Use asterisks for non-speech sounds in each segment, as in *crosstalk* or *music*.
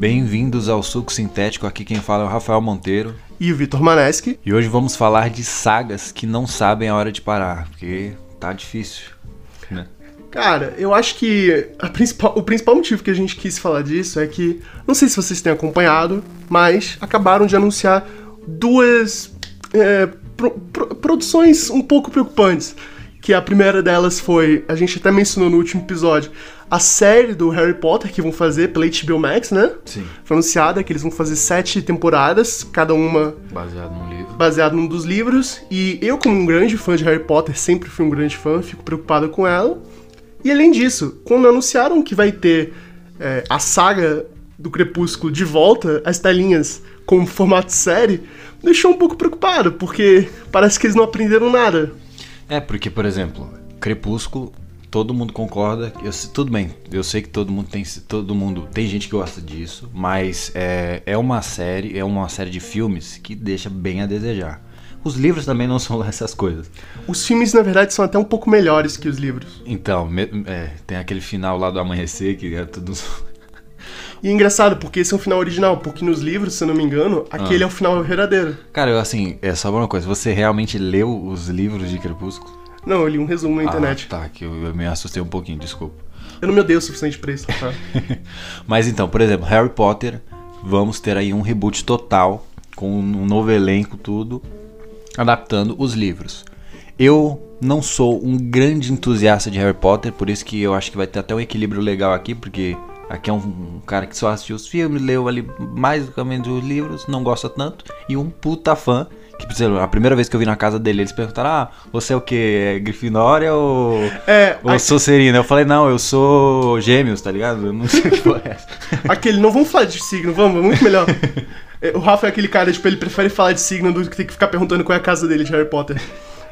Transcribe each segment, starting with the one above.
Bem-vindos ao Suco Sintético. Aqui quem fala é o Rafael Monteiro. E o Vitor Maneschi. E hoje vamos falar de sagas que não sabem a hora de parar, porque tá difícil, né? Cara, eu acho que principal, o principal motivo que a gente quis falar disso é que, não sei se vocês têm acompanhado, mas acabaram de anunciar duas é, pro, pro, produções um pouco preocupantes. Que a primeira delas foi, a gente até mencionou no último episódio, a série do Harry Potter que vão fazer pela HBO Max, né? Sim. Foi anunciada que eles vão fazer sete temporadas, cada uma baseado num livro. Baseado num dos livros. E eu, como um grande fã de Harry Potter, sempre fui um grande fã, fico preocupado com ela. E além disso, quando anunciaram que vai ter é, a saga do Crepúsculo de volta, as telinhas com formato série, deixou um pouco preocupado, porque parece que eles não aprenderam nada. É, porque, por exemplo, Crepúsculo todo mundo concorda. Eu, tudo bem, eu sei que todo mundo tem. Todo mundo. Tem gente que gosta disso, mas é, é uma série, é uma série de filmes que deixa bem a desejar. Os livros também não *laughs* são essas coisas. Os filmes, na verdade, são até um pouco melhores que os livros. Então, é, tem aquele final lá do amanhecer que é tudo. E é engraçado, porque esse é o final original, porque nos livros, se eu não me engano, aquele ah. é o final verdadeiro. Cara, eu assim, é só uma coisa, você realmente leu os livros de Crepúsculo? Não, eu li um resumo na internet. Ah, tá, que eu, eu me assustei um pouquinho, desculpa. Eu não me odeio o suficiente pra isso, tá? *laughs* Mas então, por exemplo, Harry Potter, vamos ter aí um reboot total, com um novo elenco, tudo, adaptando os livros. Eu não sou um grande entusiasta de Harry Potter, por isso que eu acho que vai ter até um equilíbrio legal aqui, porque aqui é um, cara que só assistiu os filmes, leu ali mais ou menos os livros, não gosta tanto, e um puta fã que, a primeira vez que eu vi na casa dele, eles perguntaram: Ah, você é o quê? É Grifinória ou, é, ou aqu... Sonserina? Eu falei: Não, eu sou Gêmeos, tá ligado? Eu não sei o que foi essa. *laughs* Aquele, não vamos falar de signo, vamos, muito melhor. *laughs* É, o Rafa é aquele cara, tipo, ele prefere falar de signo do que ter que ficar perguntando qual é a casa dele de Harry Potter.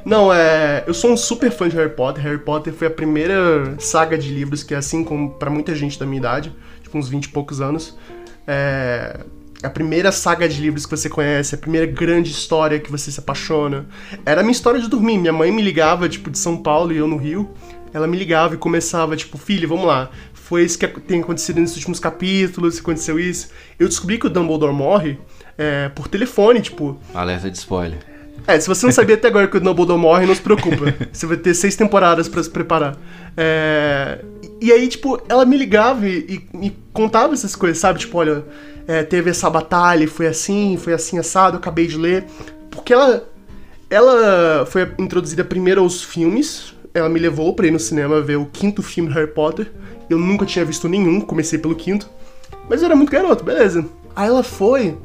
Não, é. Eu sou um super fã de Harry Potter. Harry Potter foi a primeira saga de livros que, assim como para muita gente da minha idade, tipo, uns 20 e poucos anos, é a primeira saga de livros que você conhece, a primeira grande história que você se apaixona. Era a minha história de dormir. Minha mãe me ligava, tipo, de São Paulo e eu no Rio. Ela me ligava e começava, tipo, filho, vamos lá. Foi isso que tem acontecido nesses últimos capítulos, aconteceu isso. Eu descobri que o Dumbledore morre é, por telefone, tipo. Alerta de spoiler. É, se você não sabia até agora que o Dumbledore morre, não se preocupa. Você vai ter seis temporadas para se preparar. É... E aí, tipo, ela me ligava e, me contava essas coisas, sabe? Tipo, olha, é, teve essa batalha, foi assim, foi assim assado, eu acabei de ler. Porque ela, ela foi introduzida primeiro aos filmes, ela me levou pra ir no cinema ver o quinto filme Harry Potter. Eu nunca tinha visto nenhum, comecei pelo quinto. Mas eu era muito garoto, beleza. Aí ela foi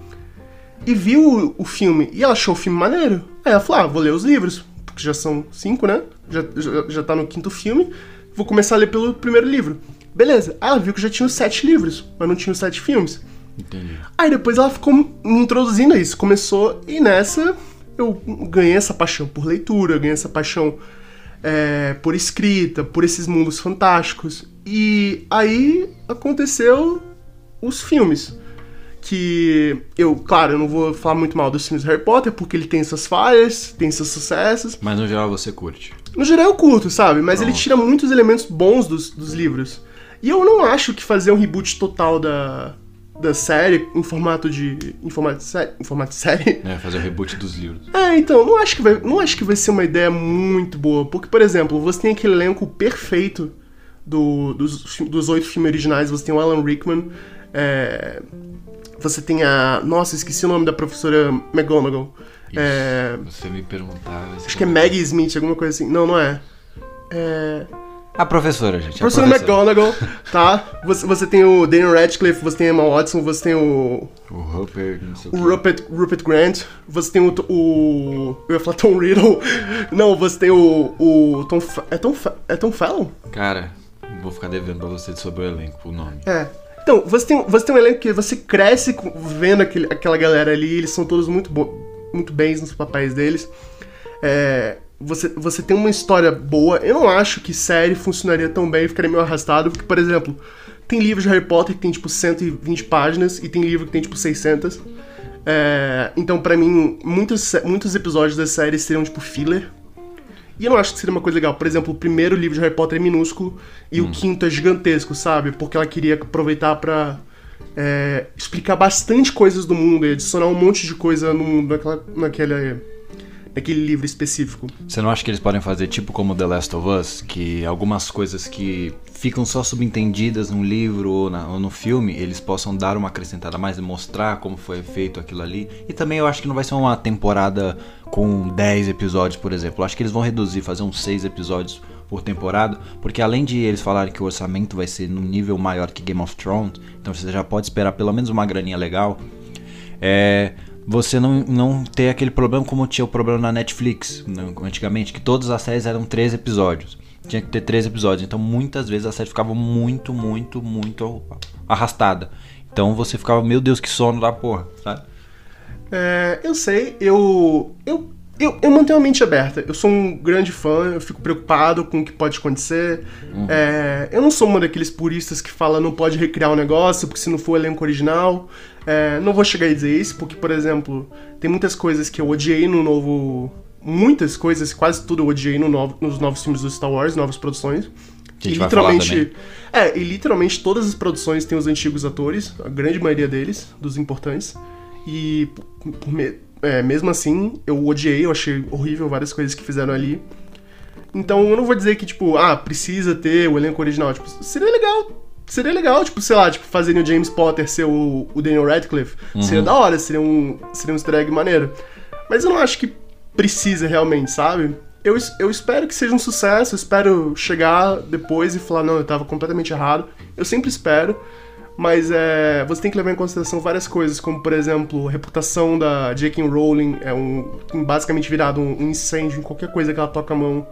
e viu o filme e ela achou o filme maneiro. Aí ela falou: ah, vou ler os livros, porque já são cinco, né? Já, já, já tá no quinto filme. Vou começar a ler pelo primeiro livro. Beleza. Aí ela viu que já tinha os sete livros, mas não tinha os sete filmes. Entendi. Aí depois ela ficou me introduzindo a isso. Começou, e nessa eu ganhei essa paixão por leitura, ganhei essa paixão é, por escrita, por esses mundos fantásticos. E aí aconteceu os filmes. Que eu, claro, eu não vou falar muito mal dos filmes de Harry Potter, porque ele tem suas falhas, tem seus sucessos. Mas no geral você curte. No geral eu curto, sabe? Mas ele tira muitos elementos bons dos, dos livros. E eu não acho que fazer um reboot total da, da série em formato de. em formato de série. Em formato de série. É, fazer o reboot dos livros. É, então, não acho, que vai, não acho que vai ser uma ideia muito boa. Porque, por exemplo, você tem aquele elenco perfeito do, dos, dos oito filmes originais. Você tem o Alan Rickman. É, você tem a. Nossa, esqueci o nome da professora McGonagall. Isso, é, você me perguntava. Acho que é Maggie Smith, alguma coisa assim. Não, não é. É. A professora, gente. A professora, professora. McGonagall, tá? Você, você tem o Daniel Radcliffe, você tem a Emma Watson, você tem o. O Rupert, não sei o, o Rupert, Rupert Grant, você tem o, o. Eu ia falar Tom Riddle. Não, você tem o. o Tom. É Tom, é Tom Fallon? Cara, vou ficar devendo pra você sobre o elenco, o nome. É. Então, você tem, você tem um elenco que você cresce vendo aquele, aquela galera ali, eles são todos muito, muito bens nos papéis deles. É, você, você tem uma história boa. Eu não acho que série funcionaria tão bem ficaria meio arrastado, porque, por exemplo, tem livros de Harry Potter que tem tipo 120 páginas e tem livro que tem tipo 600. É, então, para mim, muitos, muitos episódios da série seriam tipo filler. E eu não acho que seria uma coisa legal. Por exemplo, o primeiro livro de Harry Potter é minúsculo e hum. o quinto é gigantesco, sabe? Porque ela queria aproveitar pra é, explicar bastante coisas do mundo e adicionar um monte de coisa no mundo naquela, naquele, naquele livro específico. Você não acha que eles podem fazer tipo como The Last of Us, que algumas coisas que ficam só subentendidas no livro ou, na, ou no filme, eles possam dar uma acrescentada mais e mostrar como foi feito aquilo ali? E também eu acho que não vai ser uma temporada com 10 episódios, por exemplo. Eu acho que eles vão reduzir, fazer uns 6 episódios por temporada, porque além de eles falarem que o orçamento vai ser num nível maior que Game of Thrones, então você já pode esperar pelo menos uma graninha legal, é, você não, não ter aquele problema como tinha o problema na Netflix né, antigamente, que todas as séries eram três episódios. Tinha que ter três episódios, então muitas vezes a série ficava muito, muito, muito arrastada. Então você ficava, meu Deus, que sono da porra, sabe? É, eu sei, eu, eu eu, eu mantenho a mente aberta. Eu sou um grande fã, eu fico preocupado com o que pode acontecer. Uhum. É, eu não sou um daqueles puristas que fala não pode recriar um negócio, porque se não for elenco original. É, não vou chegar a dizer isso, porque, por exemplo, tem muitas coisas que eu odiei no novo. Muitas coisas, quase tudo eu odiei no novo, nos novos filmes do Star Wars, novas produções. Que gente literalmente. É, e literalmente todas as produções têm os antigos atores, a grande maioria deles, dos importantes. E é, mesmo assim, eu odiei, eu achei horrível várias coisas que fizeram ali. Então eu não vou dizer que, tipo, ah, precisa ter o elenco original. Tipo, seria legal. Seria legal, tipo, sei lá, tipo, fazerem o James Potter ser o, o Daniel Radcliffe. Uhum. Seria da hora, seria um, seria um easter egg maneiro. Mas eu não acho que precisa realmente, sabe? Eu, eu espero que seja um sucesso, eu espero chegar depois e falar, não, eu tava completamente errado. Eu sempre espero. Mas é, você tem que levar em consideração várias coisas, como por exemplo, a reputação da J.K. Rowling é um basicamente virado um, um incêndio em qualquer coisa que ela toca a mão.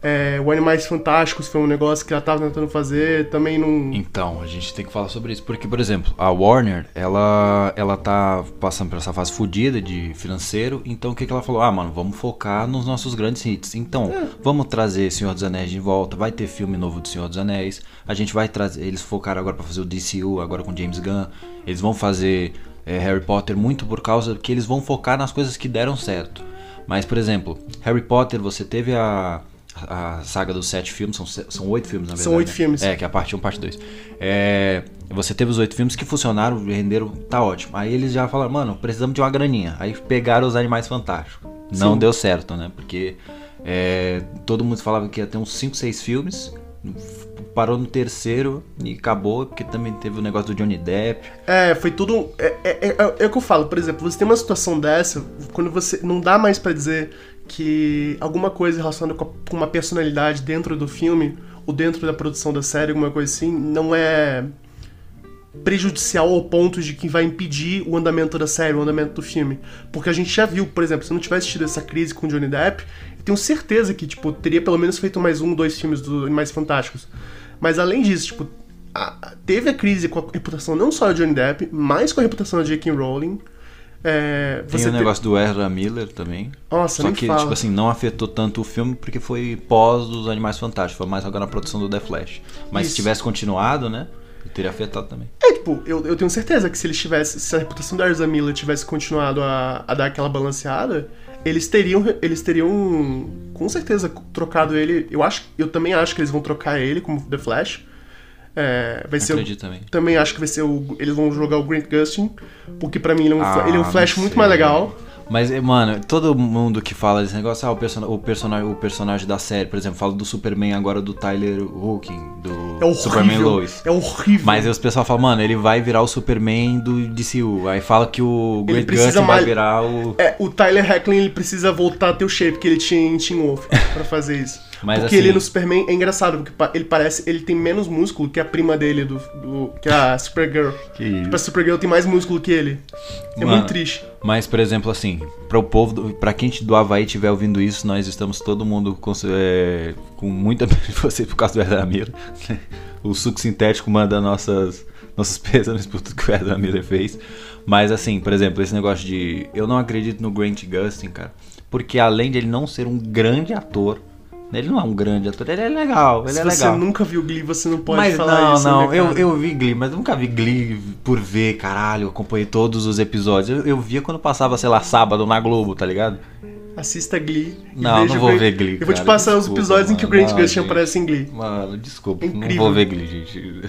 É, o Animais Fantásticos foi um negócio que ela estava tentando fazer, também não. Então, a gente tem que falar sobre isso. Porque, por exemplo, a Warner, ela, ela tá passando por essa fase fodida de financeiro. Então, o que, que ela falou? Ah, mano, vamos focar nos nossos grandes hits. Então, é. vamos trazer Senhor dos Anéis de volta. Vai ter filme novo do Senhor dos Anéis. A gente vai trazer. Eles focaram agora para fazer o DCU, agora com James Gunn. Eles vão fazer é, Harry Potter muito por causa que eles vão focar nas coisas que deram certo. Mas, por exemplo, Harry Potter, você teve a a saga dos sete filmes, são, são oito filmes, na verdade. São oito né? filmes. É, que é a parte 1, um, parte 2. É, você teve os oito filmes que funcionaram, renderam, tá ótimo. Aí eles já falaram, mano, precisamos de uma graninha. Aí pegaram os Animais Fantásticos. Não Sim. deu certo, né? Porque é, todo mundo falava que ia ter uns 5, 6 filmes. Parou no terceiro e acabou, porque também teve o negócio do Johnny Depp. É, foi tudo. É, é, é, é o que eu falo, por exemplo, você tem uma situação dessa, quando você. Não dá mais para dizer que alguma coisa relacionada com uma personalidade dentro do filme ou dentro da produção da série, alguma coisa assim, não é prejudicial ao ponto de que vai impedir o andamento da série, o andamento do filme. Porque a gente já viu, por exemplo, se não tivesse tido essa crise com Johnny Depp, eu tenho certeza que, tipo, teria pelo menos feito mais um, dois filmes do Animais Fantásticos. Mas além disso, tipo, a, teve a crise com a reputação não só de Johnny Depp, mas com a reputação da J.K. Rowling, é, Tem o negócio do Ezra Miller também. Nossa, Só que, fala. tipo assim, não afetou tanto o filme porque foi pós dos Animais Fantásticos. Foi mais agora na produção do The Flash. Mas Isso. se tivesse continuado, né? Teria afetado também. É, tipo, eu, eu tenho certeza que se eles tivessem. Se a reputação do Ezra Miller tivesse continuado a, a dar aquela balanceada, eles teriam. Eles teriam. Com certeza trocado ele. Eu acho. Eu também acho que eles vão trocar ele como The Flash. É, vai ser Acredito o, também. Também acho que vai ser o. Eles vão jogar o Grant Gustin, porque pra mim ele é um, ah, ele é um Flash muito mais legal. Mas, mano, todo mundo que fala desse negócio, ah, o, person o, personagem, o personagem da série, por exemplo, fala do Superman agora do Tyler Hooking, do é horrível, Superman Lois. É horrível. Mas aí os pessoal falam, mano, ele vai virar o Superman do DCU. Aí fala que o Grant Gustin vai virar o. É, o Tyler Hacklin ele precisa voltar a ter o shape que ele tinha em Teen Wolf pra fazer isso. *laughs* Mas porque assim... ele no Superman é engraçado, porque ele parece. Ele tem menos músculo que a prima dele, do. do que a Supergirl. Que... Tipo, a Supergirl tem mais músculo que ele. É Mano, muito triste. Mas, por exemplo, assim, para o povo, para quem do Havaí estiver ouvindo isso, nós estamos todo mundo com, é, com muita *laughs* de você por causa do Edramir. *laughs* o suco sintético manda nossas nossos pêsames por tudo que o Edramir fez. Mas assim, por exemplo, esse negócio de eu não acredito no Grant Gustin, cara, porque além de ele não ser um grande ator, ele não é um grande ator, ele é legal, ele Se é legal. Você nunca viu Glee, você não pode mas falar não, isso. Não, não, eu, eu vi Glee, mas nunca vi Glee por ver, caralho, eu acompanhei todos os episódios. Eu, eu via quando passava, sei lá, sábado na Globo, tá ligado? Assista Glee. Não, não vou ver Glee. Eu vou te passar desculpa, os episódios mano, em que o Grant Gustin aparece em Glee. Mano, desculpa, é não vou ver Glee, gente.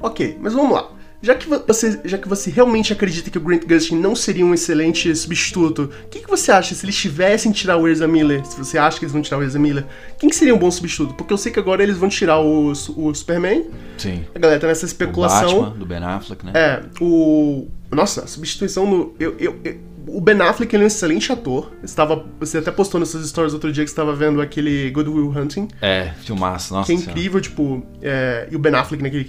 ok, mas vamos lá. Já que você, já que você realmente acredita que o Grant Gustin não seria um excelente substituto, o que, que você acha se eles tivessem tirar o Ezra Miller? Se você acha que eles vão tirar o Ezra Miller, quem que seria um bom substituto? Porque eu sei que agora eles vão tirar o, o Superman. Sim. A galera tá nessa especulação. O Batman, do Ben Affleck, né? É, o. Nossa, a substituição no. Eu, eu, eu, o Ben Affleck ele é um excelente ator. Estava, você até postou nessas stories outro dia que você estava vendo aquele Good Will Hunting. É, filmaço, nossa. Que é incrível, tipo. É, e o Ben Affleck naquele,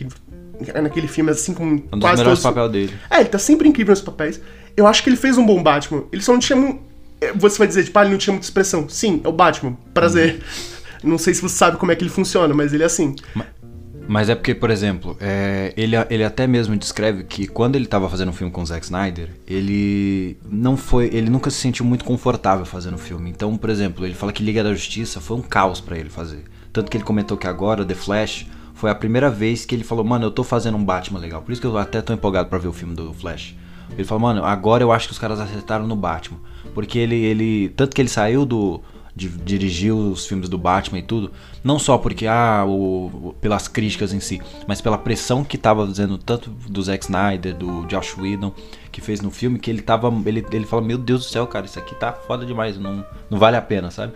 naquele filme, assim como. Um dos quase melhores todos... papéis dele. É, ele tá sempre incrível nos papéis. Eu acho que ele fez um bom Batman. Ele só não tinha. mu- é, Você vai dizer, tipo, ah, ele não tinha muita expressão. Sim, é o Batman. Prazer. Uhum. Não sei se você sabe como é que ele funciona, mas ele é assim. Mas é porque, por exemplo, é, ele, ele até mesmo descreve que quando ele tava fazendo um filme com o Zack Snyder, ele não foi. Ele nunca se sentiu muito confortável fazendo o filme. Então, por exemplo, ele fala que Liga da Justiça foi um caos pra ele fazer. Tanto que ele comentou que agora, The Flash, foi a primeira vez que ele falou, mano, eu tô fazendo um Batman legal. Por isso que eu até tô empolgado pra ver o filme do Flash. Ele falou, mano, agora eu acho que os caras acertaram no Batman. Porque ele. ele tanto que ele saiu do. De dirigir os filmes do Batman e tudo, não só porque ah, o- pelas críticas em si, mas pela pressão que tava dizendo tanto do Zack Snyder, do Josh Whedon, que fez no filme, que ele tava. Ele, ele fala, meu Deus do céu, cara, isso aqui tá foda demais, não, não vale a pena, sabe?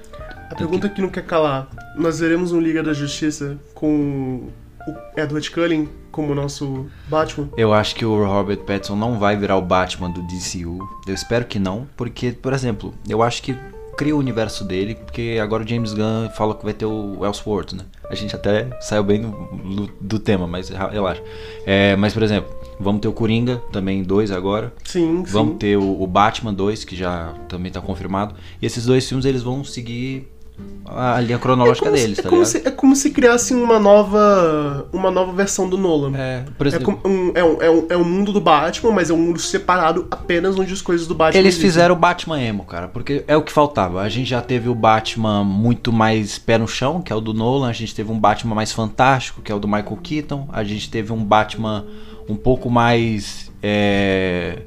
A pergunta que não quer calar: nós veremos um Liga da Justiça com o Edward Cullen como nosso Batman? Eu acho que o Robert Pattinson não vai virar o Batman do DCU. Eu espero que não, porque, por exemplo, eu acho que cria o universo dele, porque agora o James Gunn fala que vai ter o Elseworlds, né? A gente até saiu bem do, do- do tema, mas relaxa. É, mas, por exemplo, vamos ter o Coringa, também dois agora. Sim, sim. Vamos ter o, o Batman 2, que já também tá confirmado. E esses dois filmes, eles vão seguir a linha cronológica se- deles, é tá como ligado? se, é como se criassem uma nova, uma nova versão do Nolan. É, por É, exemplo, como um, é, um, é, um, é um mundo do Batman, mas é um mundo separado apenas onde as coisas do Batman Eles existem. fizeram o Batman emo, cara, porque é o que faltava. A gente já teve o Batman muito mais pé no chão, que é o do Nolan. A gente teve um Batman mais fantástico, que é o do Michael Keaton. A gente teve um Batman um pouco mais é,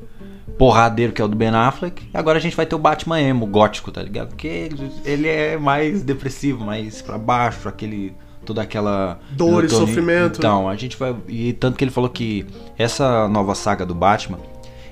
porradeiro, que é o do Ben Affleck. E agora a gente vai ter o Batman emo, gótico, tá ligado? Porque ele, é mais depressivo, mais pra baixo, aquele toda aquela Dor e sofrimento. Então, a gente vai e tanto que ele falou que essa nova saga do Batman,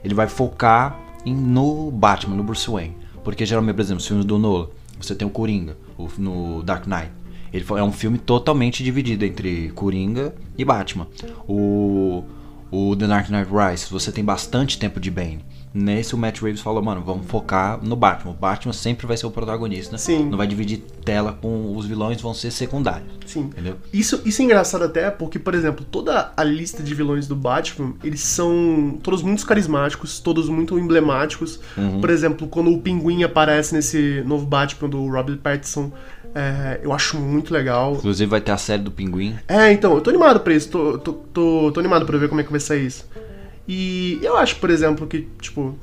ele vai focar em- no Batman, no Bruce Wayne, porque geralmente, por exemplo, os filmes do Nolan, você tem o Coringa, o- no Dark Knight. Ele é um filme totalmente dividido entre Coringa e Batman. O o The Dark Knight Rises, você tem bastante tempo de Bane. Nesse o Matt Reeves falou, mano, vamos focar no Batman. O Batman sempre vai ser o protagonista. Sim. Não vai dividir tela com os vilões, vão ser secundários. Sim. Entendeu? Isso, isso é engraçado até porque, por exemplo, toda a lista de vilões do Batman, eles são todos muito carismáticos, todos muito emblemáticos. Uhum. Por exemplo, quando o Pinguim aparece nesse novo Batman do Robert Pattinson, é, eu acho muito legal. Inclusive vai ter a série do Pinguim. É, então, eu tô animado pra isso, tô, tô, tô, tô animado pra ver como é que vai sair isso. E eu acho, por exemplo, que, tipo,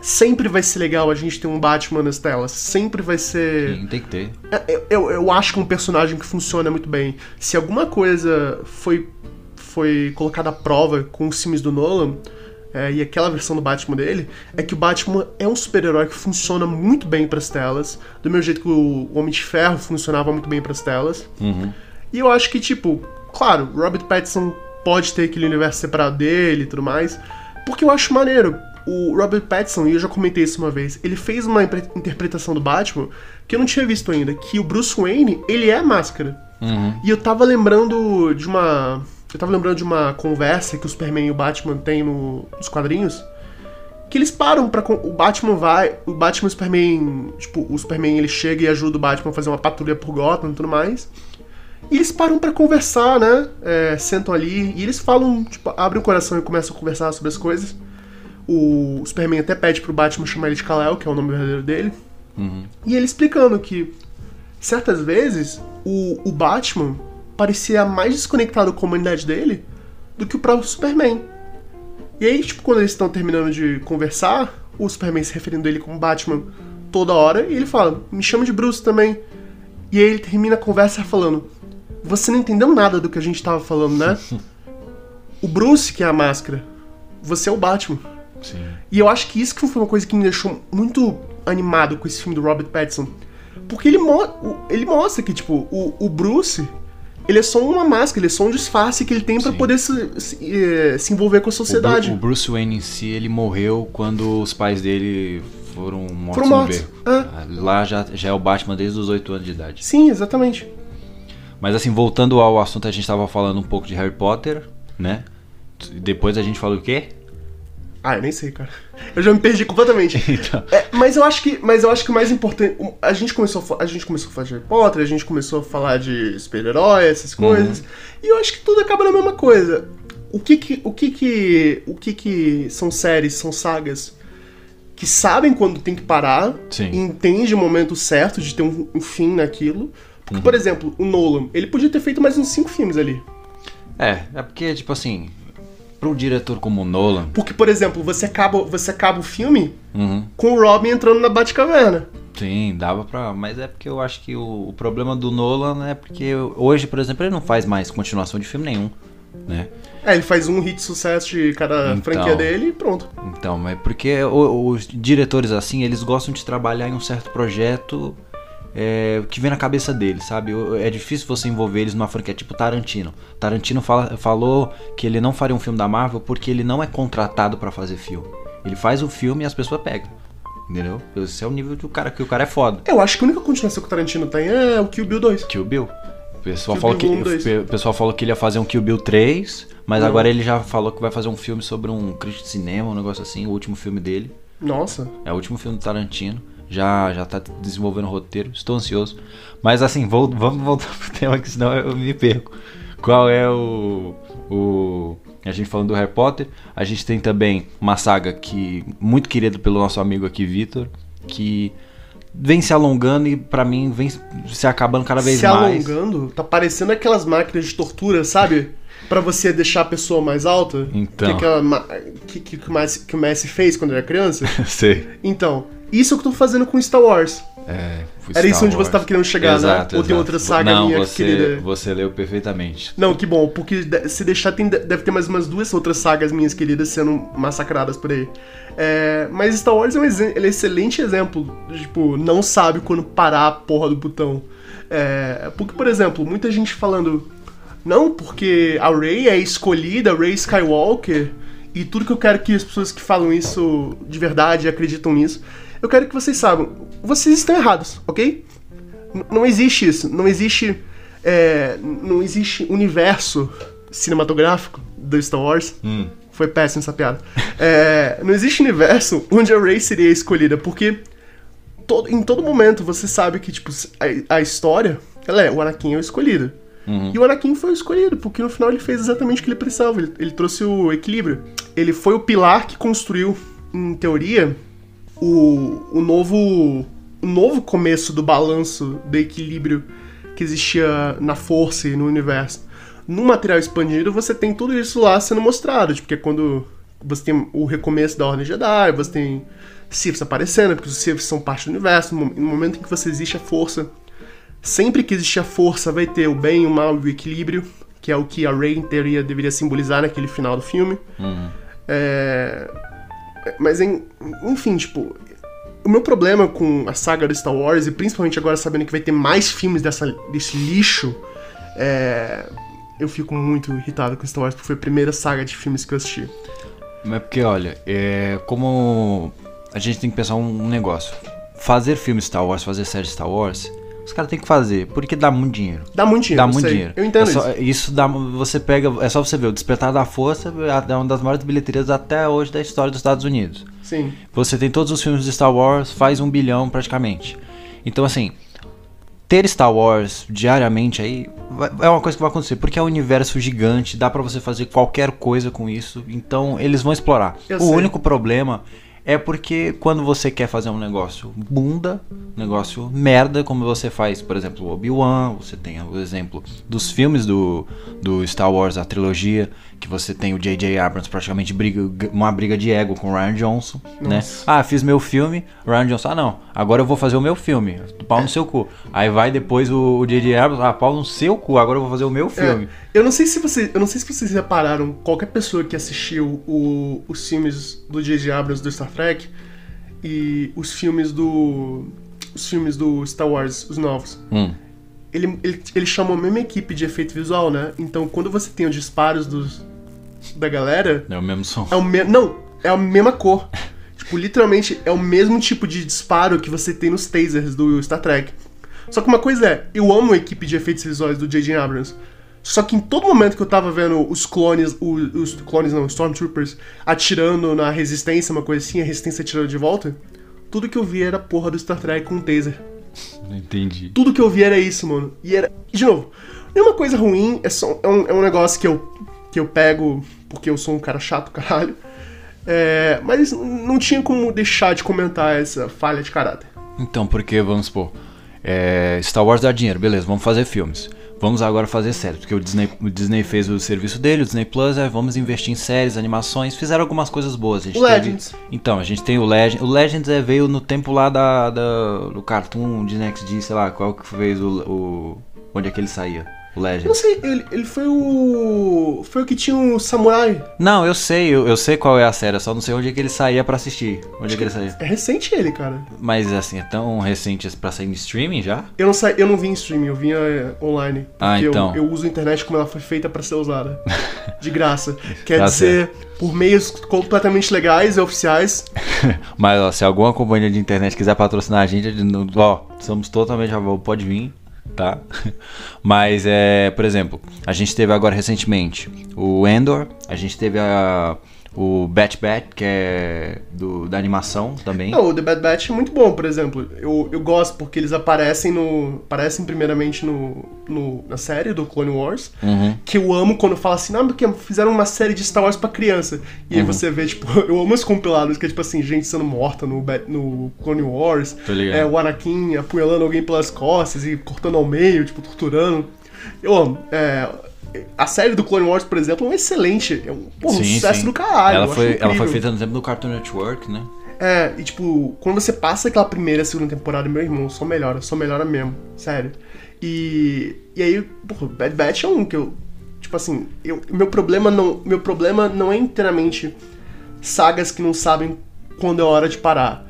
sempre vai ser legal a gente ter um Batman nas telas, sempre vai ser... Sim, tem que ter. É, Eu, eu, eu acho que um personagem que funciona muito bem. Se alguma coisa foi, foi colocada à prova com os filmes do Nolan, é, e aquela versão do Batman dele, é que o Batman é um super-herói que funciona muito bem pras telas, do mesmo jeito que o Homem de Ferro funcionava muito bem pras telas. Uhum. E eu acho que, tipo, claro, Robert Pattinson pode ter aquele universo separado dele e tudo mais, porque eu acho maneiro. O Robert Pattinson, e eu já comentei isso uma vez, ele fez uma interpretação do Batman que eu não tinha visto ainda, que o Bruce Wayne, ele é máscara. Uhum. E eu tava lembrando de uma. Eu tava lembrando de uma conversa que o Superman e o Batman têm no- nos quadrinhos. Que eles param pra. con- O Batman vai. O Batman e o Superman. Tipo, o Superman ele chega e ajuda o Batman a fazer uma patrulha por Gotham e tudo mais. E eles param pra conversar, né? É, sentam ali e eles falam, tipo, abrem o coração e começam a conversar sobre as coisas. O Superman até pede pro Batman chamar ele de Kal-El, que é o nome verdadeiro dele. Uhum. E ele explicando que certas vezes o, o Batman parecia mais desconectado com a humanidade dele do que o próprio Superman. E aí, tipo, quando eles estão terminando de conversar, o Superman se referindo a ele como Batman toda hora, e ele fala: Me chama de Bruce também. E aí ele termina a conversa falando: Você não entendeu nada do que a gente tava falando, né? *laughs* o Bruce, que é a máscara, você é o Batman. Sim. E eu acho que isso que foi uma coisa que me deixou muito animado com esse filme do Robert Pattinson. Porque ele, mo ele mostra que, tipo, o, o Bruce, ele é só uma máscara, ele é só um disfarce que ele tem pra Sim. poder se, se, eh, se envolver com a sociedade. O Bruce Wayne em si, ele morreu quando os pais dele foram mortos Foram mortos. É. Lá já, já é o Batman desde os 8 anos de idade. Sim, exatamente. Mas assim, voltando ao assunto, a gente tava falando um pouco de Harry Potter, né? Depois a gente falou o quê? Ah, eu nem sei, cara. Eu já me perdi completamente. *laughs* Então. É, mas eu acho que, mas eu acho que o mais importante, a gente começou, a, a gente começou a falar de Harry Potter, a gente começou a falar de super-herói, essas coisas, e eu acho que tudo acaba na mesma coisa. O que que, o que que, o que que são séries, são sagas que sabem quando tem que parar, Sim. e entende o momento certo de ter um, um fim naquilo. Porque, por exemplo, o Nolan, ele podia ter feito mais uns cinco filmes ali. É, é porque, tipo assim, pra um diretor como o Nolan, Porque, por exemplo, você acaba, você acaba o filme uhum, com o Robin entrando na Batcaverna. sim, dava pra. Mas é porque eu acho que o, o problema do Nolan é porque hoje, por exemplo, ele não faz mais continuação de filme nenhum, né? É, ele faz um hit de sucesso de cada Então. franquia dele e pronto. Então, mas porque os diretores assim, eles gostam de trabalhar em um certo projeto é, que vem na cabeça deles, sabe? É difícil você envolver eles numa franquia tipo Tarantino. Tarantino fala- falou que ele não faria um filme da Marvel porque ele não é contratado pra fazer filme. Ele faz o filme e as pessoas pegam. Entendeu? Esse é o nível do cara que o cara é foda. Eu acho que a única continuação que o Tarantino tem é o Kill Bill 2. Kill Bill. O pessoal, Kill falou Bill que, o pessoal falou que ele ia fazer um Kill Bill 3, mas Não. agora ele já falou que vai fazer um filme sobre um crítico de cinema, um negócio assim, o último filme dele. Nossa. É o último filme do Tarantino. Já, já tá desenvolvendo o roteiro. Estou ansioso. Mas assim, vou- vamos voltar *laughs* pro tema que senão eu me perco. Qual é o. o a gente falando do Harry Potter. A gente tem também uma saga que muito querida pelo nosso amigo aqui, Vitor. Que vem se alongando e pra mim vem se acabando cada vez Se mais. alongando, tá parecendo aquelas máquinas de tortura, sabe? Pra você deixar a pessoa mais alta. Então. Que, aquela ma- que, que, que o Messi, que o Messi fez quando era criança. *laughs* Sei. Então, isso é o que eu tô fazendo com Star Wars. É, fui Era Star isso onde você Wars. tava querendo chegar, Exato, né? Ou tem exato. outra saga Não, minha você, querida? Você leu perfeitamente. Não, que bom, porque se deixar tem, deve ter mais umas duas outras sagas minhas queridas sendo massacradas por aí. É, mas Star Wars é um, é um excelente exemplo. Tipo, não sabe quando parar a porra do botão. É, porque, por exemplo, muita gente falando. Não, porque a Rey é escolhida, a Rey Skywalker, e tudo que eu quero que as pessoas que falam isso de verdade acreditam nisso. Eu quero que vocês saibam, vocês estão errados, ok? N- não existe isso. Não existe. é, não existe universo cinematográfico do Star Wars. Hum. Foi péssimo essa piada. É, não existe universo onde a Rey seria escolhida, porque todo- em todo momento você sabe que, tipo, a, a história, ela é, o Anakin é o escolhido. Uhum. E o Anakin foi o escolhido, porque no final ele fez exatamente o que ele precisava. Ele, ele trouxe o equilíbrio. Ele foi o pilar que construiu, em teoria, o, o novo o novo começo do balanço do equilíbrio que existia na força e no universo. No material expandido, você tem tudo isso lá sendo mostrado, porque quando você tem o recomeço da Ordem Jedi, você tem Siths aparecendo, porque os Siths são parte do universo, no mo- no momento em que você existe a força, sempre que existe a força vai ter o bem, o mal e o equilíbrio, que é o que a Rey, em teoria, deveria simbolizar naquele final do filme. Uhum. É... Mas, enfim, tipo... O meu problema com a saga do Star Wars, e principalmente agora sabendo que vai ter mais filmes dessa, desse lixo, é... Eu fico muito irritado com Star Wars, porque foi a primeira saga de filmes que eu assisti. Mas porque, olha, é, como a gente tem que pensar um negócio. Fazer filme Star Wars, fazer série Star Wars, os caras têm que fazer, porque dá muito dinheiro. Dá muito dinheiro, Dá muito sei. dinheiro. Eu entendo É só- isso. isso. dá, você pega, é só você ver, o Despertar da Força é uma das maiores bilheterias até hoje da história dos Estados Unidos. Sim. Você tem todos os filmes de Star Wars, faz um bilhão praticamente. Então, assim, ter Star Wars diariamente aí é uma coisa que vai acontecer, porque é um universo gigante, dá pra você fazer qualquer coisa com isso, então eles vão explorar. Eu o sei. único problema é porque quando você quer fazer um negócio bunda, um negócio merda, como você faz, por exemplo, o Obi-Wan, você tem o exemplo dos filmes do, do Star Wars, a trilogia, que você tem o J.J. Abrams praticamente briga, uma briga de ego com o Ryan Johnson, né? Nossa. Ah, fiz meu filme, Ryan Johnson, ah não, agora eu vou fazer o meu filme, pau no seu cu. Aí vai depois o o J.J. Abrams, ah, pau no seu cu, agora eu vou fazer o meu filme. É, eu não sei se vocês, eu não sei se vocês repararam, qualquer pessoa que assistiu o- os filmes do J.J. Abrams do Star Trek e os filmes do os filmes do Star Wars, os novos. Hum, ele, ele, ele chama a mesma equipe de efeito visual, né? Então quando você tem os disparos dos, da galera, É o mesmo som. é o mesmo. Não, é a mesma cor. *laughs* tipo, literalmente é o mesmo tipo de disparo que você tem nos tasers do Star Trek. Só que uma coisa é, eu amo a equipe de efeitos visuais do J.J. Abrams. Só que em todo momento que eu tava vendo os clones, o- os, clones não, os Stormtroopers atirando na resistência, uma coisa assim, a resistência atirando de volta, tudo que eu vi era porra do Star Trek com um taser. Não entendi. Tudo que eu vi era isso, mano. E era. E de novo, nenhuma coisa ruim, é só é um, é um negócio que eu, que eu pego porque eu sou um cara chato, caralho. É, mas não tinha como deixar de comentar essa falha de caráter. Então, porque, vamos supor, é, Star Wars dá dinheiro, beleza, vamos fazer filmes. Vamos agora fazer séries, porque o Disney, o Disney fez o serviço dele, o Disney Plus, é, vamos investir em séries, animações, fizeram algumas coisas boas. O teve- Legends. Então, a gente tem o Legends. O Legends é, veio no tempo lá da, da- do Cartoon, de NXT, sei lá, qual que fez o, o- Onde é que ele saía? O Eu não sei, ele, ele foi o. Foi o que tinha o Samurai. Não, eu sei, eu, eu sei qual é a série, eu só não sei onde é que ele saía pra assistir. Onde é que ele saía. É recente ele, cara. Mas assim, é tão recente pra sair em streaming já? Eu não, sa... eu não vi em streaming, eu vinha é, online. Ah, porque eu- então. Eu, uso a internet como ela foi feita pra ser usada. *laughs* De graça. Quer Tá dizer, por meios completamente legais e oficiais. *laughs* Mas ó, se alguma companhia de internet quiser patrocinar a gente, ó, somos totalmente a pode vir, tá? *laughs* Mas é, por exemplo, a gente teve agora recentemente o Endor, a gente teve a, o Bat Bat, que é do, da animação também. Não, o The Bad Batch é muito bom, por exemplo. Eu, eu gosto porque eles aparecem no. aparecem primeiramente no, no- na série do Clone Wars. Uhum. Que eu amo quando fala assim, ah, porque fizeram uma série de Star Wars pra criança. E aí Uhum. você vê, tipo, *laughs* eu amo os compilados, que é tipo assim, gente sendo morta no, no Clone Wars. É, o Anakin apunhalando alguém pelas costas e cortando ao meio, tipo, torturando. Eu amo. É, a série do Clone Wars, por exemplo, é um excelente. É um, porra, um Sim, sucesso sim. do caralho. ela, foi, ela foi feita no tempo do Cartoon Network, né? É, e tipo, quando você passa aquela primeira e segunda temporada, meu irmão, só melhora, só melhora mesmo, sério. E, e aí, porra, Bad Batch é um que eu, tipo assim, eu, meu problema não, meu problema não é inteiramente sagas que não sabem quando é hora de parar,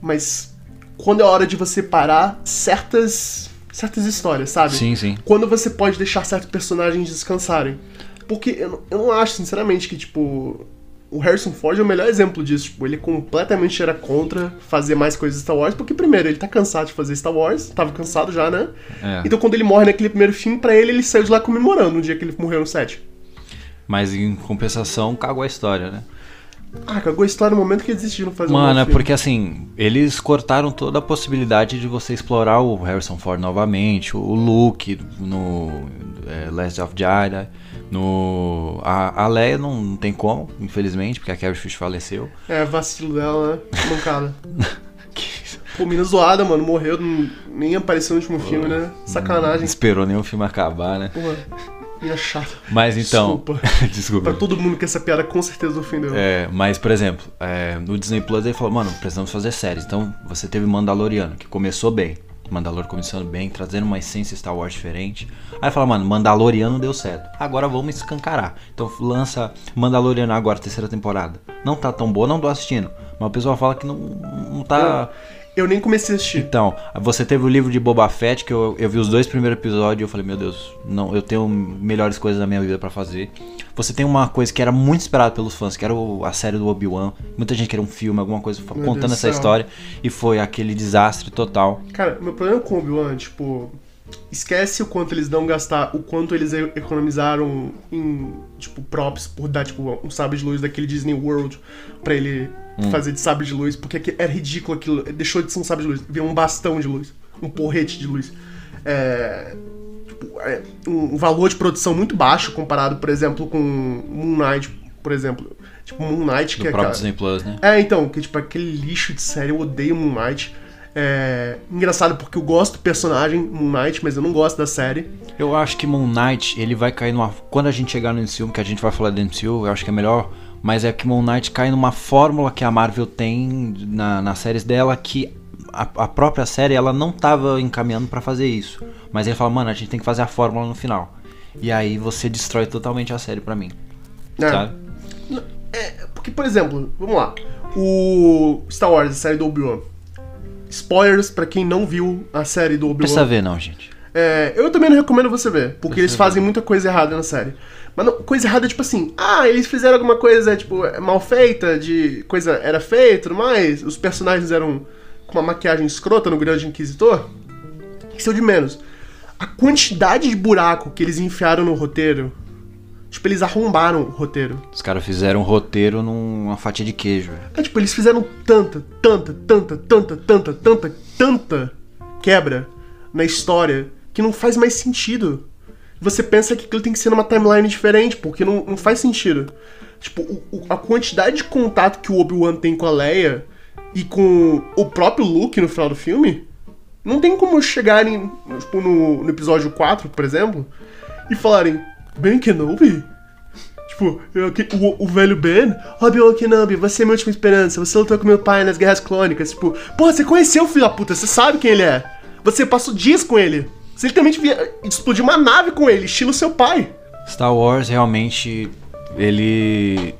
mas quando é hora de você parar certas certas histórias, sabe? Sim, sim. quando você pode deixar certos personagens descansarem. Porque eu, não- eu não acho, sinceramente, que, tipo, o Harrison Ford é o melhor exemplo disso. Tipo, ele completamente era contra fazer mais coisas de Star Wars, porque, primeiro, ele tá cansado de fazer Star Wars, tava cansado já, né? É. Então, quando ele morre naquele primeiro filme, pra ele, ele saiu de lá comemorando no dia que ele morreu no set. Mas em compensação, cagou a história, né? Ah, cagou a história no momento que eles decidiram fazer um Mano, novo é porque assim, eles cortaram toda a possibilidade de você explorar o Harrison Ford novamente, o Luke no é, Last of Jedi, no. A, a Leia não, não tem como, infelizmente, porque a Carrie Fisher faleceu. É, vacilo dela, né? Mancada. *laughs* Pô, mina zoada, mano, morreu, não- nem apareceu no último filme, né? Não Sacanagem. esperou nenhum filme acabar, né? Porra, mina chata. Mas então. Desculpa. *laughs* Desculpa. Pra todo mundo que essa piada com certeza ofendeu. É, mas, por exemplo, é, no Disney Plus ele falou, mano, precisamos fazer séries. Então você teve Mandaloriano, que começou bem. Mandalor começando bem, trazendo uma essência Star Wars diferente. Aí fala, mano, Mandaloriano deu certo. Agora vamos escancarar. Então lança Mandaloriano agora, terceira temporada. Não tá tão boa, não tô assistindo. Mas o pessoal fala que não, não tá. Eu nem comecei a assistir. Então, você teve o livro de Boba Fett, que eu, eu vi os dois primeiros episódios e eu falei, meu Deus, não, eu tenho melhores coisas na minha vida pra fazer. Você tem uma coisa que era muito esperada pelos fãs, que era o- a série do Obi-Wan. Muita gente queria um filme, alguma coisa Meu contando Deus essa céu. história. E foi aquele desastre total. Cara, meu problema com o Obi-Wan, tipo, esquece o quanto eles não gastar, o quanto eles economizaram em, tipo, props por dar, tipo, um sabre de luz daquele Disney World pra ele Hum. fazer de sabre de luz, porque era ridículo aquilo, deixou de ser um sabre de luz, virou um bastão de luz, um porrete de luz. É, tipo, é um valor de produção muito baixo comparado, por exemplo, com Moon Knight, por exemplo. Tipo, Moon Knight, Do que é aquela- Disney Plus, né? é, então, que tipo, aquele lixo de série, eu odeio Moon Knight. É engraçado porque eu gosto do personagem Moon Knight, mas eu não gosto da série. Eu acho que Moon Knight, ele vai cair numa. Quando a gente chegar no MCU, que a gente vai falar do MCU, eu acho que é melhor. Mas é que Moon Knight cai numa fórmula que a Marvel tem na, nas séries dela que a, a própria série ela não tava encaminhando pra fazer isso. Mas ele fala, mano, a gente tem que fazer a fórmula no final. E aí você destrói totalmente a série pra mim. É. Sabe? É, porque, por exemplo, vamos lá. O Star Wars, a série do Obi-Wan. Spoilers pra quem não viu a série do Não precisa Obi-Wan. ver, não, gente. É, eu também não recomendo você ver, porque Você eles fazem muita coisa errada na série. Mas não- coisa errada tipo assim, ah, eles fizeram alguma coisa, tipo, mal feita, de coisa era feia e tudo mais, os personagens eram com uma maquiagem escrota no Grande Inquisitor. Isso é o de menos. A quantidade de buraco que eles enfiaram no roteiro, tipo, eles arrombaram o roteiro. Os caras fizeram um roteiro numa fatia de queijo. É, tipo, eles fizeram tanta, tanta, tanta, tanta, tanta, tanta, tanta quebra na história que não faz mais sentido. Você pensa que aquilo tem que ser numa timeline diferente, porque não, não faz sentido. Tipo, o- o- a quantidade de contato que o Obi-Wan tem com a Leia e com o próprio Luke no final do filme, não tem como chegarem, tipo, no, no episódio 4, por exemplo, e falarem, Ben Kenobi? Tipo, eu- o, o velho Ben, Obi-Wan Kenobi, você é minha última esperança, você lutou com meu pai nas Guerras Clônicas. Tipo, porra, você conheceu o filho da puta, você sabe quem ele é. Você passou dias com ele. Você literalmente via, explodiu uma nave com ele, estilo seu pai. Star Wars realmente ele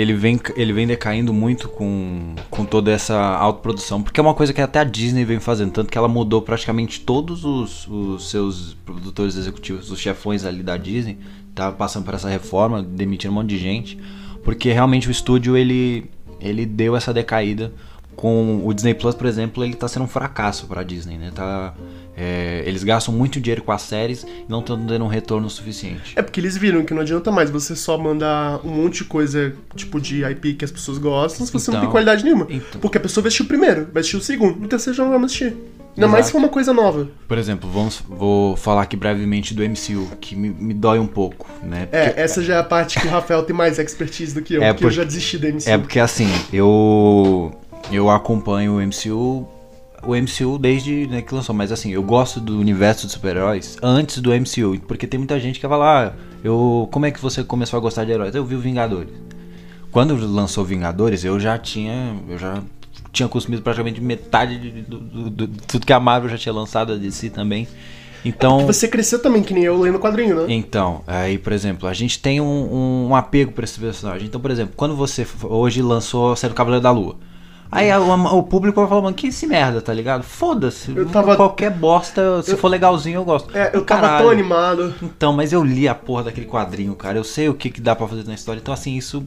ele vem ele vem decaindo muito com, com toda essa autoprodução, porque é uma coisa que até a Disney vem fazendo, tanto que ela mudou praticamente todos os, os seus produtores executivos, os chefões ali da Disney, tá passando por essa reforma, demitindo um monte de gente, porque realmente o estúdio ele ele deu essa decaída com o Disney Plus, por exemplo, ele tá sendo um fracasso pra Disney, né? Tá, é, eles gastam muito dinheiro com as séries e não estão dando um retorno suficiente. É porque eles viram que não adianta mais você só mandar um monte de coisa, tipo, de IP que as pessoas gostam, se você não tem Então, qualidade nenhuma. então. Porque a pessoa vai assistir o primeiro, vai assistir o segundo, no terceiro já não vai assistir. Ainda mais se for uma coisa nova. Por exemplo, vamos, vou falar aqui brevemente do MCU, que me, me dói um pouco, né? É, Porque- essa já é a parte que o Rafael tem mais expertise do que eu, É, porque eu porque- já desisti da MC. É porque assim, eu eu acompanho o MCU, o MCU desde né, que lançou, mas assim, eu gosto do universo de super-heróis antes do MCU, porque tem muita gente que vai falar, ah, eu, como é que você começou a gostar de heróis? Eu vi o Vingadores. Quando lançou Vingadores, eu já tinha, eu já tinha consumido praticamente metade de, do- do- do- de tudo que a Marvel já tinha lançado, a DC também. Então, Você cresceu também, que nem eu, lendo quadrinho, né? então, aí, por exemplo, a gente tem um, um- apego por esse personagem. Então, por exemplo, quando você hoje lançou a série do Cavaleiro da Lua. Aí a- o, o público vai falar, mano, que esse merda, tá ligado? Foda-se. Eu tava- Qualquer bosta, se for legalzinho, eu gosto. É, eu tava Caralho. tão animado. Então, mas eu li a porra daquele quadrinho, cara. Eu sei o que, que dá pra fazer na história. Então, assim, isso.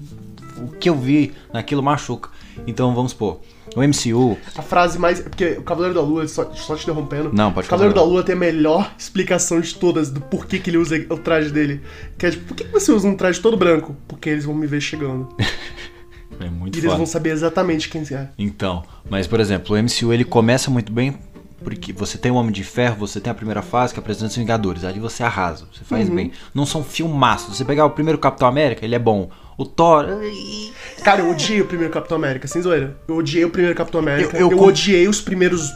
O que eu vi naquilo machuca. Então, vamos supor. O MCU. A frase mais. Porque o Cavaleiro da Lua, só, só te interrompendo. Não, pode O Cavaleiro da Lua tem a melhor explicação de todas do porquê que ele usa o traje dele. Que é tipo, por que você usa um traje todo branco? Porque eles vão me ver chegando. *laughs* É muito E eles foda. vão saber exatamente quem é. Então, mas por exemplo, o MCU ele começa muito bem porque você tem o Homem de Ferro, você tem a primeira fase que apresenta os Vingadores, ali você arrasa, você faz Uhum. bem. Não são filmaços. Você pegar o primeiro Capitão América, ele é bom. O Thor, Cara, eu odiei o primeiro Capitão América, sem zoeira. Eu odiei o primeiro Capitão América. Eu- Eu, eu odiei os primeiros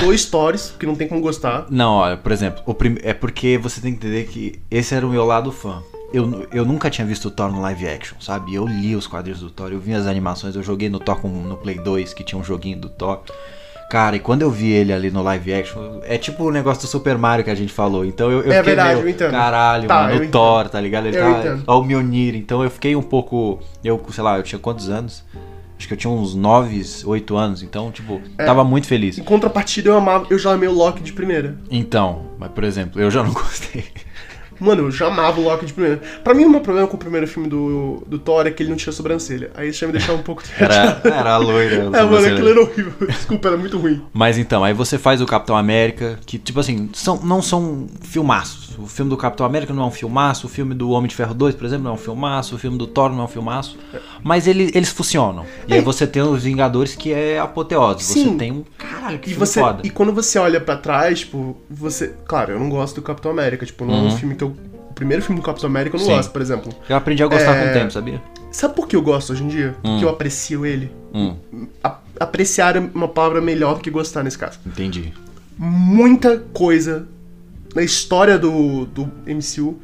dois stories, que não tem como gostar. Não, olha, por exemplo, o prim... é porque você tem que entender que esse era o meu lado fã. Eu, eu nunca tinha visto o Thor no live action, sabe? Eu li os quadrinhos do Thor, eu vi as animações, eu joguei no Thor com, no Play 2, que tinha um joguinho do Thor. Cara, e quando eu vi ele ali no live action, é tipo o negócio do Super Mario que a gente falou. Então eu, eu É fiquei verdade, meio, eu entendo. caralho, Tá, mano, o. Thor, tá ligado? Ele Eu tá, entendo. ó, o Mjolnir. Então eu fiquei um pouco, eu, sei lá, eu tinha quantos anos? Acho que eu tinha uns 9, 8 anos, então, tipo, É. tava muito feliz. Em contrapartida, eu amava, eu já amei o Loki de primeira. Então, mas por exemplo, eu já não *laughs* gostei. Mano, eu já amava o Loki de primeira. Pra mim, o meu problema com o primeiro filme do, do Thor é que ele não tinha sobrancelha. Aí isso já me deixava um pouco triste. Era, era loira. *laughs* É, mano, aquilo era horrível. *laughs* Desculpa, era muito ruim. Mas então, aí você faz o Capitão América, que tipo assim, são, não são filmaços. O filme do Capitão América não é um filmaço, o filme do Homem de Ferro 2, por exemplo, não é um filmaço, o filme do Thor não é um filmaço. Mas ele- eles funcionam. E aí você tem os Vingadores que é apoteose. Você Sim. tem um. Caralho, que E, filme você, foda. e quando você olha pra trás, tipo, você. Claro, eu não gosto do Capitão América. Tipo, não é um filme que eu. Primeiro filme do Capitão América eu não. Sim. gosto, por exemplo. Eu aprendi a gostar É, com o tempo, sabia? Sabe por que eu gosto hoje em dia? Porque eu aprecio ele. Hum, A- apreciar é uma palavra melhor do que gostar nesse caso. entendi. Muita coisa na história do, do MCU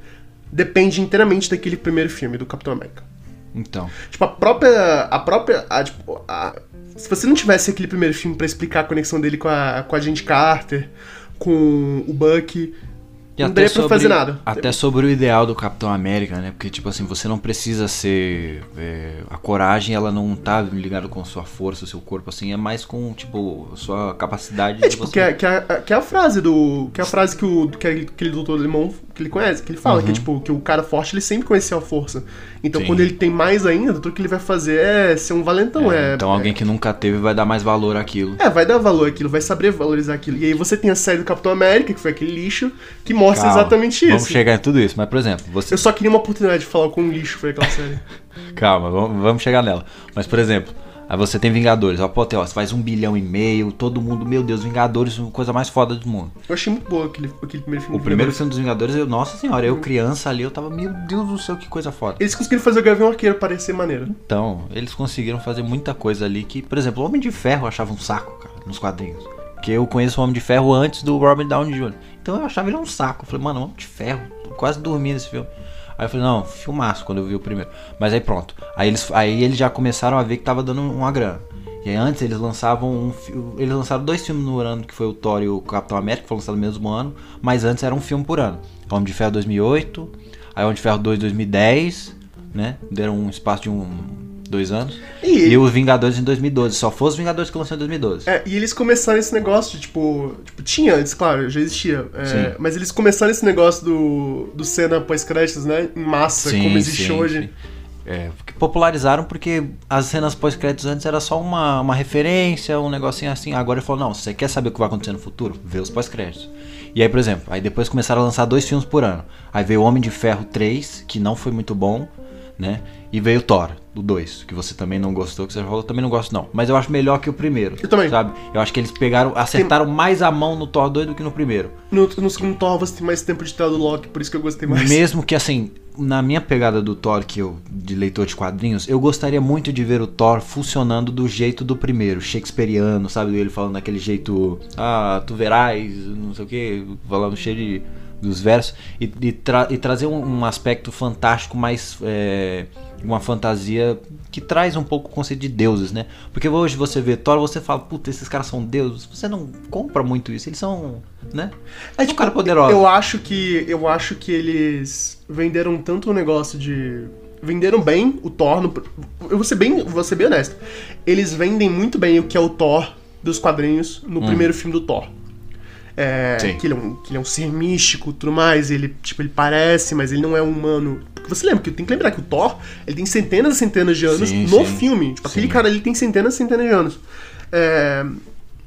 depende inteiramente daquele primeiro filme do Capitão América. Então. Tipo, a própria. A própria. a, tipo, a- se você não tivesse aquele primeiro filme pra explicar a conexão dele com a, com a Agente Carter, com o Bucky, E não até daria pra sobre, fazer nada. Até sobre o ideal do Capitão América, né? Porque, tipo assim, você não precisa ser. é, a coragem, ela não tá ligada com sua força, seu corpo, assim, é mais com, tipo, sua capacidade É de tipo, você. que é, que, é, que é a frase do. Que é a frase que, o, que é aquele doutor alemão que ele conhece, que ele fala, que, é, tipo, que o cara forte ele sempre conhecia a força. Então Sim. quando ele tem mais ainda, tudo que ele vai fazer é ser um valentão. É, então alguém que nunca teve vai dar mais valor àquilo. É, vai dar valor àquilo, vai saber valorizar aquilo. E aí você tem a série do Capitão América, que foi aquele lixo, que mostra Calma, exatamente isso. Vamos chegar em tudo isso, mas por exemplo, você. Eu só queria uma oportunidade de falar com um lixo foi aquela série. *laughs* Calma, vamos, vamos chegar nela. Mas por exemplo, aí você tem Vingadores, apoteose, faz um bilhão e meio, todo mundo, meu Deus, Vingadores, a coisa mais foda do mundo. Eu achei muito boa aquele, aquele primeiro filme. O primeiro filme dos Vingadores, eu, nossa senhora, eu criança ali, eu tava, meu Deus do céu, que coisa foda. Eles conseguiram fazer o Gavião Arqueiro parecer maneiro. Então, eles conseguiram fazer muita coisa ali que, por exemplo, o Homem de Ferro eu achava um saco, cara, nos quadrinhos. Porque eu conheço o Homem de Ferro antes do Robert Downey Jr. Então eu achava ele um saco. Eu falei, mano, Homem de Ferro, tô quase dormi nesse filme. Aí eu falei, não, filmaço quando eu vi o primeiro. Mas aí pronto. Aí eles, aí eles já começaram a ver que tava dando uma grana. E aí antes eles lançavam um Eles lançaram dois filmes no ano, que foi o Thor e o Capitão América, que foi lançado no mesmo ano. Mas antes era um filme por ano. Homem de Ferro 2008, aí Homem de Ferro 2 2010, né? Deram um espaço de um. Dois anos. E- E, os Vingadores em 2012. Só foi os Vingadores que lançou em 2012. É, e eles começaram esse negócio de, tipo, tipo, tinha antes, claro, já existia. é, Sim. mas eles começaram esse negócio do, do cena pós-créditos, né? Em massa, como existe sim, hoje. sim. É, porque popularizaram porque as cenas pós-créditos antes era só uma, uma referência, um negocinho assim. Agora ele falou, não, se você quer saber o que vai acontecer no futuro, vê os pós-créditos. E aí, por exemplo, aí depois começaram a lançar dois filmes por ano. Aí veio Homem de Ferro 3, que não foi muito bom, né? E veio Thor, o 2, que você também não gostou, que você falou, eu também não gosto não. Mas eu acho melhor que o primeiro. Eu também. Sabe? Eu acho que eles pegaram, acertaram mais a mão no Thor 2 do que no primeiro. No, no segundo Thor você tem mais tempo de tela do Loki, por isso que eu gostei mais. Mesmo que assim, na minha pegada do Thor, que eu, de leitor de quadrinhos, eu gostaria muito de ver o Thor funcionando do jeito do primeiro, shakespeariano, sabe? Ele falando daquele jeito, ah, tu verás, não sei o que, falando cheio de, dos versos, e, e, tra- e trazer um, um aspecto fantástico mais. é, uma fantasia que traz um pouco o conceito de deuses, né? Porque hoje você vê Thor, você fala, puta, esses caras são deuses. Você não compra muito isso, eles são, né? É um cara poderoso. Eu acho que eu acho que eles venderam tanto o negócio de venderam bem o Thor. No, eu vou ser bem, vou ser bem honesto. Eles vendem muito bem o que é o Thor dos quadrinhos no primeiro filme do Thor. É, que, ele é um, que ele é um ser místico, tudo mais. Ele tipo ele parece, mas ele não é humano. Porque você lembra que tem que lembrar que o Thor ele tem centenas e centenas de anos Sim, no sim. filme. Tipo, aquele Sim. cara ali tem centenas e centenas de anos. É,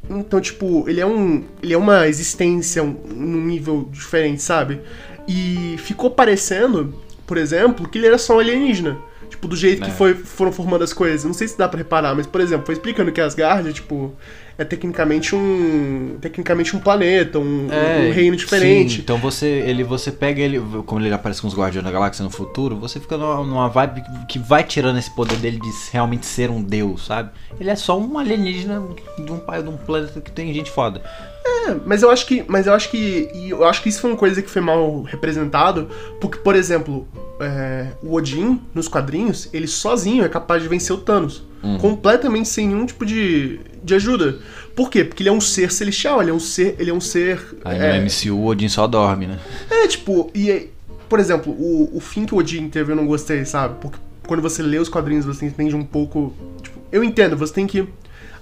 então, tipo, ele é um. Ele é uma existência um- num nível diferente, sabe? E ficou parecendo, por exemplo, que ele era só um alienígena. Tipo, do jeito que É. foi, foram formando as coisas. Não sei se dá pra reparar, mas, por exemplo, foi explicando que Asgard, tipo, é tecnicamente um. Tecnicamente um planeta, um, um reino diferente. sim. então você, ele, você pega ele, como ele aparece com os Guardiões da Galáxia no futuro, você fica numa, numa vibe que vai tirando esse poder dele de realmente ser um deus, sabe? Ele é só um alienígena de um, pai- de um planeta que tem gente foda. É, mas eu acho que. Mas eu acho que. eu acho que isso foi uma coisa que foi mal representado. Porque, por exemplo, é, o Odin, nos quadrinhos, ele sozinho é capaz de vencer o Thanos. Completamente sem nenhum tipo de, de ajuda. Por quê? Porque ele é um ser celestial, ele é um ser. Ele é um ser. Aí é, no MCU o Odin só dorme, né? é, tipo, e por exemplo, o, o fim que o Odin teve eu não gostei, sabe? Porque quando você lê os quadrinhos você entende um pouco. Tipo, eu entendo, você tem que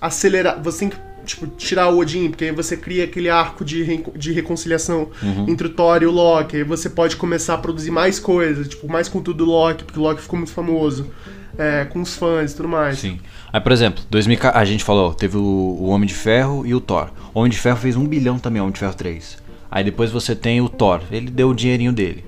acelerar, você tem que, tipo, tirar o Odin, porque aí você cria aquele arco de, re- de reconciliação entre o Thor e o Loki, aí você pode começar a produzir mais coisas, tipo, mais conteúdo do Loki, porque o Loki ficou muito famoso. é, com os fãs e tudo mais. Sim. Aí, por exemplo, 2000, a gente falou, teve o, o Homem de Ferro e o Thor. O Homem de Ferro fez um bilhão também, o Homem de Ferro 3. Aí depois você tem o Thor, ele deu o dinheirinho dele.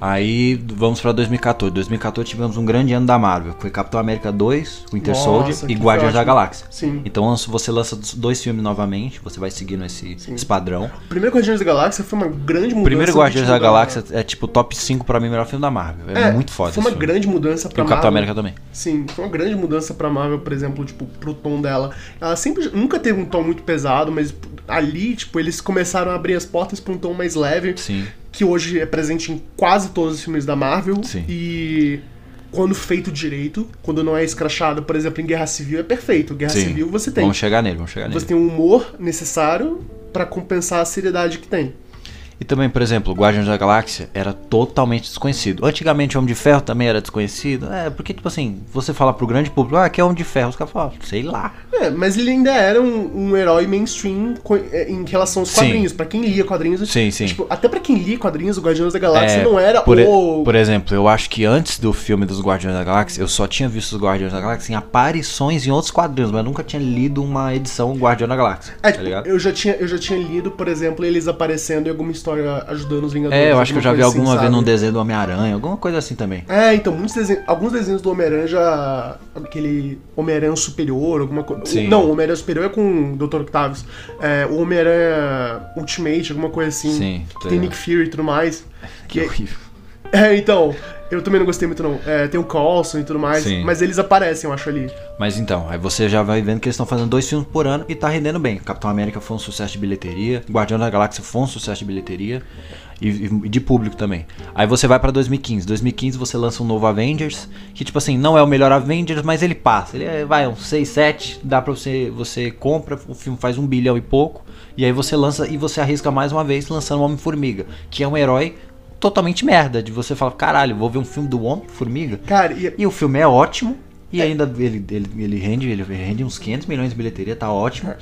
Aí vamos pra 2014. 2014 tivemos um grande ano da Marvel. Foi Capitão América 2, Winter Nossa, Soldier e Guardiões da. Galáxia. Sim. Então lança- você lança dois filmes novamente, você vai seguindo esse, esse padrão. O primeiro Guardiões da Galáxia foi uma grande mudança. O primeiro Guardiões da Galáxia é tipo top 5 pra mim, melhor filme da Marvel. É, muito foda Foi uma grande mudança E pra o Capitão Marvel. América também. Sim, foi uma grande mudança pra Marvel, por exemplo, tipo, pro tom dela. Ela sempre nunca teve um tom muito pesado, mas ali, tipo, eles começaram a abrir as portas pra um tom mais leve, Sim. Que hoje é presente em quase todos os filmes da Marvel. Sim. E quando feito direito, quando não é escrachado, por exemplo, em Guerra Civil é perfeito. Guerra Sim. Civil você tem. Vamos chegar nele, vamos chegar nele. Você tem um humor necessário pra compensar a seriedade que tem. E também, por exemplo, Guardiões da Galáxia era totalmente desconhecido. Antigamente, Homem de Ferro também era desconhecido. É, porque, tipo assim, você fala pro grande público, ah, que é Homem de Ferro, os caras falam, sei lá. É, mas ele ainda era um, um herói mainstream é, em relação aos Sim. quadrinhos. Pra quem lia quadrinhos. Sim, sim. tipo, até pra quem lia quadrinhos, o Guardiões da Galáxia É, não era por, o. por exemplo, eu acho que antes do filme dos Guardiões da Galáxia, eu só tinha visto os Guardiões da Galáxia em aparições em outros quadrinhos, mas nunca tinha lido uma edição Guardião da Galáxia. É, tá tipo, ligado? eu, já tinha, eu já tinha lido, por exemplo, eles aparecendo em alguma história ajudando os Vingadores. É, eu acho que eu já vi assim, alguma vez num desenho do Homem-Aranha, alguma coisa assim também. É, então, muitos desenhos, alguns desenhos do Homem-Aranha já. Aquele Homem-Aranha Superior, alguma coisa. Sim. Não, o Homem-Aranha Superior é com o Dr. Octavius. É, o Homem-Aranha Ultimate, alguma coisa assim. Sim, Que tem. Nick Fury e tudo mais. *laughs* Que Que- horrível. *laughs* É, então. Eu também não gostei muito, não. É, tem o Coulson e tudo mais. Sim. Mas eles aparecem, eu acho, ali. Mas então, aí você já vai vendo que eles estão fazendo dois filmes por ano e tá rendendo bem. Capitão América foi um sucesso de bilheteria, Guardião da Galáxia foi um sucesso de bilheteria e, e de público também. Aí você vai pra 2015. 2015 você lança um novo Avengers, que tipo assim, não é o melhor Avengers, mas ele passa. Ele é, vai, uns 6, 7, dá pra você, você compra, o filme faz um bilhão e pouco, e aí você lança e você arrisca mais uma vez lançando o Homem-Formiga, que é um herói totalmente merda, de você falar, caralho, vou ver um filme do Homem-Formiga. Cara, e, E o filme é ótimo. E ainda ele, ele, ele rende ele rende uns 500 milhões de bilheteria, tá ótimo.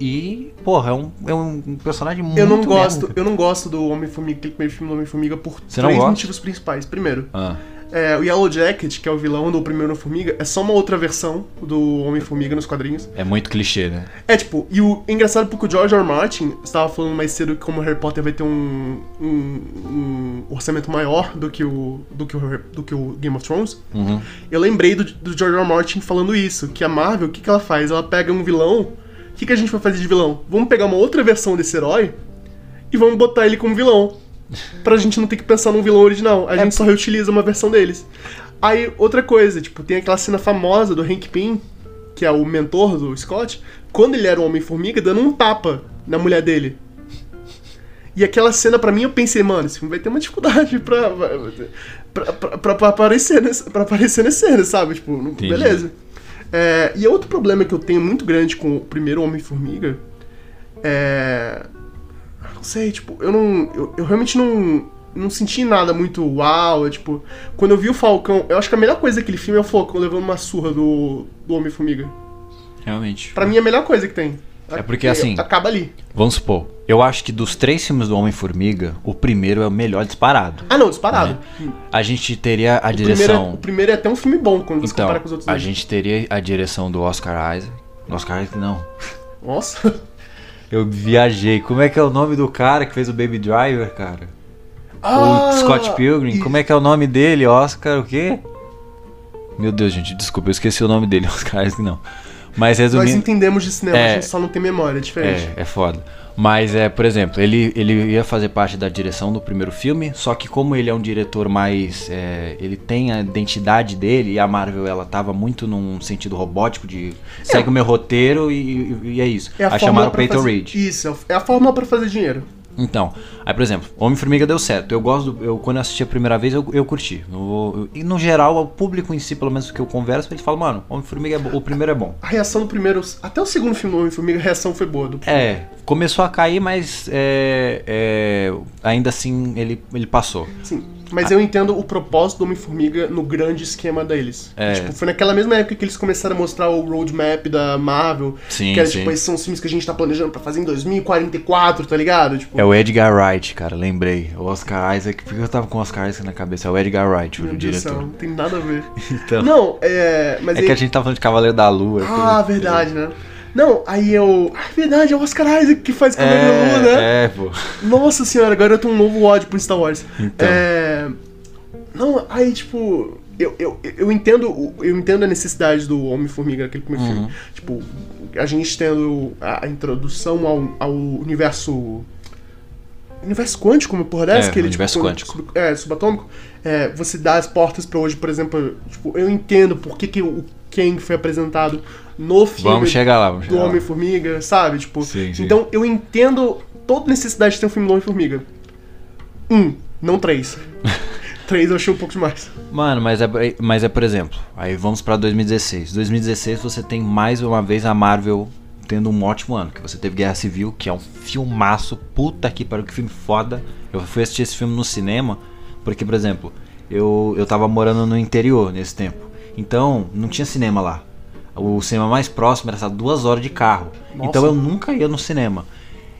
E, porra, é um, é um personagem muito eu não gosto, merda. eu não gosto do Homem-Formiga, aquele primeiro filme do Homem-Formiga, por Você três motivos principais. Primeiro, Ah, é, o Yellow Jacket, que é o vilão do primeiro Homem-Formiga, é só uma outra versão do Homem-Formiga nos quadrinhos. é muito clichê, né? É, tipo, e o engraçado porque o George R. R. Martin estava falando mais cedo que como o Harry Potter vai ter um, um- um orçamento maior do que o, do que o, do que o Game of Thrones. Uhum. Eu lembrei do, do George R. R. Martin falando isso, que a Marvel, o que, que ela faz? Ela pega um vilão, o que, que a gente vai fazer de vilão? Vamos pegar uma outra versão desse herói e vamos botar ele como vilão. Pra gente não ter que pensar num vilão original. A gente só reutiliza uma versão deles. Aí, outra coisa, tipo, tem aquela cena famosa do Hank Pym, que é o mentor do Scott, quando ele era um Homem-Formiga, dando um tapa na mulher dele. E aquela cena, pra mim, eu pensei, mano, esse filme vai ter uma dificuldade pra, pra, pra, pra- pra aparecer, nesse, pra aparecer nessa cena, sabe? Tipo, Entendi. beleza. É, e outro problema que eu tenho muito grande com o primeiro Homem-Formiga é. Não sei, tipo, eu não. Eu, eu realmente não. Não senti nada muito uau. é, tipo, quando eu vi o Falcão, eu acho que a melhor coisa daquele filme é o Falcão levando uma surra do, do Homem-Formiga. Realmente. Pra mim é a melhor coisa que tem. É porque, assim- Acaba ali. Vamos supor, eu acho que dos três filmes do Homem-Formiga, o primeiro é o melhor disparado. Ah, não, disparado. A gente teria a O primeiro, é, direção. o primeiro é até um filme bom quando você Então, compara com os outros a dois. gente teria a direção do Oscar Isaac. Oscar Isaac não. Nossa. *laughs* Eu viajei. Como é que é o nome do cara que fez o Baby Driver, cara? Ah, o Scott Pilgrim, e- como é que é o nome dele? Oscar o quê? Meu Deus, gente, desculpa, eu esqueci o nome dele, *laughs* Oscar não. Mas Nós resumindo, entendemos de cinema, É. a gente só não tem memória, é diferente. é, é foda. Mas é, por exemplo, ele, ele ia fazer parte da direção do primeiro filme, só que como ele é um diretor mais. é, ele tem a identidade dele, e a Marvel ela tava muito num sentido robótico de segue o meu roteiro e, e é isso. É a Aí chamaram o pra Peyton fazer... Reed. Isso, é a fórmula pra fazer dinheiro. Então, aí por exemplo, Homem-Formiga deu certo. Eu gosto, do, eu quando eu assisti a primeira vez, eu, eu curti. Eu- eu- e no geral, o público em si, pelo menos que eu converso, eles falam, mano, Homem-Formiga é bom, o primeiro é bom. A reação do primeiro... Até o segundo filme do Homem-Formiga, a reação foi boa. Do... É, começou a cair, mas é, é, ainda assim ele, ele passou. Sim, mas eu entendo o propósito do Homem-Formiga no grande esquema deles. É. Tipo, foi naquela mesma época que eles começaram a mostrar o roadmap da Marvel. Sim, que era, sim. tipo, esses são os filmes que a gente tá planejando pra fazer em 2044, tá ligado? Tipo, É o Edgar Wright, cara, lembrei. O Oscar Isaac, porque eu tava com o Oscar Isaac na cabeça. É o Edgar Wright, meu o Deus céu, diretor. não tem nada a ver. *laughs* Então, Não, é. Mas é aí- que a gente tava falando de Cavaleiro da Lua. Ah, coisa- verdade, né? Não, aí eu. Ah, verdade, é o Oscar Isaac que faz Cavaleiro da Lua, né? É, é, pô. Nossa senhora, agora eu tenho um novo ódio pro Star Wars. Então. É. Não, aí tipo. Eu, eu, eu, entendo, eu entendo a necessidade do Homem-Formiga naquele primeiro Uhum. filme. Tipo, a gente tendo a, a introdução ao, ao universo. Universo quântico, uma porra dessa? É, que ele, universo tipo, quântico. sub- é, subatômico. É, você dá as portas pra hoje, por exemplo. Tipo, eu entendo por que, que o Kang foi apresentado no filme Vamos chegar lá, vamos do chegar. Homem-Formiga, sabe? Tipo, Sim, sim. então eu entendo toda necessidade de ter um filme do Homem-Formiga. Um, não três. *laughs* três eu achei um pouco demais. Mano, mas é, mas é por exemplo, aí vamos pra 2016. 2016 você tem mais uma vez a Marvel tendo um ótimo ano. Que você teve Guerra Civil, que é um filmaço. Puta que pariu, que filme foda. Eu fui assistir esse filme no cinema, porque, por exemplo, eu, eu tava morando no interior nesse tempo. Então, não tinha cinema lá. O cinema mais próximo era essa duas horas de carro. Nossa. Então eu nunca ia no cinema.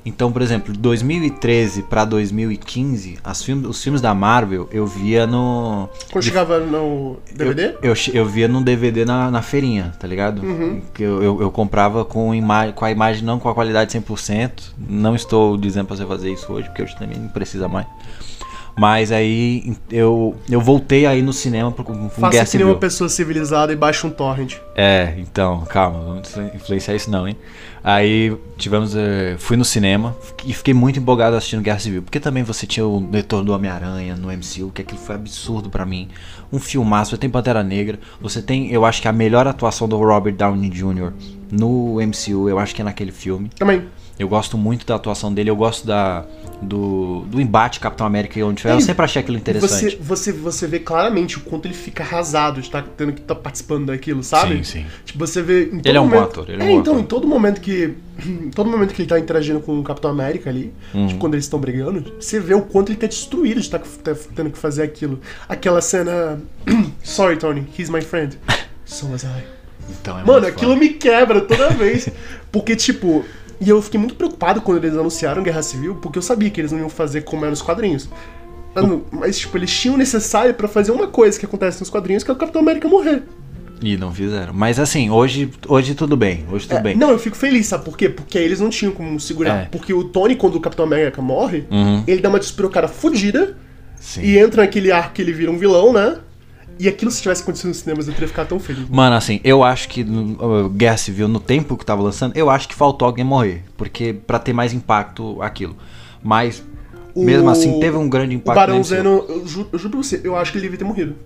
Então, por exemplo, de 2013 pra 2015, as filmes, os filmes da Marvel eu via no. Quando chegava no DVD? Eu, eu, eu via num DVD na, na feirinha, tá ligado? Uhum. Que eu, eu, eu comprava com, ima com a imagem não com a qualidade 100%. Não estou dizendo pra você fazer isso hoje, porque hoje também não precisa mais. Mas aí eu, eu voltei aí no cinema pro- com Faça Guerra que Civil. uma pessoa civilizada e baixe um torrent. É, então, calma, vamos influ- influenciar isso não, hein? Aí tivemos. eh, fui no cinema e fiquei muito empolgado assistindo Guerra Civil. Porque também você tinha o retorno do Homem-Aranha no MCU, que aquilo foi absurdo pra mim. Um filmaço, você tem Pantera Negra, você tem, eu acho que a melhor atuação do Robert Downey Jr. no MCU, eu acho que é naquele filme. Também. Eu gosto muito da atuação dele, eu gosto da. Do, do embate Capitão América e onde Eu sempre achei aquilo interessante. Você, você, você vê claramente o quanto ele fica arrasado de estar tendo que estar participando daquilo, sabe? Sim, sim. Tipo, você vê. Ele é um bom momento- ator, ele é um é, bom então, ator. em todo momento que. Em todo momento que ele tá interagindo com o Capitão América ali, Uhum. tipo, quando eles estão brigando, você vê o quanto ele tá destruído de estar tá tendo que fazer aquilo. Aquela cena. *clears throat* Sorry, Tony, he's my friend. *laughs* So was I. Então é Mano, aquilo foda. me quebra toda vez. Porque, tipo. E eu fiquei muito preocupado quando eles anunciaram Guerra Civil, porque eu sabia que eles não iam fazer como é nos quadrinhos. Mas, tipo, eles tinham o necessário pra fazer uma coisa que acontece nos quadrinhos, que é o Capitão América morrer. E não fizeram. Mas assim, hoje, hoje tudo bem. Hoje tudo É, bem. Não, eu fico feliz, sabe por quê? Porque aí eles não tinham como segurar. É. Porque o Tony, quando o Capitão América morre, Uhum. ele dá uma despirocada fodida e entra naquele arco que ele vira um vilão, né? E aquilo, se tivesse acontecido nos cinemas, eu teria ficado tão feliz. Mano, assim, eu acho que no, uh, Guerra Civil, no tempo que tava lançando, eu acho que faltou alguém morrer. Porque pra ter mais impacto aquilo. Mas, O- mesmo assim, teve um grande O impacto. Barão no MCU. Zeno, eu juro, eu juro pra você, eu acho que ele devia ter morrido.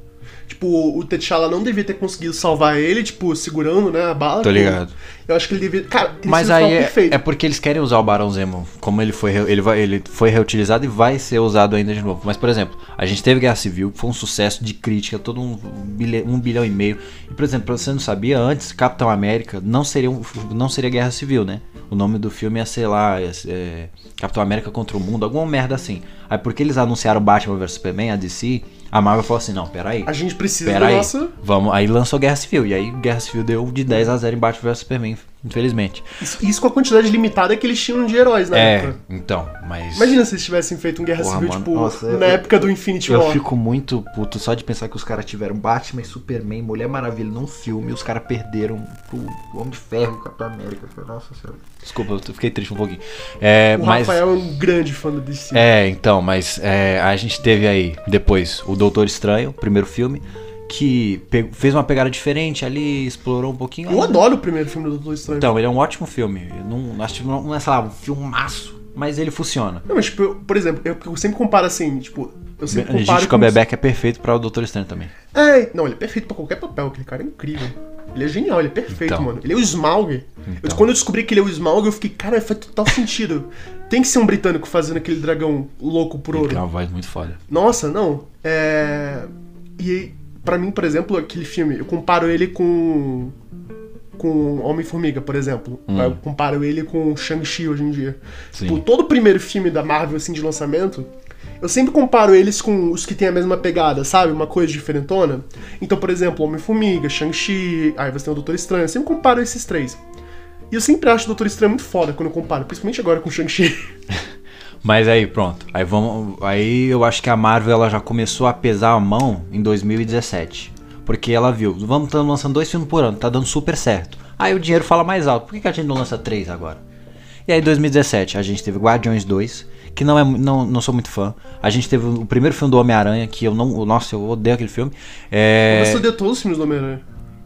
Tipo, o T'Challa não devia ter conseguido salvar ele, tipo, segurando, né, a bala. Tô ligado. Eu acho que ele devia... Cara, teria Mas aí é, é porque eles querem usar o Barão Zemo. Como ele foi, ele, vai, ele foi reutilizado e vai ser usado ainda de novo. Mas, por exemplo, a gente teve Guerra Civil, que foi um sucesso de crítica, todo um bilhão, um bilhão e meio. E, por exemplo, pra você não sabia, antes Capitão América não seria, um- não seria Guerra Civil, né? O nome do filme ia ser lá, ia ser, é, Capitão América contra o Mundo, alguma merda assim. Aí porque eles anunciaram Batman vs Superman, a DC, a Marvel falou assim, não, peraí. A gente precisa Pera da aí, nossa... vamos, aí lançou Guerra Civil, e aí Guerra Civil deu de 10 a 0 em Batman vs Superman, infelizmente. Isso, isso com a quantidade limitada que eles tinham de heróis na É, época. então, mas. Imagina se eles tivessem feito um Guerra Porra, Civil, mano, tipo, nossa, eu- na época do Infinity Eu War. fico muito puto só de pensar que os caras tiveram Batman e Superman, Mulher Maravilha num filme e os caras perderam pro Homem de Ferro, Capitão América. Eu Nossa senhora. Desculpa, eu fiquei triste um pouquinho. É, O mas. Rafael é um grande fã do DC. É, então, mas é, a gente teve aí depois o Doutor Estranho, primeiro filme, que fez uma pegada diferente ali, explorou um pouquinho. Eu adoro o primeiro filme do Doutor Estranho. Então, ele é um ótimo filme. Eu não, acho que não não é, sei lá, um filmaço, mas ele funciona. Não, mas, tipo, eu- por exemplo, eu, eu sempre comparo assim, tipo, eu sempre comparo Benedict com... Cumberbatch é perfeito para o Doutor Estranho também. É, não, ele é perfeito pra qualquer papel, aquele cara é incrível. Ele é genial, ele é perfeito, Então. mano. Ele é o Smaug. Eu- Então. quando eu descobri que ele é o Smaug, eu fiquei, cara, faz total sentido. Tem que ser um britânico fazendo aquele dragão louco por ouro. tem uma voz muito foda. Nossa, não. É. E pra mim, por exemplo, aquele filme, eu comparo ele com. Com Homem-Formiga, por exemplo. Eu comparo ele com Shang-Chi hoje em dia. Hum. Sim. Tipo, todo o primeiro filme da Marvel, assim, de lançamento, eu sempre comparo eles com os que têm a mesma pegada, sabe? Uma coisa diferentona. Então, por exemplo, Homem-Formiga, Shang-Chi, aí você tem o Doutor Estranho. Eu sempre comparo esses três. E eu sempre acho o Doutor Estranho muito foda quando eu comparo, principalmente agora com o Shang-Chi. *laughs* Mas aí, pronto. Aí vamos. Aí eu acho que a Marvel ela já começou a pesar a mão em 2017. Porque ela viu, vamos estar lançando dois filmes por ano, tá dando super certo. Aí o dinheiro fala mais alto. Por que, que a gente não lança três agora? E aí, em 2017, a gente teve Guardiões 2, que não é não, não sou muito fã. A gente teve o primeiro filme do Homem-Aranha, que eu não. Nossa, eu odeio aquele filme. É... Você odeia todos os filmes do Homem-Aranha.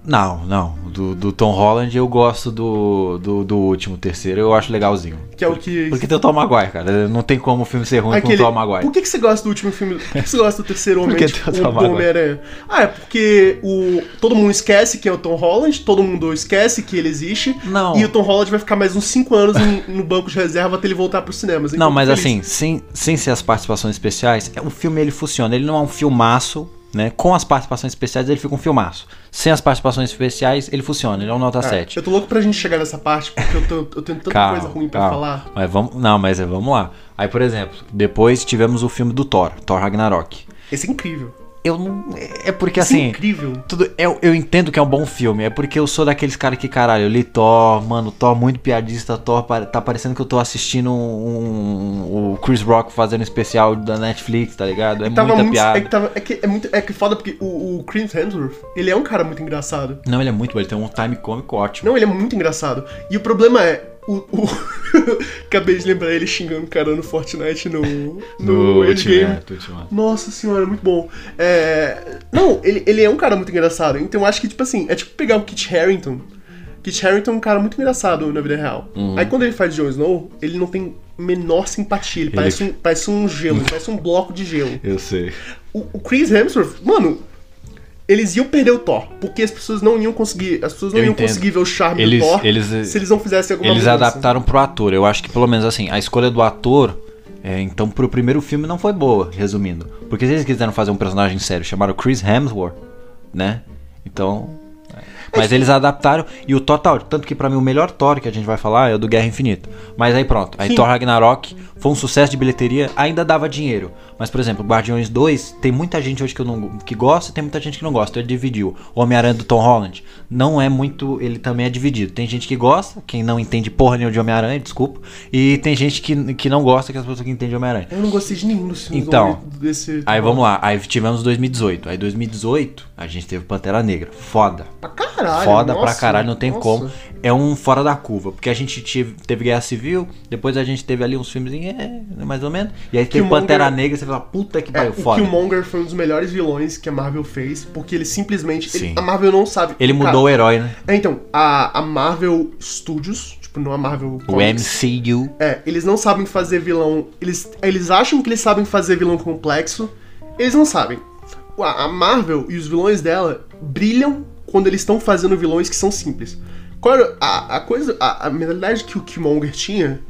Não, não. Do, do Tom Holland eu gosto do, do, do último, terceiro, eu acho legalzinho. Que é o que. Porque tem o Tom Maguire, cara. Não tem como o filme ser ruim Aquele- com o Tom Maguire. Por que, que você gosta do último filme? Por que, você gosta do terceiro homem, Porque tem o Tom Maguire. Homem-Aranha? Ah, é porque o, todo mundo esquece que é o Tom Holland, todo mundo esquece que ele existe. Não. E o Tom Holland vai ficar mais uns 5 anos *laughs* no banco de reserva até ele voltar pros cinemas. Então, Não, mas feliz. assim, sem, sem ser as participações especiais, é- o filme ele funciona. Ele não é um filmaço, né? Com as participações especiais ele fica um filmaço. Sem as participações especiais ele funciona, ele é um nota 7. Eu tô louco pra gente chegar nessa parte, porque eu, tô, eu tenho tanta Calma, coisa ruim pra calma. falar. Mas vamos, não, mas é, vamos lá. Aí, por exemplo, depois tivemos o filme do Thor, Thor Ragnarok. Esse é incrível. Eu não. É porque Esse é assim. incrível. Tudo, eu, eu entendo que é um bom filme, é porque eu sou daqueles caras que, caralho, eu li Thor, mano, Thor muito piadista, Thor tá parecendo que eu tô assistindo um, um- o Chris Rock fazendo um especial da Netflix, tá ligado? É Tava muita muito, piada. é, que tava, é, que é muito. É que foda porque o, o Chris Hemsworth, ele é um cara muito engraçado. Não, ele é muito bom, ele tem um time cômico ótimo. Não, ele é muito engraçado. E o problema é. O, o- *laughs* Acabei de lembrar ele xingando o cara no Fortnite no, no, Endgame. Ultimate, Ultimate. Nossa senhora, muito bom. É... Não, ele, ele é um cara muito engraçado. Então eu acho que, tipo assim, é tipo pegar o Kit Harington. Kit Harington é um cara muito engraçado na vida real. Uhum. Aí quando ele faz Jon Snow, ele não tem menor simpatia. Ele, Parece, um, parece um gelo, ele parece um bloco de gelo. Eu sei. O, o Chris Hemsworth, mano, eles iam perder o Thor. Porque as pessoas não iam conseguir. As pessoas não Eu iam entendo. conseguir ver o charme Eles- do Thor eles- se eles não fizessem alguma Eles mudança. adaptaram pro ator. Eu acho que pelo menos assim, a escolha do ator, é, então pro primeiro filme não foi boa, resumindo. Porque se eles quiseram fazer um personagem sério, chamaram Chris Hemsworth, né? Então. é. Mas eles adaptaram e o Thor tá ótimo. Tanto que pra mim o melhor Thor que a gente vai falar é o do Guerra Infinita. Mas aí pronto. Aí Sim. Thor Ragnarok foi um sucesso de bilheteria, ainda dava dinheiro. Mas, por exemplo, Guardiões 2, tem muita gente hoje que, eu não, que gosta e tem muita gente que não gosta. Ele dividiu. O Homem-Aranha do Tom Holland não é muito. Ele também é dividido. Tem gente que gosta, quem não entende porra nenhuma de Homem-Aranha, desculpa. E tem gente que, que não gosta, que é as pessoas que entendem Homem-Aranha. Eu não gostei de nenhum dos filmes Então, desse. Aí vamos lá, aí tivemos 2018. Aí 2018, a gente teve Pantera Negra. Foda. Pra caralho. Foda pra nossa, caralho, não tem nossa. como. É um fora da curva. Porque a gente tive, teve Guerra Civil, depois a gente teve ali uns filmes, é, mais ou menos. E aí teve Killmonger- Pantera Negra, você fala, puta que É, pariu, o foda. Killmonger foi um dos melhores vilões que a Marvel fez, porque ele simplesmente. ele- a Marvel não sabe. Ele Cara, mudou o herói, né? É, então, a, a Marvel Studios, tipo, não a Marvel. O Comics, MCU. É, eles não sabem fazer vilão. Eles, eles acham que eles sabem fazer vilão complexo. Eles não sabem. A Marvel e os vilões dela brilham quando eles estão fazendo vilões que são simples. Qual era a, a coisa. A, a mentalidade que o Killmonger tinha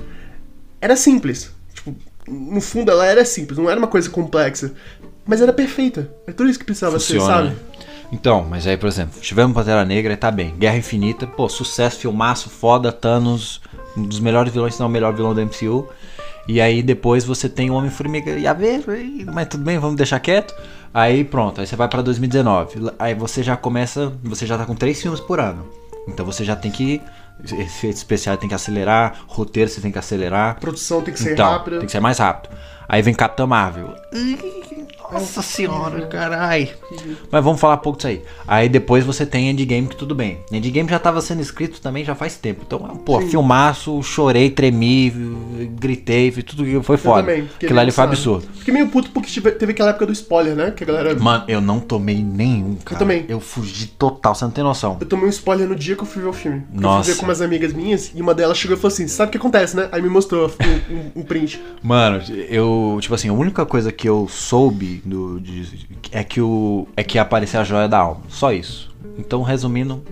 era simples. Tipo, no fundo ela era simples, não era uma coisa complexa. Mas era perfeita. É tudo isso que precisava ser, Funciona, sabe? né? Então, mas aí, por exemplo, tivemos Pantera Negra e tá bem. Guerra Infinita, pô, sucesso, filmaço, foda, Thanos, um dos melhores vilões, se não o melhor vilão da MCU. E aí depois você tem o Homem-Formiga e a ver, mas tudo bem, vamos deixar quieto. Aí pronto, aí você vai pra 2019. Aí você já começa, você já tá com três filmes por ano. Então você já tem que. Efeito especial tem que acelerar, roteiro você tem que acelerar. Produção tem que ser Então, rápida. tem que ser mais rápido. Aí vem Capitã Marvel. Nossa senhora, carai. Mas vamos falar um pouco disso aí. Aí depois você tem Endgame, que tudo bem. Endgame já tava sendo escrito também já faz tempo. Então, pô, Sim. filmaço, chorei, tremi, gritei, tudo que foi foda. também, Aquilo ali foi emocionado. absurdo. Fiquei meio puto porque tive- teve aquela época do spoiler, né? Que a galera. Mano, eu não tomei nenhum, cara. também. Eu fugi total, você não tem noção. Eu tomei um spoiler no dia que eu fui ver o filme. Eu Nossa. fui ver com umas amigas minhas e uma delas chegou e falou assim: sabe o que acontece, né? Aí me mostrou um, um- um print. Mano, eu, tipo assim, a única coisa que eu soube do, de- é que o é que ia aparecer a joia da alma. Só isso. Então, resumindo,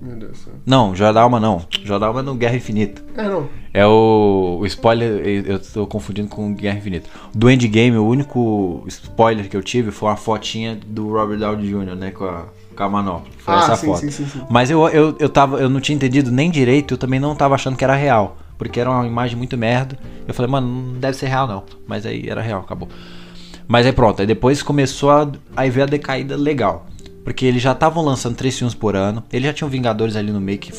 Meu Deus do céu. não, joia da alma não. Joia da alma é no Guerra Infinita. É, não. É o, o spoiler, eu tô confundindo com Guerra Infinita. Do Endgame, o único spoiler que eu tive foi uma fotinha do Robert Downey Jr., né, com a, com a manopla. Foi Ah, essa sim, foto. sim, sim, sim. Mas eu, eu, eu, tava, eu não tinha entendido nem direito, eu também não tava achando que era real. Porque era uma imagem muito merda. Eu falei, mano, não deve ser real não. Mas aí era real, acabou. Mas aí pronto, aí depois começou a aí veio a decaída legal. Porque eles já estavam lançando três filmes por ano. Eles já tinham Vingadores ali no meio que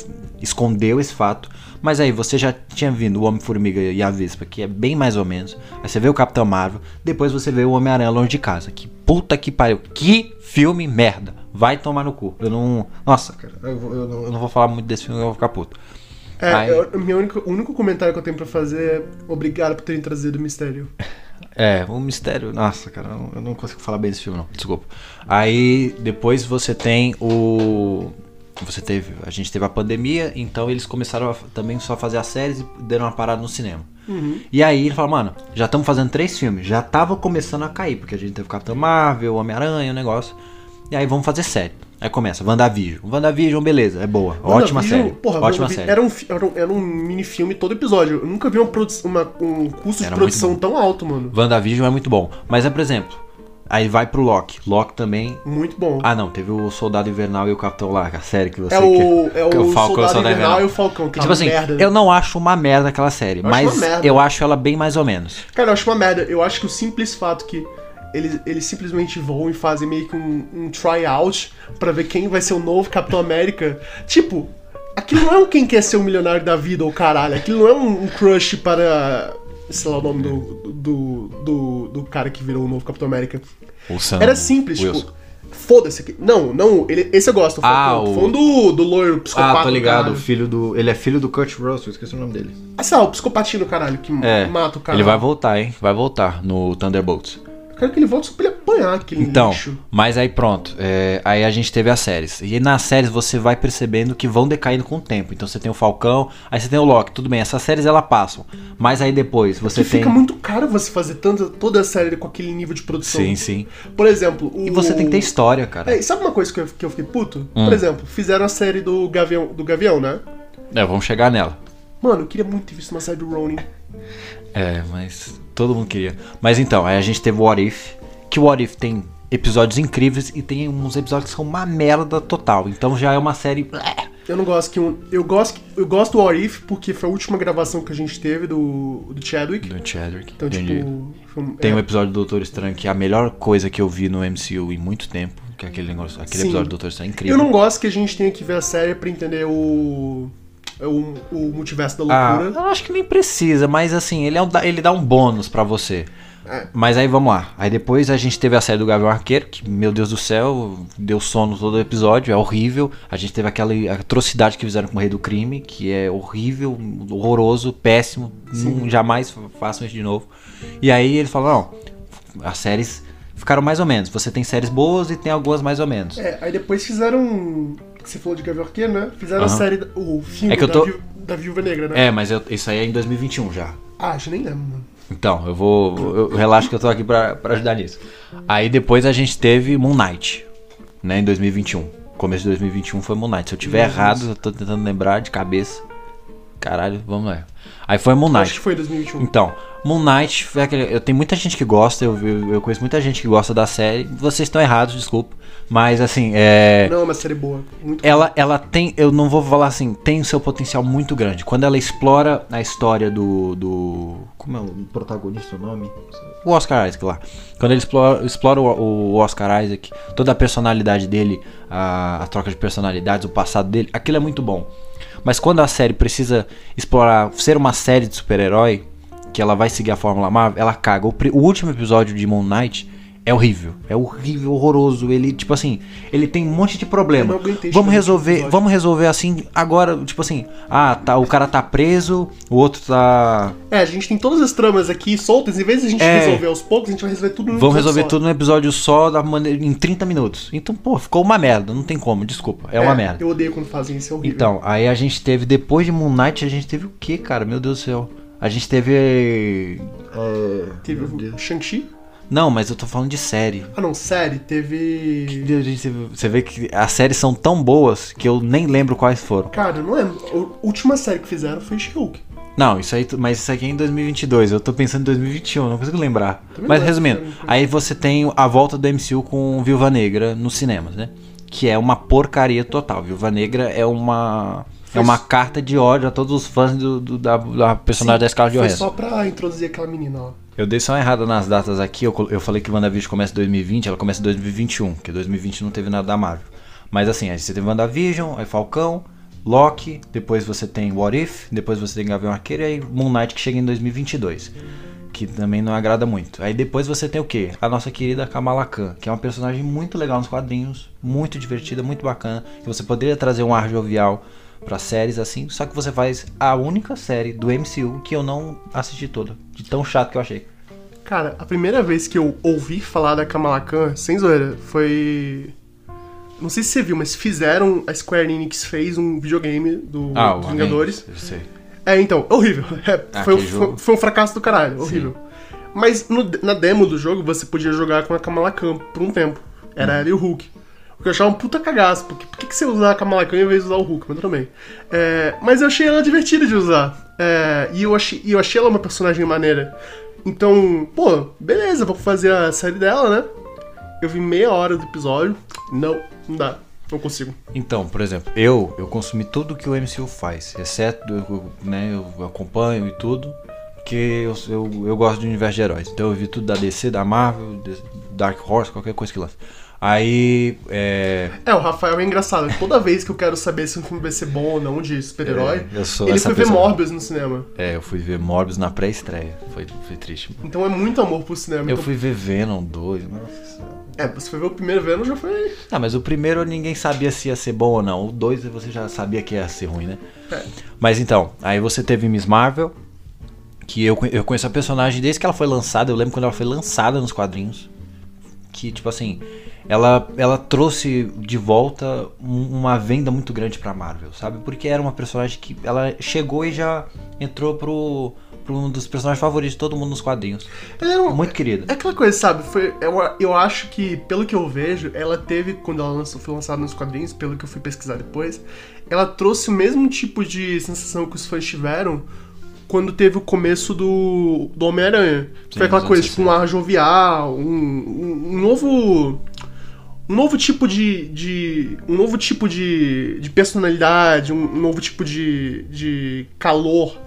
escondeu esse fato. Mas aí você já tinha vindo o Homem-Formiga e a Vespa, que é bem mais ou menos. Aí você vê o Capitão Marvel. Depois você vê o Homem-Aranha longe de casa. Que puta que pariu. Que filme merda. Vai tomar no cu. Eu não. Nossa, cara, eu, vou- eu não, eu não vou falar muito desse filme, eu vou ficar puto. É, Aí- eu, meu único, o único comentário que eu tenho pra fazer é obrigado por terem trazido o mistério. *laughs* É, o mistério. Nossa, cara, eu não, eu não consigo falar bem desse filme, não. Desculpa. Aí depois você tem o. Você teve. A gente teve a pandemia, então eles começaram a, também só a fazer as séries e deram uma parada no cinema. E aí ele falou, mano, já estamos fazendo três filmes. Já tava começando a cair, porque a gente teve Capitão Marvel, Homem-Aranha, o negócio. E aí vamos fazer série. Aí começa, WandaVision. WandaVision, beleza, é boa. Ótima WandaVision, série. Porra, ótima série. Era um, era, um, era um mini-filme todo episódio. Eu nunca vi uma, uma- um custo Era de produção tão alto, mano. WandaVision é muito bom. Mas é, por exemplo, Aí vai pro Loki. Loki também. Muito bom. Ah, não, teve o Soldado Invernal e o Capitão lá, a série que você é o, quer. é que o, Falcão e o Soldado Invernal e o Falcão, que é Tipo uma assim, merda. eu não acho uma merda aquela série, Eu acho mas uma merda. eu acho ela bem mais ou menos. Cara, eu acho uma merda. Eu acho que o simples fato que eles, eles simplesmente vão e fazem meio que um, um tryout pra ver quem vai ser o novo Capitão América. Tipo, aquilo não é um quem quer ser o milionário da vida ou caralho. Aquilo não é um, um crush para. Sei lá o nome do, do, do, do cara que virou o novo Capitão América. O Sam Era simples, Wilson. tipo. Foda-se. aqui. Não, não, ele, esse eu gosto. Ah, o- falando do, do loiro psicopata. Ah, tô do ligado, o filho do. Ele é filho do Kurt Russell, esqueci o nome dele. Ah, sei lá, o psicopatinho do caralho que É. mata o cara. Ele vai voltar, hein? Vai voltar no Thunderbolts. Eu quero que ele volte só pra ele apanhar aquele Então, lixo. mas aí pronto. é, aí a gente teve as séries. E nas séries você vai percebendo que vão decaindo com o tempo. Então você tem o Falcão, aí você tem o Loki, tudo bem. Essas séries elas passam. Mas aí depois você que tem. fica muito caro você fazer tanta, toda a série com aquele nível de produção. Sim, sim. Por exemplo, o... E você tem que ter história, cara. É, e sabe uma coisa que eu, que eu fiquei puto? Hum. Por exemplo, fizeram a série do Gavião, do Gavião, né? É, vamos chegar nela. Mano, eu queria muito ter visto uma série do Ronin. É, mas todo mundo queria. Mas então, aí a gente teve o What If, que o What If tem episódios incríveis e tem uns episódios que são uma merda total. Então já é uma série. Eu não gosto que um... Eu gosto, eu gosto do What If porque foi a última gravação que a gente teve do, do Chadwick. Do Chadwick. Então, entendi. tipo... um- Tem é, um episódio do Doutor Estranho que é a melhor coisa que eu vi no MCU em muito tempo. Que é aquele negócio. Aquele Sim. episódio do Doutor Estranho é incrível. Eu não gosto que a gente tenha que ver a série pra entender o... O, o multiverso da Ah, loucura. eu acho que nem precisa, mas assim, ele, é um- ele dá um bônus pra você. É. Mas aí vamos lá. Aí depois a gente teve a série do Gavião Arqueiro, que, meu Deus do céu, deu sono todo o episódio, é horrível. A gente teve aquela atrocidade que fizeram com o Rei do Crime, que é horrível, horroroso, péssimo. Não, jamais façam isso de novo. E aí ele falou: não, as séries ficaram mais ou menos. Você tem séries boas e tem algumas mais ou menos. É, aí depois fizeram. Você falou de Gavião Arqueiro, né? Fizeram a Aham. série, da- o filme É que eu da, tô- Viú- da Viúva Negra, né? É, mas eu- isso aí é em 2021 já. Ah, já nem lembro, mano. Então, eu vou. Eu, eu relaxo que eu tô aqui pra, pra ajudar nisso. Aí depois a gente teve Moon Knight, né, em 2021. Começo de 2021 foi Moon Knight. Se eu tiver Meu Deus. errado, eu tô tentando lembrar de cabeça. Caralho, vamos lá. Aí foi Moon Acho Knight. que foi 2021. Então, Moon Knight aquele. Eu tenho muita gente que gosta, eu, eu, conheço muita gente que gosta da série. Vocês estão errados, desculpa. Mas assim, é. Não, é uma série boa. Muito Ela, ela tem, eu não vou falar assim, tem o seu potencial muito grande. Quando ela explora a história do. do como é o protagonista o nome? O Oscar Isaac lá. Quando ele explora, explora o, o Oscar Isaac, toda a personalidade dele, a, a troca de personalidades, o passado dele, aquilo é muito bom. Mas quando a série precisa explorar, ser uma série de super-herói, que ela vai seguir a Fórmula Marvel, ela caga. O, o último episódio de Moon Knight é horrível. É horrível, horroroso. Ele, tipo assim, ele tem um monte de problema. Vamos resolver, vamos resolver assim agora, tipo assim, ah, tá, o cara tá preso, o outro tá É, a gente tem todas as tramas aqui soltas, em vez de a gente É. resolver aos poucos, a gente vai resolver tudo num Vamos resolver só. tudo num episódio só da maneira, em 30 minutos. Então, pô, ficou uma merda, não tem como, desculpa. É, uma merda. Eu odeio quando fazem isso, é horrível. Então, aí a gente teve, depois de Moon Knight, a gente teve o que, cara? Meu Deus do céu. A gente teve. é, Teve o. Shang-Chi. Não, mas eu tô falando de série. Ah, não, série. Teve. Gente- Você vê que as séries são tão boas que eu nem lembro quais foram. Cara, eu não lembro. A última série que fizeram foi She-Hulk. Não, isso aí, mas isso aqui é em 2022. Eu tô pensando em 2021, não consigo lembrar. Também Mas resumindo, aí você tem a volta do MCU com Viúva Negra nos cinemas, né? Que é uma porcaria total. Viúva Negra é uma é Foi uma carta de ódio a todos os fãs do, do- da, da personagem da Scarlett Foi Johansson. só pra introduzir aquela menina lá. Eu dei só uma errada nas datas aqui. Eu, eu falei que WandaVision começa em 2020, ela começa em 2021, porque 2020 não teve nada da Marvel. Mas assim, aí você tem WandaVision, aí Falcão, Loki, depois você tem What If, depois você tem Gavião Arqueiro e aí Moon Knight que chega em 2022. Que também não agrada muito. Aí depois você tem o quê? A nossa querida Kamala Khan, que é uma personagem muito legal nos quadrinhos, muito divertida, muito bacana. Que você poderia trazer um ar jovial pra séries assim, só que você faz a única série do MCU que eu não assisti toda, de tão chato que eu achei. Cara, a primeira vez que eu ouvi falar da Kamala Khan, sem zoeira, foi. Não sei se você viu, mas fizeram. A Square Enix fez um videogame do, dos Vingadores. Eu sei. É, então, horrível. *laughs* É, Ah, foi, aquele foi- um fracasso do caralho, horrível. Mas no- na demo do jogo você podia jogar com a Kamala Khan por um tempo. Era Hum. ela e o Hulk. O que eu achava um puta cagaço. Porque por que, que você usar a Kamala Khan em vez de usar o Hulk? Mas bem. É, mas eu achei ela divertida de usar. É, e eu achei, eu achei ela uma personagem maneira. Então, pô, beleza, vou fazer a série dela, né? eu vi meia hora do episódio. Não, não dá. Não consigo. Então, por exemplo, eu eu consumi tudo que o MCU faz, exceto eu, né, eu acompanho e tudo, porque eu, eu, eu gosto de universo de heróis. Então eu vi tudo da DC, da Marvel, Dark Horse, qualquer coisa que lança. Aí, é, É, o Rafael é engraçado. Toda vez que eu quero saber se um filme vai ser bom ou não de super-herói, É, ele foi ver pessoa. Morbius no cinema. é, eu fui ver Morbius na pré-estreia. Foi, foi triste. Então é muito amor pro cinema. Eu Então- fui ver Venom 2, nossa. É, você foi ver o primeiro Venom, já foi. Ah, mas o primeiro ninguém sabia se ia ser bom ou não. O dois você já sabia que ia ser ruim, né? É. Mas então, aí você teve Miss Marvel, que eu, eu conheço a personagem desde que ela foi lançada. Eu lembro quando ela foi lançada nos quadrinhos. Que, tipo assim, ela, ela trouxe de volta um- uma venda muito grande pra Marvel, sabe? Porque era uma personagem que ela chegou e já entrou pro, pro um dos personagens favoritos de todo mundo nos quadrinhos. Ela era um- Muito querida. É aquela coisa, sabe? Foi, eu, eu acho que, pelo que eu vejo, ela teve, quando ela lançou, foi lançada nos quadrinhos, pelo que eu fui pesquisar depois, ela trouxe o mesmo tipo de sensação que os fãs tiveram quando teve o começo do, do Homem-Aranha. Foi aquela coisa, tipo, um ar jovial, um, um, um novo. Um novo tipo de. de um novo tipo de, de personalidade, um, um novo tipo de, de calor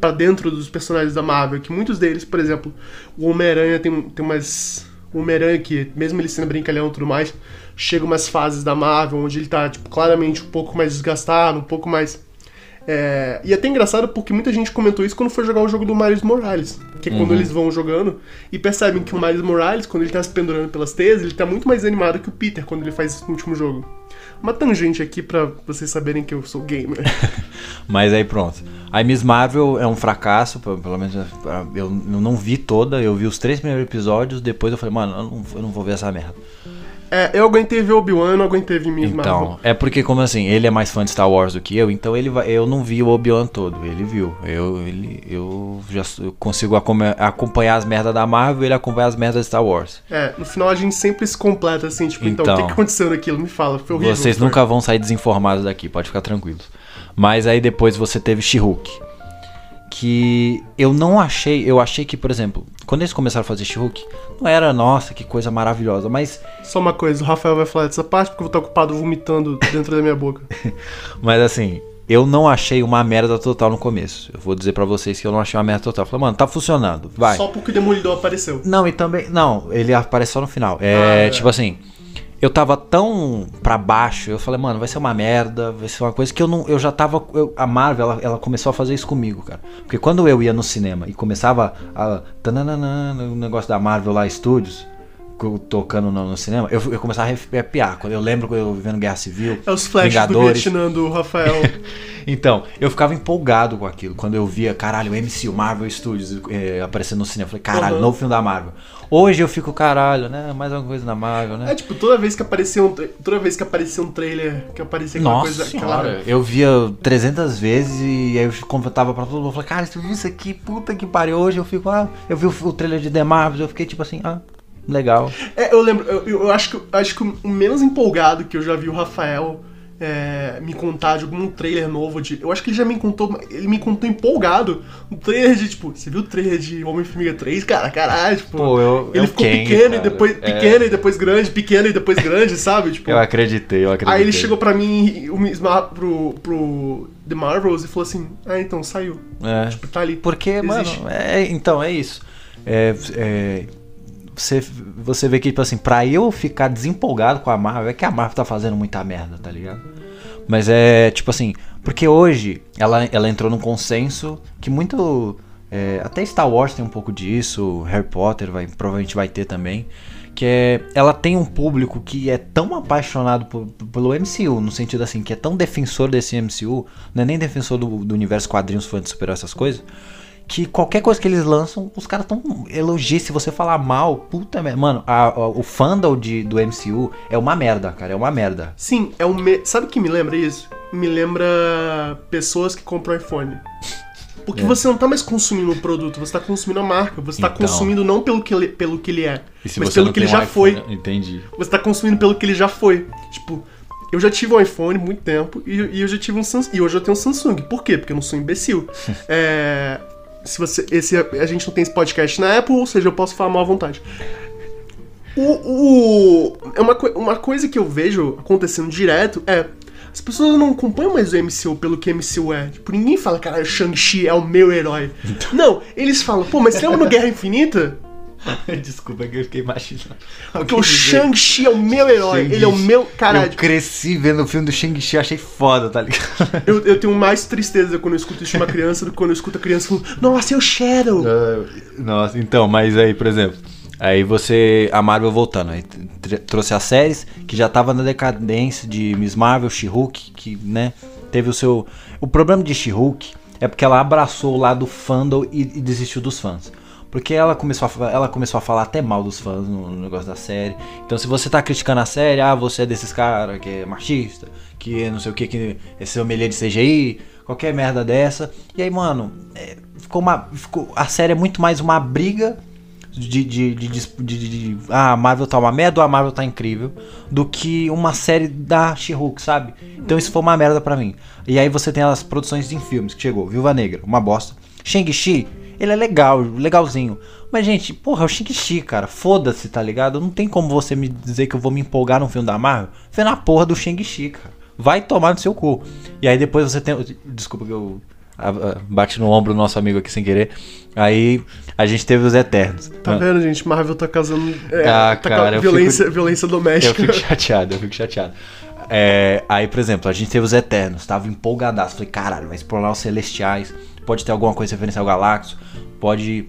pra dentro dos personagens da Marvel. Que muitos deles, por exemplo, o Homem-Aranha tem, tem umas. O Homem-Aranha que, mesmo ele sendo brincalhão e tudo mais, chega umas fases da Marvel onde ele tá, tipo, claramente um pouco mais desgastado, um pouco mais. É, e é até engraçado porque muita gente comentou isso quando foi jogar o jogo do Miles Morales. Que é quando eles vão jogando e percebem que o Miles Morales, quando ele tá se pendurando pelas teias, ele tá muito mais animado que o Peter quando ele faz no último jogo. Uma tangente aqui pra vocês saberem que eu sou gamer. *laughs* Mas aí pronto. Aí Miss Marvel é um fracasso, pe- pelo menos eu, eu não vi toda, eu vi os três primeiros episódios, depois eu falei, mano, eu não, eu não vou ver essa merda. É, eu aguentei ver Obi-Wan, não aguentei ver Miss Marvel. Então, é porque como assim, ele é mais fã de Star Wars do que eu, então ele vai, eu não vi o Obi-Wan todo, ele viu. Eu, ele, eu já eu consigo acompanhar as merdas da Marvel, ele acompanha as merdas de Star Wars. É, no final a gente sempre se completa assim, tipo, então, o que, Então. que aconteceu naquilo? Me fala, foi horrível. Vocês nunca vão sair desinformados daqui, pode ficar tranquilos. Mas aí depois você teve She-Hulk. Que eu não achei, eu achei que, por exemplo, quando eles começaram a fazer She-Hulk, não era, nossa, que coisa maravilhosa, mas, Só uma coisa, o Rafael vai falar dessa parte porque eu vou estar ocupado vomitando dentro da minha boca. *laughs* mas assim, eu não achei uma merda total no começo. Eu vou dizer pra vocês que eu não achei uma merda total. Eu falei, mano, tá funcionando, vai. Só porque o Demolidor apareceu. Não, e também. Não, ele aparece só no final. É, Ah, é. tipo assim. Eu tava tão pra baixo, eu falei, mano, vai ser uma merda, vai ser uma coisa que eu não. Eu já tava. eu- a Marvel, ela, ela começou a fazer isso comigo, cara. Porque quando eu ia no cinema e começava a. tananana, o negócio da Marvel lá, Studios, co- tocando no, no cinema, eu, eu começava a arrepiar. Quando eu lembro eu vendo Guerra Civil. É os flashes do. Vietnã do Rafael. *laughs* Então, eu ficava empolgado com aquilo. Quando eu via, caralho, o MCU, Marvel Studios eh, aparecendo no cinema. Eu falei, caralho, Uhum. novo filme da Marvel. Hoje eu fico, caralho, né? Mais uma coisa da Marvel, né? É tipo, toda vez que aparecia um, toda vez que aparecia um trailer, que aparecia aquela Nossa coisa, senhora, aquela eu via 300 vezes e aí eu contava pra todo mundo, eu falei, cara, isso aqui? Puta que pariu. Hoje eu fico, ah, eu vi o, o trailer de The Marvels, eu fiquei tipo assim, ah, legal. É, eu lembro, eu, eu acho que acho que o menos empolgado que eu já vi o Rafael é, me contar de algum trailer novo de. Eu acho que ele já me contou. Ele me contou empolgado. Um trailer de, tipo, você viu o trailer de Homem-Formiga 3? Cara, caralho, tipo. Pô, eu- ele eu ficou pequeno e cara. depois. É. Pequeno e depois grande, pequeno e depois grande, sabe? Tipo. Eu acreditei, eu acreditei. Aí ele chegou pra mim, pro, pro The Marvels e falou assim: Ah, então saiu. É. Tipo, tá ali. Porque, Existe. mano, é, então, é isso. É, é, você, você vê que, tipo assim, pra eu ficar desempolgado com a Marvel, é que a Marvel tá fazendo muita merda, tá ligado? Mas é, tipo assim, porque hoje ela, ela entrou num consenso que muito. é, até Star Wars tem um pouco disso, Harry Potter vai, provavelmente vai ter também. Que é. Ela tem um público que é tão apaixonado por- pelo MCU, no sentido assim, que é tão defensor desse MCU, não é nem defensor do, do universo quadrinhos, fã de super essas coisas, que qualquer coisa que eles lançam, os caras tão elogiam. Se você falar mal, puta merda. Mano, a- a- o fandom de, do MCU é uma merda, cara, é uma merda. Sim, é um. Me... Sabe o que me lembra isso? Me lembra pessoas que compram iPhone. Porque É. você não tá mais consumindo o produto, você tá consumindo a marca. Você tá Então. consumindo não pelo que ele, pelo que ele é, mas pelo que ele um já iPhone, foi. Entendi. Você tá consumindo pelo que ele já foi. Tipo, eu já tive um iPhone há muito tempo e, e eu já tive um Samsung. E hoje eu tenho um Samsung. Por quê? Porque eu não sou imbecil. *laughs* é, se você. Esse, a gente não tem esse podcast na Apple, ou seja, eu posso falar mal à vontade. O, o, é uma, uma coisa que eu vejo acontecendo direto é. As pessoas não acompanham mais o MCU pelo que o MCU é. Tipo, ninguém fala, cara, Shang-Chi é o meu herói. Não, eles falam, pô, mas você lembra no *laughs* Guerra Infinita? *laughs* Desculpa que eu fiquei imaginando. Porque o Shang-Chi é o meu herói. Ele é o meu. Caralho, Eu cresci vendo o filme do Shang-Chi, achei foda, tá ligado? eu, eu tenho mais tristeza quando eu escuto isso de uma criança do que quando eu escuto a criança falando, nossa, é o Shadow. Nossa, então, mas aí, por exemplo, aí você. A Marvel voltando, aí tr- trouxe as séries que já tava na decadência de Miss Marvel, She-Hulk, que, né, teve o seu. O problema de She-Hulk é porque ela abraçou o lado fandom e, e desistiu dos fãs. Porque ela começou, a, ela começou a falar até mal dos fãs no, no negócio da série. Então, se você tá criticando a série, ah, você é desses caras que é machista, que é não sei o que, que é sommelier de CGI, qualquer merda dessa. E aí, mano, é, ficou uma. Ficou, a série é muito mais uma briga de, de, de, de, ah, a Marvel tá uma merda ou a Marvel tá incrível, do que uma série da She-Hulk, sabe? Então isso foi uma merda pra mim. E aí você tem as produções em filmes que chegou, Viúva Negra, uma bosta. Shang-Chi, ele é legal, legalzinho. Mas, gente, porra, é o Shang-Chi, cara. Foda-se, tá ligado? Não tem como você me dizer que eu vou me empolgar num filme da Marvel vendo a porra do Shang-Chi, cara. Vai tomar no seu cu. E aí depois você tem. Desculpa que eu ah, ah, bati no ombro do nosso amigo aqui sem querer. Aí a gente teve os Eternos. Tá vendo, gente? Marvel tá causando é, Ah, tá cara, eu violência, fico- violência Eu doméstica. fico chateado, eu fico chateado. É, aí, por exemplo, a gente teve os Eternos, tava empolgadaço. Falei, caralho, vai explorar os Celestiais. Pode ter alguma coisa referente ao Galactus. Pode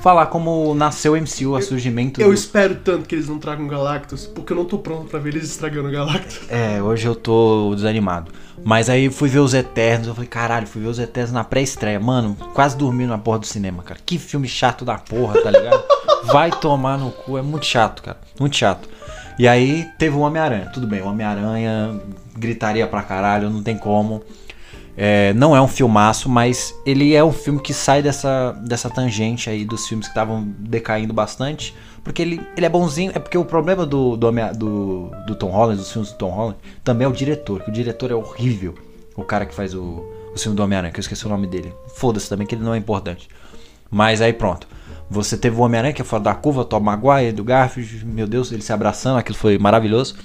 falar como nasceu o MCU, o surgimento. Eu do- espero tanto que eles não tragam Galactus, porque eu não tô pronto pra ver eles estragando Galactus. É, hoje eu tô desanimado. Mas aí fui ver os Eternos, eu falei, caralho, fui ver os Eternos na pré-estreia. Mano, quase dormi na porra do cinema, cara. Que filme chato da porra, tá ligado? *laughs* Vai tomar no cu, é muito chato, cara. Muito chato. E aí teve o Homem-Aranha. Tudo bem, o Homem-Aranha gritaria pra caralho, não tem como. É, não é um filmaço, mas ele é um filme que sai dessa, dessa tangente aí dos filmes que estavam decaindo bastante. Porque ele, ele é bonzinho. É porque o problema do, do, do, do Tom Holland, dos filmes do Tom Holland, também é o diretor. Que o diretor é horrível. O cara que faz o, o filme do Homem-Aranha, que eu esqueci o nome dele. Foda-se também, que ele não é importante. Mas aí pronto. Você teve o Homem-Aranha, que é fora da curva, Tom Maguire, do Garfield, meu Deus, eles se abraçando, aquilo foi maravilhoso.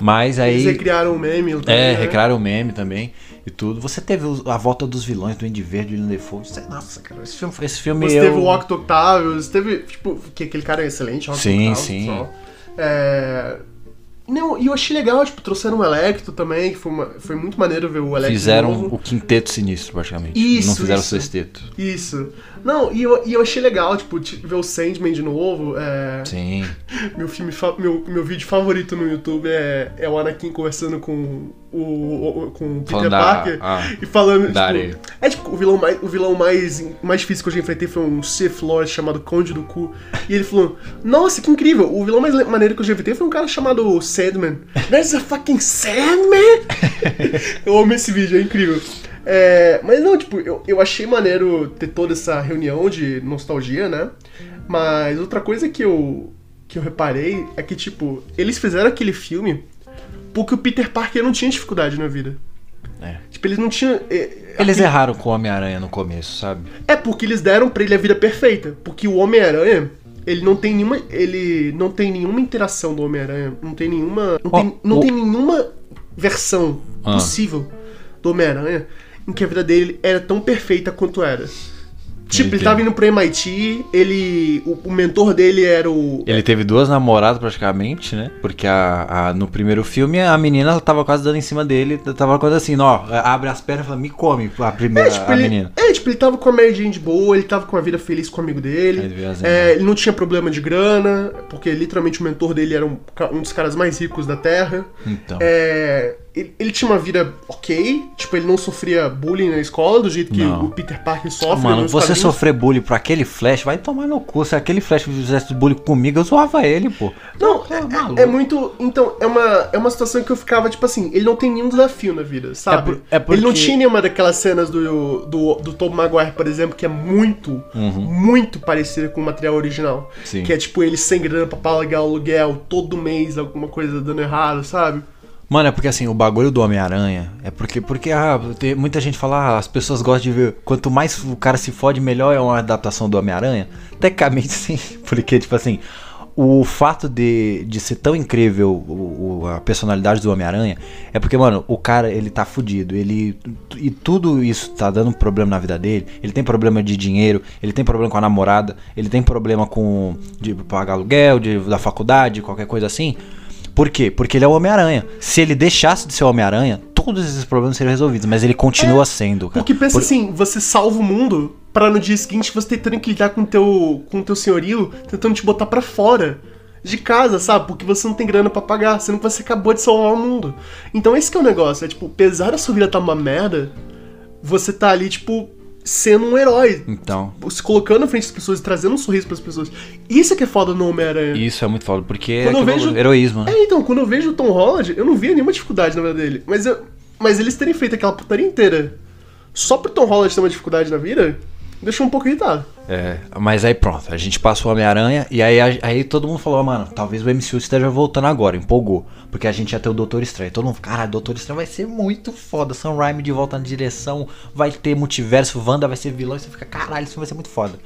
Mas aí. Eles recriaram o meme. também, É, né? recriaram o meme também e tudo. Você teve a volta dos vilões do Andy Verde e do Defoe. Nossa, cara, esse filme, esse filme Você eu... teve o Octo Octavius, teve, tipo, que aquele cara é excelente, Octo Sim, Octavius, sim. É... Não, e eu achei legal, tipo, trouxeram o Electro também, que foi, uma- foi muito maneiro ver o Electro Fizeram novo. o quinteto sinistro, praticamente. Isso, Não fizeram isso. o sexteto. Isso. Não, e eu, e eu achei legal, tipo, ti- ver o Sandman de novo. É... Sim. *laughs* Meu filme, meu, meu vídeo favorito no YouTube é, é o Anakin conversando com o, o- com o Peter da- Parker ah, e falando, tipo, é tipo, o vilão, mais, o vilão mais, mais difícil que eu já enfrentei foi um Sith Lord chamado Conde do Cu. E ele falou, nossa, que incrível, o vilão mais maneiro que eu já enfrentei foi um cara chamado Sandman. There's a fucking Sandman? *laughs* eu amo esse vídeo, é incrível. É, mas não, tipo, eu, eu achei maneiro ter toda essa reunião de nostalgia, né? Mas outra coisa que eu, que eu reparei é que, tipo, eles fizeram aquele filme porque o Peter Parker não tinha dificuldade na vida. É. Tipo, eles não tinham. é, Eles erraram com o Homem-Aranha no começo, sabe? É porque eles deram pra ele a vida perfeita. Porque o Homem-Aranha, ele não tem nenhuma. Ele não tem nenhuma interação do Homem-Aranha. Não tem nenhuma. Não, Ó, tem, não o- tem nenhuma versão Ah. possível do Homem-Aranha em que a vida dele era tão perfeita quanto era. Tipo, ele tava indo pro MIT, ele. O, o mentor dele era o. Ele teve duas namoradas praticamente, né? Porque a, a- no primeiro filme a menina tava quase dando em cima dele. Tava coisa assim, ó, abre as pernas e fala, me come a primeira É, tipo, a ele, menina. é, tipo, ele tava com a Mary Jane de boa, ele tava com a vida feliz com o amigo dele. É, ele não tinha problema de grana, porque literalmente o mentor dele era um, um dos caras mais ricos da Terra. Então. É, ele, ele tinha uma vida ok, tipo, ele não sofria bullying na escola, do jeito que Não. o Peter Parker sofre Mano, você quadrinhos. sofrer bullying por aquele flash, vai tomar no cu. Se aquele flash fizesse bullying comigo, eu zoava ele, pô. Não, é- maluco. é, é muito. Então, é uma, é uma situação que eu ficava, tipo assim, ele não tem nenhum desafio na vida, sabe? É por- é Ele não porque- tinha nenhuma daquelas cenas do, do, do Tom Maguire, por exemplo, que é muito, muito parecida com o material original. Uhum. Sim. Que é tipo ele sem grana pra pagar o aluguel, todo mês alguma coisa dando errado, sabe? Mano, é porque assim, o bagulho do Homem-Aranha é porque, porque ah, tem, muita gente fala, ah, as pessoas gostam de ver. Quanto mais o cara se fode, melhor é uma adaptação do Homem-Aranha. Tecnicamente *laughs* sim, porque, tipo assim, o fato de, de ser tão incrível o, o- a personalidade do Homem-Aranha é porque, mano, o cara, ele tá fudido. Ele, e tudo isso tá dando problema na vida dele. Ele tem problema de dinheiro, ele tem problema com a namorada, ele tem problema com de pagar aluguel, de, da faculdade, qualquer coisa assim. Por quê? Porque ele é o Homem-Aranha. Se ele deixasse de ser o Homem-Aranha, todos esses problemas seriam resolvidos. Mas ele continua sendo, cara. Porque pensa Por- assim, você salva o mundo pra no dia seguinte você tentando que lidar com o teu, com teu senhorio, tentando te botar pra fora de casa, sabe? Porque você não tem grana pra pagar, sendo que você acabou de salvar o mundo. Então esse que é o negócio, é tipo, apesar da sua vida tá uma merda, você tá ali, tipo, sendo um herói. Então, Se colocando na frente das pessoas e trazendo um sorriso pras pessoas. Isso é que é foda no Homem-Aranha. isso é muito foda, porque é Quando eu aquele vejo- heroísmo, né? É, então, quando eu vejo o Tom Holland, eu não via nenhuma dificuldade na vida dele. Mas, eu, mas eles terem feito aquela putaria inteira só pro Tom Holland ter uma dificuldade na vida, deixou um pouco irritado. É, mas aí pronto, a gente passou Homem-Aranha e aí, aí todo mundo falou, mano, talvez o MCU esteja voltando agora, empolgou. Porque a gente ia ter o Doutor Estranho. Todo mundo, cara, Doutor Estranho vai ser muito foda. Sam Raimi de volta na direção, vai ter multiverso, Wanda vai ser vilão, e você fica, caralho, isso vai ser muito foda.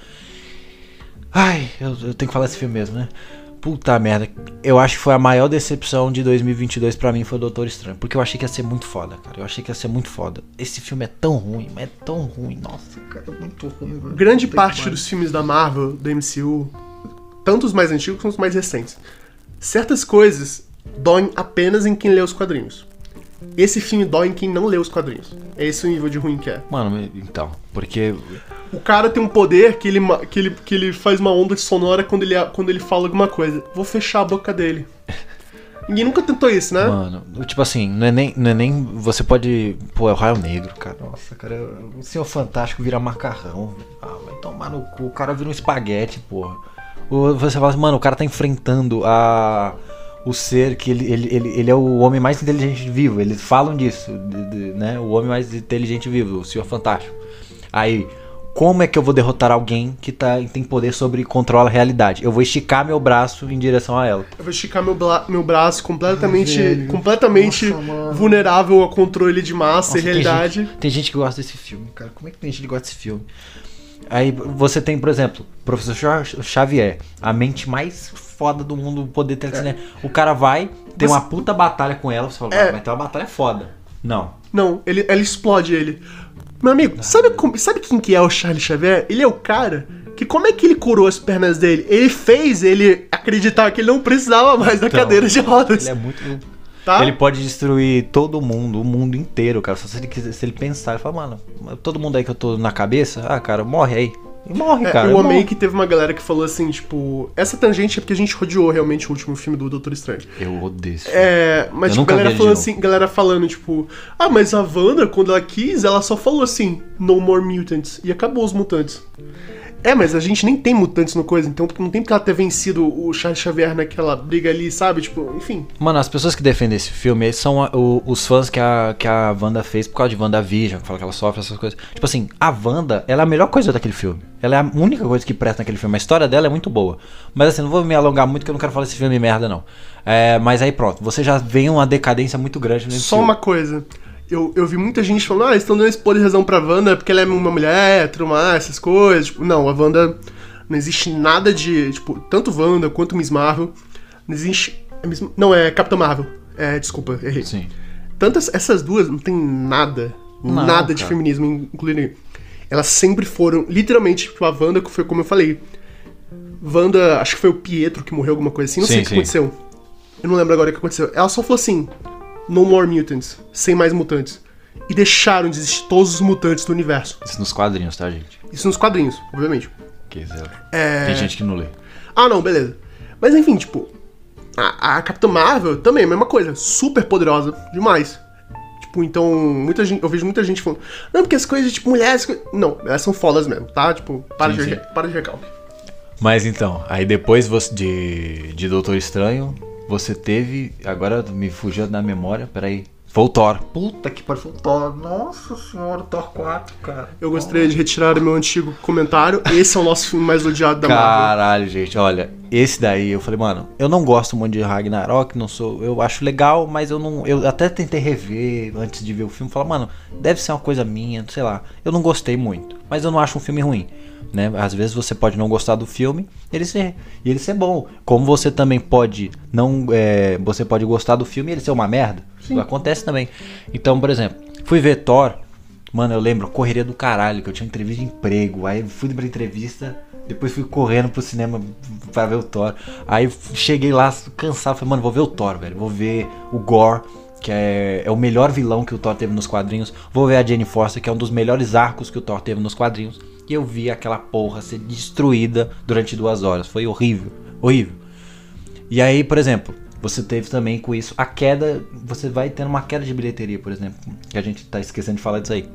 Ai, eu, eu tenho que falar desse filme mesmo, né? Puta merda, eu acho que foi a maior decepção de 2022 pra mim foi o Doutor Estranho. Porque eu achei que ia ser muito foda, cara. Eu achei que ia ser muito foda. Esse filme é tão ruim, mas é tão ruim. Nossa, cara, é muito ruim. Grande parte dos filmes da Marvel, da MCU, tanto os mais antigos quanto os mais recentes, certas coisas doem apenas em quem lê os quadrinhos. Esse filme dói em quem não lê os quadrinhos. É esse o nível de ruim que é. Mano, então, porque O cara tem um poder que ele, que ele, que ele faz uma onda sonora quando ele, quando ele fala alguma coisa. Vou fechar a boca dele. *laughs* Ninguém nunca tentou isso, né? Mano, tipo assim, não é nem. Não é nem você pode. Pô, é o Raio Negro, cara. Nossa, cara, o Senhor Fantástico vira macarrão. Ah, vai tomar no cu. O cara vira um espaguete, porra. O- Você fala assim, mano, o cara tá enfrentando a. O ser que ele, ele, ele, ele é o homem mais inteligente vivo. Eles falam disso, de- de- né? O homem mais inteligente vivo, o Senhor Fantástico. Aí, como é que eu vou derrotar alguém que tá, tem poder sobre controla a realidade? Eu vou esticar meu braço em direção a ela. Eu vou esticar meu, meu braço completamente, Velho. completamente Nossa, vulnerável ao controle de massa Nossa, e tem realidade. gente- Tem gente, que gosta desse filme, cara. Como é que tem gente que gosta desse filme? Aí você tem, por exemplo, o professor Xa- Xavier, a mente mais foda do mundo, o poder telecinese. O cara vai, tem Você- uma puta batalha com ela, você fala, É. vai ter uma batalha foda. Não. Não, ele, ela explode ele. Meu amigo, sabe, como- sabe quem que é o Charles Xavier? Ele é o cara que como é que ele curou as pernas dele? Ele fez ele acreditar que ele não precisava mais da Então, cadeira de rodas. Ele é muito. Tá? Ele pode destruir todo mundo, o mundo inteiro, cara. Só se ele quiser, se ele pensar, ele fala, mano, todo mundo aí que eu tô na cabeça, ah, cara, morre aí. E morre, É, cara. eu amei morre. que teve uma galera que falou assim, tipo, essa tangente é porque a gente rodeou realmente o último filme do Doutor Estranho. Eu odeio esse filme. É, mas Eu tipo, galera falando assim, galera falando, tipo, ah, mas a Wanda, quando ela quis, ela só falou assim, no more mutants, e acabou os mutantes. É, mas a gente nem tem mutantes no coisa, então não tem porque ela ter vencido o Charles Xavier naquela briga ali, sabe? Tipo, enfim. Mano, as pessoas que defendem esse filme são a- o- os fãs que a, que a Wanda fez por causa de WandaVision, que fala que ela sofre essas coisas. Tipo assim, a Wanda, ela é a melhor coisa daquele filme. Ela é a única coisa que presta naquele filme. A história dela é muito boa. Mas assim, não vou me alongar muito, que eu não quero falar desse filme merda, não. É, mas aí pronto, você já vem uma decadência muito grande no Só MCU. uma coisa. Eu, eu vi muita gente falando, ah, eles estão dando esse poder de razão pra Wanda porque ela é uma mulher, mais, essas coisas. Tipo, não, a Wanda. Não existe nada de. Tipo, tanto Wanda quanto Miss Marvel. Não existe. é Miss- não, é Capitã Marvel. É, desculpa, errei. Sim. Tantas essas duas não tem nada, Não, nada de cara. feminismo incluído. Elas sempre foram, literalmente, tipo, a Wanda, que foi como eu falei. Wanda, acho que foi o Pietro que morreu, alguma coisa assim, não sei Sim, o que sim. aconteceu. Eu não lembro agora o que aconteceu. Ela só falou assim: No more mutants, sem mais mutantes. E deixaram de existir todos os mutantes do universo. Isso nos quadrinhos, tá, gente? Isso nos quadrinhos, obviamente. Que, lá. É... Tem gente que não lê. Ah, não, beleza. Mas enfim, tipo, a, a Capitã Marvel também, a mesma coisa. Super poderosa, demais. Tipo, então, muita gente, eu vejo muita gente falando, não, porque as coisas, tipo, mulheres. co-" Não, elas são fodas mesmo, tá? Tipo, para, Sim, de, sim. para de recalque. Mas então, aí depois de, de Doutor Estranho, você teve. Agora me fugiu da memória, peraí. Foi o Thor. Puta que pariu, foi o Thor. Nossa senhora, Thor 4, cara. Eu gostaria de retirar o meu antigo comentário. Esse é o nosso filme mais odiado da Marvel. Caralho, gente, olha. esse daí, eu falei, mano, eu não gosto muito de Ragnarok, não sou, eu acho legal, mas eu não, eu até tentei rever antes de ver o filme, falar, mano, deve ser uma coisa minha, sei lá. Eu não gostei muito, mas eu não acho um filme ruim, né? Às vezes você pode não gostar do filme, ele ser, e ele ser bom. Como você também pode não, é, você pode gostar do filme e ele ser uma merda. Isso acontece também. Então, por exemplo, fui ver Thor, mano, eu lembro, correria do caralho, que eu tinha entrevista de emprego, aí fui pra entrevista depois fui correndo pro cinema pra ver o Thor. Aí cheguei lá cansado, falei, mano, vou ver o Thor, velho. Vou ver o Gore, que é, é o melhor vilão que o Thor teve nos quadrinhos. Vou ver a Jane Foster, que é um dos melhores arcos que o Thor teve nos quadrinhos. E eu vi aquela porra ser destruída durante duas horas. Foi horrível, horrível. E aí, por exemplo, você teve também com isso a queda. Você vai tendo uma queda de bilheteria, por exemplo. Que a gente tá esquecendo de falar disso aí.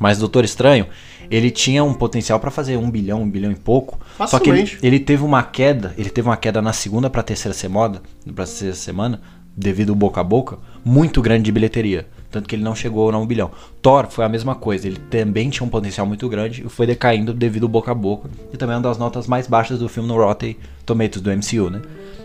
Mas Doutor Estranho, ele tinha um potencial para fazer um bilhão, um bilhão e pouco. Só que ele, ele, teve uma queda, ele teve uma queda na segunda para terceira semana, para terceira semana, devido ao boca a boca, muito grande de bilheteria. Tanto que ele não chegou a um bilhão. Thor foi a mesma coisa, ele também tinha um potencial muito grande e foi decaindo devido ao boca a boca. E também é uma das notas mais baixas do filme no Rotten Tomatoes do MCU, né?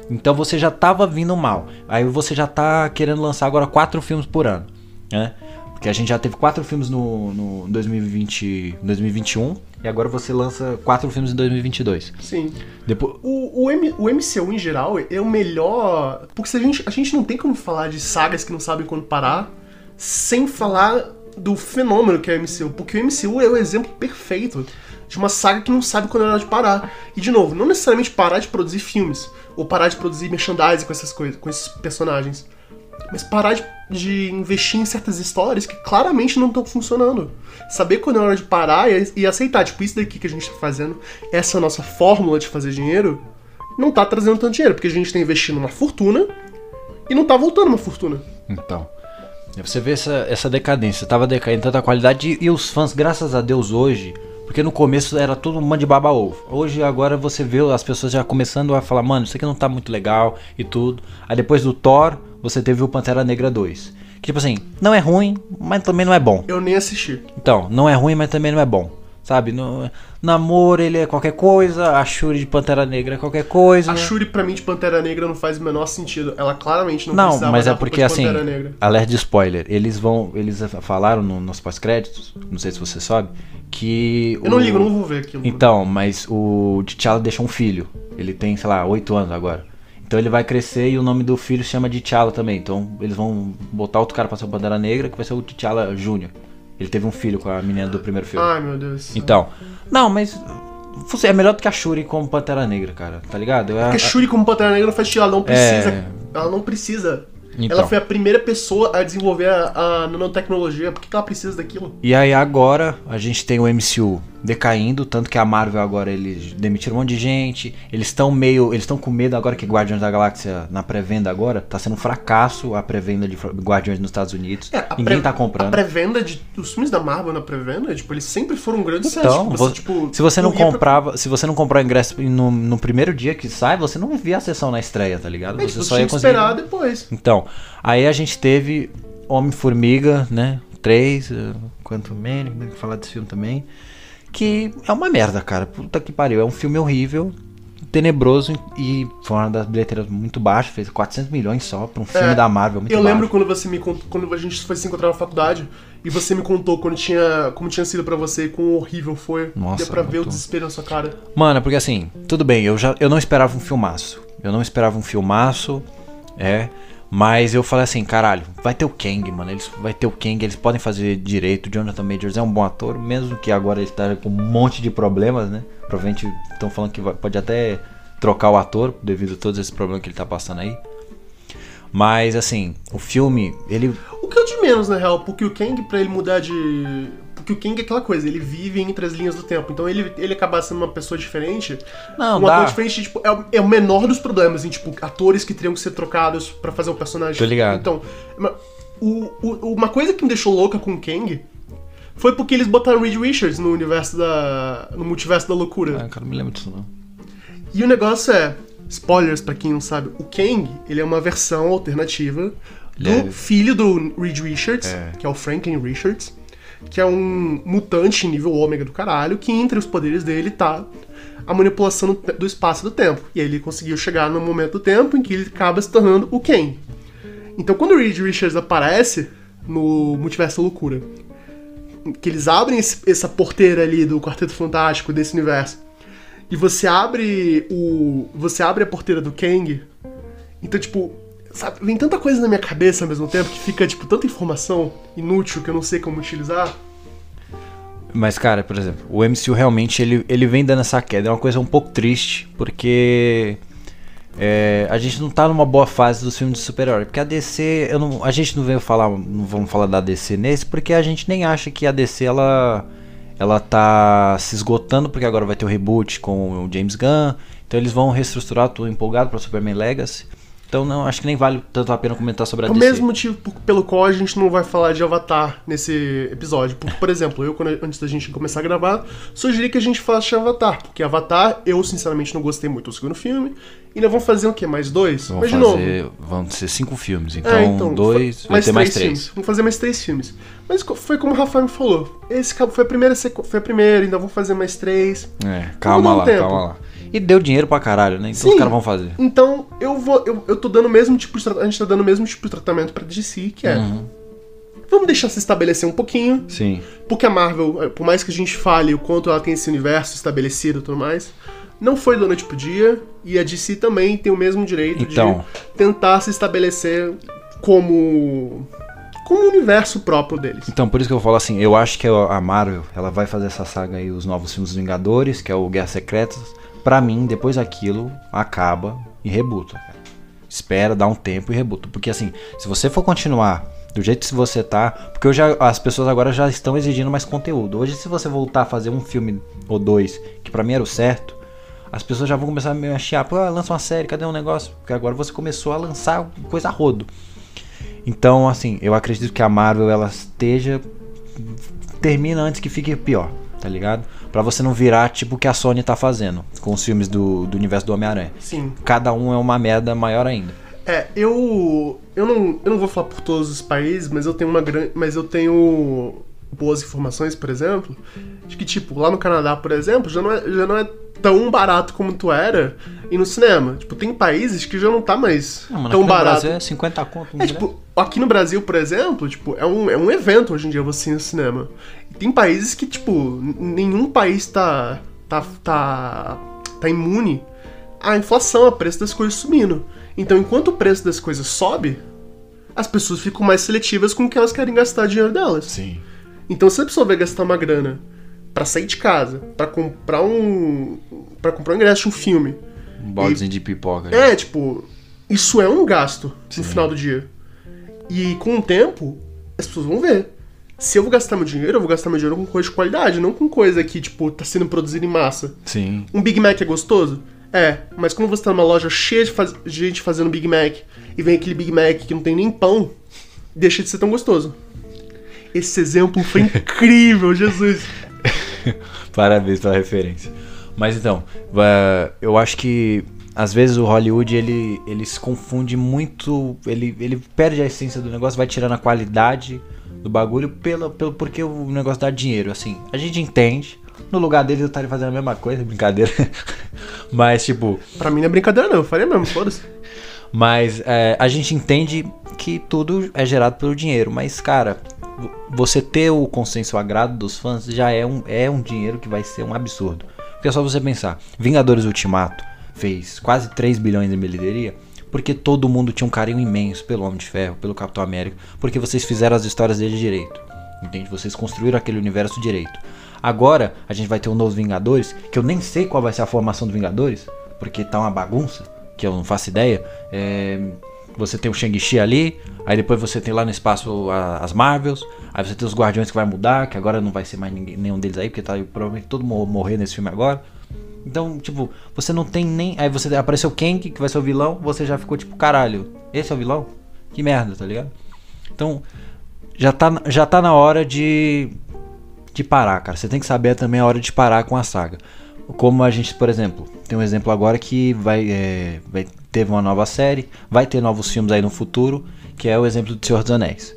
Então você já tava vindo mal. Aí você já tá querendo lançar agora quatro filmes por ano, né? Porque a gente já teve quatro filmes no, no 2020, 2021 e agora você lança quatro filmes em 2022. Sim. Depois... O, o, M, o MCU em geral é o melhor. Porque a, gente, a gente não tem como falar de sagas que não sabem quando parar sem falar do fenômeno que é o MCU. Porque o MCU é o exemplo perfeito de uma saga que não sabe quando é hora de parar. E de novo, não necessariamente parar de produzir filmes ou parar de produzir merchandising com essas coisas, com esses personagens mas parar de, de, investir em certas histórias que claramente não estão funcionando. Saber quando é hora de parar e, e, aceitar, tipo, isso daqui que a gente tá fazendo, essa nossa fórmula de fazer dinheiro, não tá trazendo tanto dinheiro, porque a gente tá investindo uma fortuna e não tá voltando uma fortuna. Então. Você vê essa, essa decadência, tava decaindo tanta qualidade e, e os fãs, graças a Deus, hoje, porque no começo era todo um monte de baba ovo. Hoje agora você vê as pessoas já começando a falar, mano, isso aqui não tá muito legal e tudo. Aí depois do Thor, você teve o Pantera Negra 2. Que tipo assim, não é ruim, mas também não é bom. Eu nem assisti. Então, não é ruim, mas também não é bom. Sabe? No, namoro, ele é qualquer coisa, a Shuri de Pantera Negra é qualquer coisa. A Shuri, pra mim, de Pantera Negra não faz o menor sentido. Ela claramente não Não, mas é porque assim, alerta de spoiler. Eles vão. Eles falaram no, nos pós-créditos, não sei se você sabe, que. Eu o, não ligo, não vou ver aquilo. Então, mas o T'Challa deixou um filho. Ele tem, sei lá, 8 anos agora. Então ele vai crescer e o nome do filho se chama de T'Challa também. Então eles vão botar outro cara pra ser o Pantera Negra, que vai ser o T'Challa Júnior. Ele teve um filho com a menina do primeiro filme. Ai, meu Deus. Então, não, mas você é melhor do que a Shuri como Pantera Negra, cara, tá ligado? Porque a Shuri como Pantera Negra faz sentido, ela não precisa. É... Ela não precisa. Então. Ela foi a primeira pessoa a desenvolver a, a nanotecnologia. Por que, que ela precisa daquilo? E aí agora a gente tem o MCU decaindo, tanto que a Marvel agora eles demitiram um monte de gente, eles estão meio, eles estão com medo agora que Guardiões da Galáxia na pré-venda agora tá sendo um fracasso a pré-venda de Guardiões nos Estados Unidos. É, Ninguém tá comprando. A pré-venda de os filmes da Marvel na pré-venda, tipo, eles sempre foram um grande então, tipo, você, tipo, se você não comprava, pra... se você não comprar o ingresso no, no, primeiro dia que sai, você não via a sessão na estreia, tá ligado? É, você tipo, só ia conseguir esperar depois. Então, aí a gente teve Homem-Formiga, né? 3, quanto menos, falar desse filme também que é uma merda, cara. Puta que pariu. É um filme horrível, tenebroso e foi uma das bilheteiras muito baixas. Fez 400 milhões só pra um filme é, da Marvel. eu lembro quando você me contou, quando a gente foi se encontrar na faculdade e você me contou quando tinha, como tinha sido para você, quão horrível foi. Nossa, Deu pra ver o desespero na sua cara. Mano, porque assim, tudo bem, eu já eu não esperava um filmaço. Eu não esperava um filmaço. É. Mas eu falei assim, caralho, vai ter o Kang, mano. Eles, vai ter o Kang, eles podem fazer direito. Jonathan Majors é um bom ator, mesmo que agora ele tá com um monte de problemas, né? Provavelmente estão falando que vai, pode até trocar o ator devido a todos esses problemas que ele tá passando aí. Mas assim, o filme, ele. O que é de menos, na real, porque o Kang, pra ele mudar de que o King é aquela coisa, ele vive entre as linhas do tempo. Então ele, ele acabar sendo uma pessoa diferente. Não, um dá. ator diferente, tipo, é, é, o menor dos problemas, em, tipo, atores que teriam que ser trocados para fazer o personagem. Tô ligado. Então, o, o, uma coisa que me deixou louca com o Kang foi porque eles botaram Reed Richards no universo da. no multiverso da loucura. Ah, cara, não me lembro disso não. E o negócio é. Spoilers para quem não sabe, o Kang, ele é uma versão alternativa do filho do Reed Richards, é. que é o Franklin Richards que é um mutante nível ômega do caralho, que entre os poderes dele tá a manipulação do espaço e do tempo. E aí ele conseguiu chegar no momento do tempo em que ele acaba se tornando o Kang. Então quando o Reed Richards aparece no Multiverso da Loucura, que eles abrem esse, essa porteira ali do Quarteto Fantástico desse universo, e você abre o. Você abre a porteira do Kang. Então, tipo, sabe, vem tanta coisa na minha cabeça ao mesmo tempo que fica, tipo, tanta informação inútil que eu não sei como utilizar. Mas, cara, por exemplo, o MCU realmente ele, ele vem dando essa queda. É uma coisa um pouco triste, porque é, a gente não tá numa boa fase dos filmes de super-herói. Porque a DC, eu não, a gente não veio falar, não vamos falar da DC nesse, porque a gente nem acha que a DC ela, ela tá se esgotando, porque agora vai ter o reboot com o James Gunn. Então eles vão reestruturar, tô empolgado para Superman Legacy. Então não, acho que nem vale tanto a pena comentar sobre a É o DC. mesmo motivo pelo qual a gente não vai falar de Avatar nesse episódio. Porque, por exemplo, eu, quando- antes da gente começar a gravar, sugeri que a gente falasse de Avatar. Porque Avatar, eu sinceramente não gostei muito do segundo filme. E nós vamos fazer o quê? Mais dois? Vão Mas de novo. fazer, vão ser cinco filmes, então, É, então, dois, fa- vai ter mais filmes. três. Vamos fazer mais três filmes. Mas foi como o Rafael me falou. Esse foi a primeira, foi a primeira, ainda vamos fazer mais três. É, calma um lá, tempo. calma lá. E deu dinheiro pra caralho, né? Então Sim. os caras vão fazer. Então, eu vou. Eu, eu tô dando o mesmo tipo de A gente tá dando o mesmo tipo de tratamento pra DC, que é. Uhum. Vamos deixar se estabelecer um pouquinho. Sim. Porque a Marvel, eh, por mais que a gente fale o quanto ela tem esse universo estabelecido e tudo mais, não foi da noite pro dia. E a DC também tem o mesmo direito Então. de tentar se estabelecer como. como um universo próprio deles. Então, por isso que eu falo assim, eu acho que a Marvel, ela vai fazer essa saga aí, os novos filmes dos Vingadores, que é o Guerra Secretas. Pra mim, depois daquilo, acaba e rebuta. Espera, dá um tempo e rebuta. Porque assim, se você for continuar do jeito que você tá, porque a- as pessoas agora já estão exigindo mais conteúdo. Hoje, se você voltar a fazer um filme ou dois, que pra mim era o certo, as pessoas já vão começar a me achar, pô, lança uma série, cadê um negócio? Porque agora você começou a lançar coisa a rodo. Então, assim, eu acredito que a Marvel ela esteja termina antes que fique pior, tá ligado? Pra você não virar tipo o que a Sony tá fazendo com os filmes do, do universo do Homem-Aranha. Sim. Cada um é uma merda maior ainda. É, eu. Eu não, eu não vou falar por todos os países, mas eu tenho uma grande. Mas eu tenho boas informações, por exemplo, de que, tipo, lá no Canadá, por exemplo, já não é, já não é tão barato como tu era ir no cinema. Tipo, tem países que já não tá mais Não, mano, tão aqui no barato. Brasil é 50 conto. É, tipo, aqui no Brasil, por exemplo, tipo, é um, é um evento hoje em dia você ir no cinema. Tem países que, tipo, nenhum país tá, tá, tá, tá imune à inflação, a preço das coisas subindo. Então, enquanto o preço das coisas sobe, as pessoas ficam mais seletivas com o que elas querem gastar o dinheiro delas. Sim. Então, se a pessoa vai gastar uma grana pra sair de casa, pra comprar um, para comprar um ingresso de um filme, Um baldezinho de pipoca. é, tipo, isso é um gasto Sim. no final do dia. E com o tempo, as pessoas vão ver. Se eu vou gastar meu dinheiro, eu vou gastar meu dinheiro com coisa de qualidade, não com coisa que, tipo, tá sendo produzida em massa. Sim. Um Big Mac é gostoso? É, mas quando você tá numa loja cheia de, faz- de gente fazendo Big Mac e vem aquele Big Mac que não tem nem pão, deixa de ser tão gostoso. Esse exemplo foi *laughs* incrível, Jesus. *laughs* Parabéns pela referência. Mas então, va- eu acho que às vezes o Hollywood ele, ele se confunde muito, ele, ele perde a essência do negócio, vai tirando a qualidade do bagulho pelo, pelo porque o negócio dá dinheiro, assim. A gente entende. No lugar deles eu estaria fazendo a mesma coisa, *laughs* brincadeira. Mas tipo, Pra mim não é brincadeira, não. Eu faria mesmo, foda-se. mas é, a gente entende que tudo é gerado pelo dinheiro. Mas, cara, vo- você ter o consenso agrado dos fãs já é um, é um dinheiro que vai ser um absurdo. Porque é só você pensar: Vingadores Ultimato fez quase 3 bilhões em bilheteria. Porque todo mundo tinha um carinho imenso pelo Homem de Ferro, pelo Capitão América. Porque vocês fizeram as histórias dele direito. Entende? Vocês construíram aquele universo direito. Agora a gente vai ter um novo Vingadores, que eu nem sei qual vai ser a formação do Vingadores, porque tá uma bagunça, que eu não faço ideia. É, você tem o Shang-Chi ali, aí depois você tem lá no espaço a- as Marvels, aí você tem os Guardiões que vai mudar, que agora não vai ser mais ninguém, nenhum deles aí, porque tá provavelmente todo mundo morrer nesse filme agora. Então, tipo, você não tem nem. Aí você apareceu Kang, que vai ser o vilão, você já ficou tipo, caralho, esse é o vilão? Que merda, tá ligado? Então, já tá, já tá na hora de, de parar, cara. Você tem que saber também a hora de parar com a saga. Como a gente, por exemplo, tem um exemplo agora que vai, é, vai teve uma nova série, vai ter novos filmes aí no futuro, que é o exemplo do Senhor dos Anéis.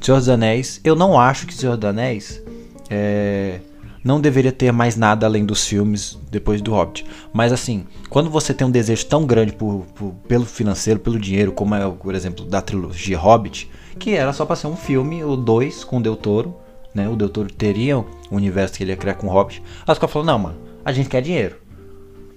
Senhor dos Anéis, eu não acho que Senhor dos Anéis é, não deveria ter mais nada além dos filmes depois do Hobbit. Mas assim, quando você tem um desejo tão grande por, por- pelo financeiro, pelo dinheiro, como é, por exemplo, da trilogia Hobbit, que era só pra ser um filme, o 2 com o Del Toro, né? O Del Toro teria o universo que ele ia criar com o Hobbit. Aí os caras falaram, não, mano, a gente quer dinheiro.